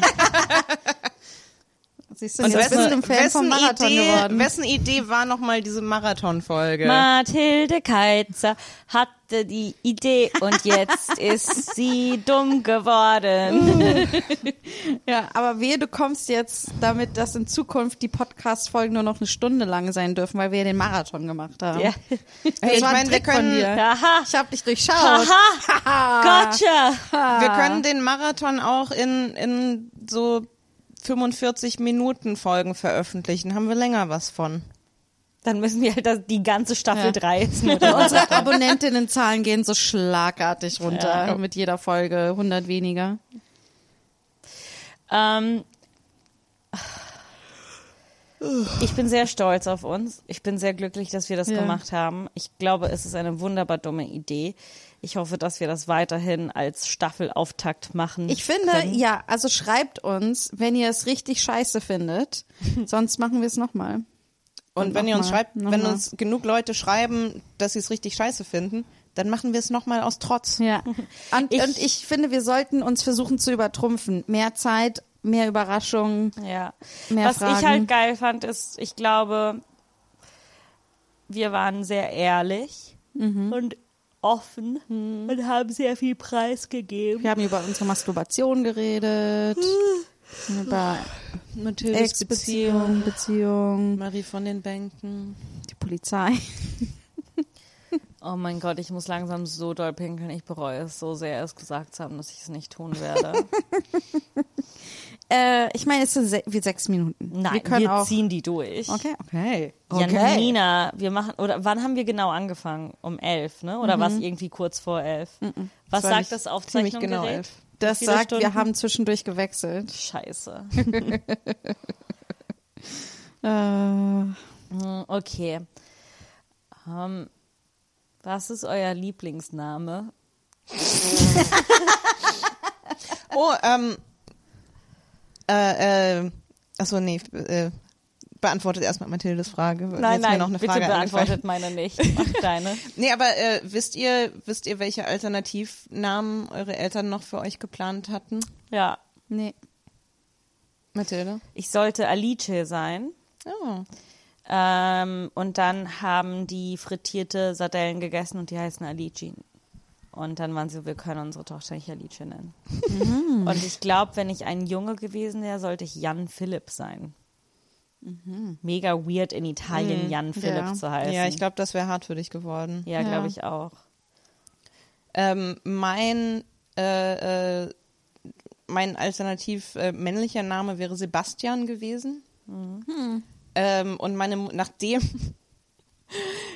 Siehst du, Und jetzt bist du wessen, ein Fan vom Marathon Idee, geworden. wessen Idee war nochmal diese Marathonfolge? Mathilde Keizer hatte die Idee und jetzt ist sie dumm geworden. Ja, aber wehe, du kommst jetzt damit, dass in Zukunft die Podcast-Folgen nur noch eine Stunde lang sein dürfen, weil wir ja den Marathon gemacht haben. Ja. Hey, ich meine, wir können, dir. Aha. Ich hab dich durchschaut. Aha. Gotcha. wir können den Marathon auch in, in so 45 Minuten Folgen veröffentlichen. Haben wir länger was von. Dann müssen wir halt das, die ganze Staffel Ja. 3 ist nur Unsere Abonnentinnenzahlen gehen so schlagartig runter Ja. mit jeder Folge 100 weniger. Ähm, ich bin sehr stolz auf uns. Ich bin sehr glücklich, dass wir das Ja. gemacht haben. Ich glaube, es ist eine wunderbar dumme Idee. Ich hoffe, dass wir das weiterhin als Staffelauftakt machen. Ich finde, können. ja, also schreibt uns, wenn ihr es richtig scheiße findet. Sonst machen wir es nochmal. Und Und wenn ihr uns schreibt, wenn nochmal. uns genug Leute schreiben, dass sie es richtig scheiße finden, dann machen wir es nochmal aus Trotz. Ja. Und Ich- ich, und ich finde, wir sollten uns versuchen zu übertrumpfen. Mehr Zeit, mehr Überraschungen. Ja. Mehr Was Fragen. ich halt geil fand, ist, ich glaube, wir waren sehr ehrlich Mhm. und offen und haben sehr viel preisgegeben. Wir haben über unsere Masturbation geredet. über Mathildes Ex-Beziehung, Beziehung, Marie von den Bänken. die Polizei. Oh mein Gott, ich muss langsam so doll pinkeln. Ich bereue es so sehr, es gesagt zu haben, dass ich es nicht tun werde. Äh, ich meine, es sind se wie sechs Minuten. Nein, wir wir, können auch. ziehen die durch. Okay, okay. Janina, wir machen, oder wann haben wir genau angefangen? Um elf, ne? Oder was irgendwie kurz vor elf? Was war sagt das Aufzeichnungsgerät? genau elf. Das sagt, wir Stunden? haben zwischendurch gewechselt. Scheiße. Äh, Hm, Okay. Ähm, was ist euer Lieblingsname? Oh, ähm, äh, äh, achso, nee, äh, beantwortet erstmal Mathildes Frage. Nein, nein, noch eine bitte Frage beantwortet meine nicht. Mach deine. Nee, aber äh, wisst ihr, wisst ihr, welche Alternativnamen eure Eltern noch für euch geplant hatten? Ja. nee. Mathilde? Ich sollte Alice sein. Oh. Ähm, und dann haben die frittierte Sardellen gegessen und die heißen Alici. Und dann waren sie so, wir können unsere Tochter nicht Alice nennen. Und ich glaube, wenn ich ein Junge gewesen wäre, sollte ich Jan Philipp sein. Mega weird in Italien Jan Philipp Ja. zu heißen. Ja, ich glaube, das wäre hart für dich geworden. Ja, Ja. glaube ich auch. Ähm, mein äh, äh, mein alternativ äh, männlicher Name wäre Sebastian gewesen. Ähm, und meine nachdem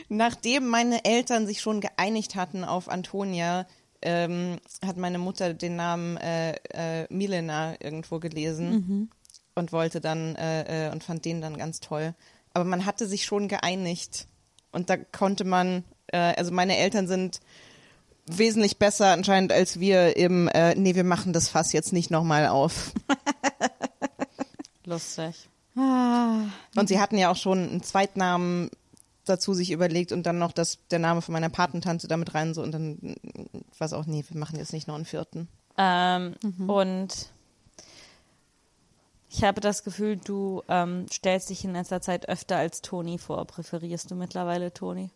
nachdem meine Eltern sich schon geeinigt hatten auf Antonia, ähm, hat meine Mutter den Namen äh, äh, Milena irgendwo gelesen und wollte dann äh, äh, und fand den dann ganz toll. Aber man hatte sich schon geeinigt und da konnte man, äh, also meine Eltern sind wesentlich besser anscheinend als wir im, äh, nee, wir machen das Fass jetzt nicht nochmal auf. Lustig. Ah, Und sie hatten ja auch schon einen Zweitnamen dazu sich überlegt und dann noch das, der Name von meiner Patentante damit rein so und dann war es auch, nee, wir machen jetzt nicht noch einen vierten. Ähm, Und ich habe das Gefühl, du ähm, stellst dich in letzter Zeit öfter als Toni vor. Präferierst du mittlerweile Toni?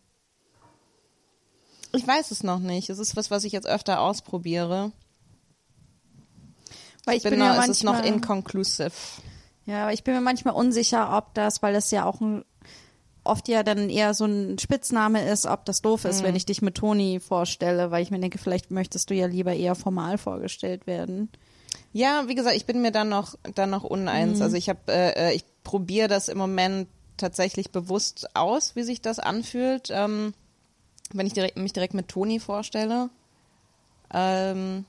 Ich weiß es noch nicht. Es ist was, was ich jetzt öfter ausprobiere. weil ich bin bin, noch, mir es ist noch manchmal, inconclusive. ja, aber ich bin mir manchmal unsicher, ob das, weil das ja auch ein, oft ja dann eher so ein Spitzname ist, ob das doof ist, wenn ich dich mit Toni vorstelle, weil ich mir denke, vielleicht möchtest du ja lieber eher formal vorgestellt werden. Ja, wie gesagt, ich bin mir dann noch dann noch uneins. Also ich habe, äh, äh, ich probiere das im Moment tatsächlich bewusst aus, wie sich das anfühlt, ähm, wenn ich direkt, mich direkt mit Toni vorstelle. Ähm,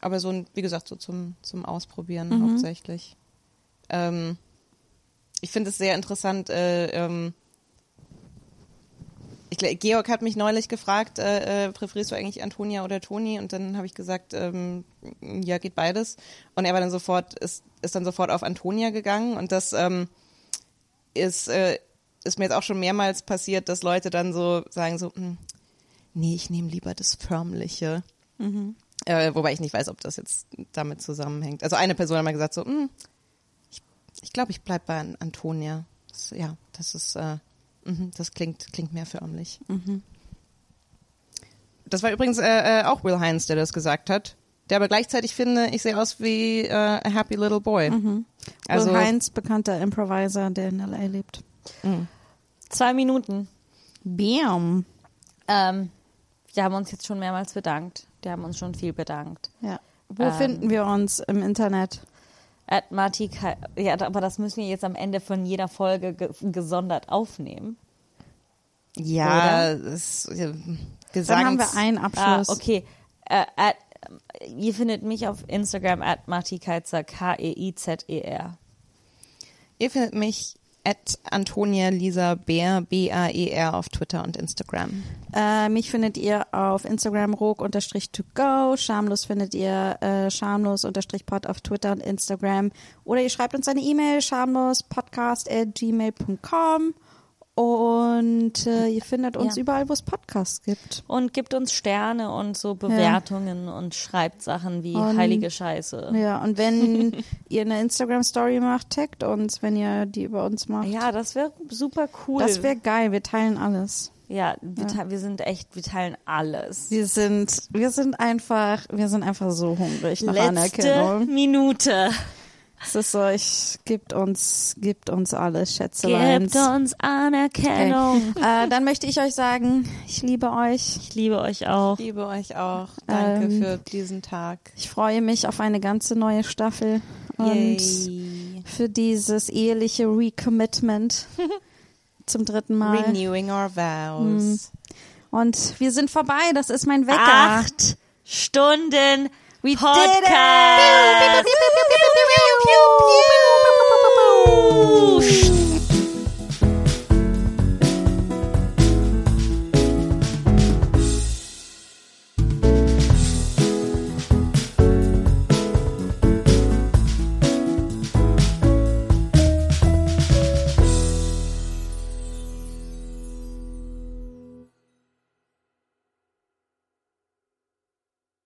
aber so, ein, wie gesagt, so zum zum Ausprobieren hauptsächlich. Ähm, ich finde es sehr interessant. Äh, ähm, ich, Georg hat mich neulich gefragt, äh, äh, präferierst du eigentlich Antonia oder Toni? Und dann habe ich gesagt, ähm, ja, geht beides. Und er war dann sofort, ist, ist dann sofort auf Antonia gegangen. Und das ähm, ist, äh, ist mir jetzt auch schon mehrmals passiert, dass Leute dann so sagen so, hm, nee, ich nehme lieber das Förmliche. Äh, wobei ich nicht weiß, ob das jetzt damit zusammenhängt. Also eine Person hat mal gesagt so, hm, ich, glaube, ich bleib bei An- Antonia. Das, ja, das ist, äh, mhm, das klingt, klingt mehr förmlich. Das war übrigens äh, äh, auch Will Heinz, der das gesagt hat. Der aber gleichzeitig finde, ich sehe aus wie äh, a happy little boy. Also Will Heinz, bekannter Improviser, der in L.A. lebt. Zwei Minuten. Bam. Ähm, wir haben uns jetzt schon mehrmals bedankt. Wir haben uns schon viel bedankt. Ja. Wo Ähm. finden wir uns im Internet? At Marti, ja, aber das müssen wir jetzt am Ende von jeder Folge ge gesondert aufnehmen. ja, es, ja, wir Dann haben wir einen Ah, Abschluss. okay. Äh, at, ihr findet mich auf Instagram at Marti Keizer, K-E-I-Z-E-R. Ihr findet mich at Antonia Lisa Bär, B-A-E-R auf Twitter und Instagram. Äh, mich findet ihr auf Instagram rog-to-go. Schamlos findet ihr äh, schamlos-pod auf Twitter und Instagram. Oder ihr schreibt uns eine E-Mail, schamlospodcast at gmail.com. Und äh, ihr findet uns Ja. überall, wo es Podcasts gibt. Und gibt uns Sterne und so Bewertungen und schreibt Sachen wie Und- heilige Scheiße. Ja, und wenn ihr eine Instagram-Story macht, taggt uns, wenn ihr die über uns macht. Ja, das wäre super cool. Das wäre geil, wir teilen alles. ja, wir, te- wir sind echt, wir teilen alles. Wir sind, wir sind einfach, wir sind einfach so hungrig nach Letzte Anerkennung. Minute. Es ist so, ich, gibt uns, gibt uns alles, Schätzeleins. Gebt uns Anerkennung. Äh, dann möchte ich euch sagen, ich liebe euch. Ich liebe euch auch. liebe euch auch. Danke Ähm, für diesen Tag. Ich freue mich auf eine ganze neue Staffel und Yay. für dieses eheliche Recommitment zum dritten Mal. Renewing our vows. Und wir sind vorbei, das ist mein Wecker. Acht Stunden We did it!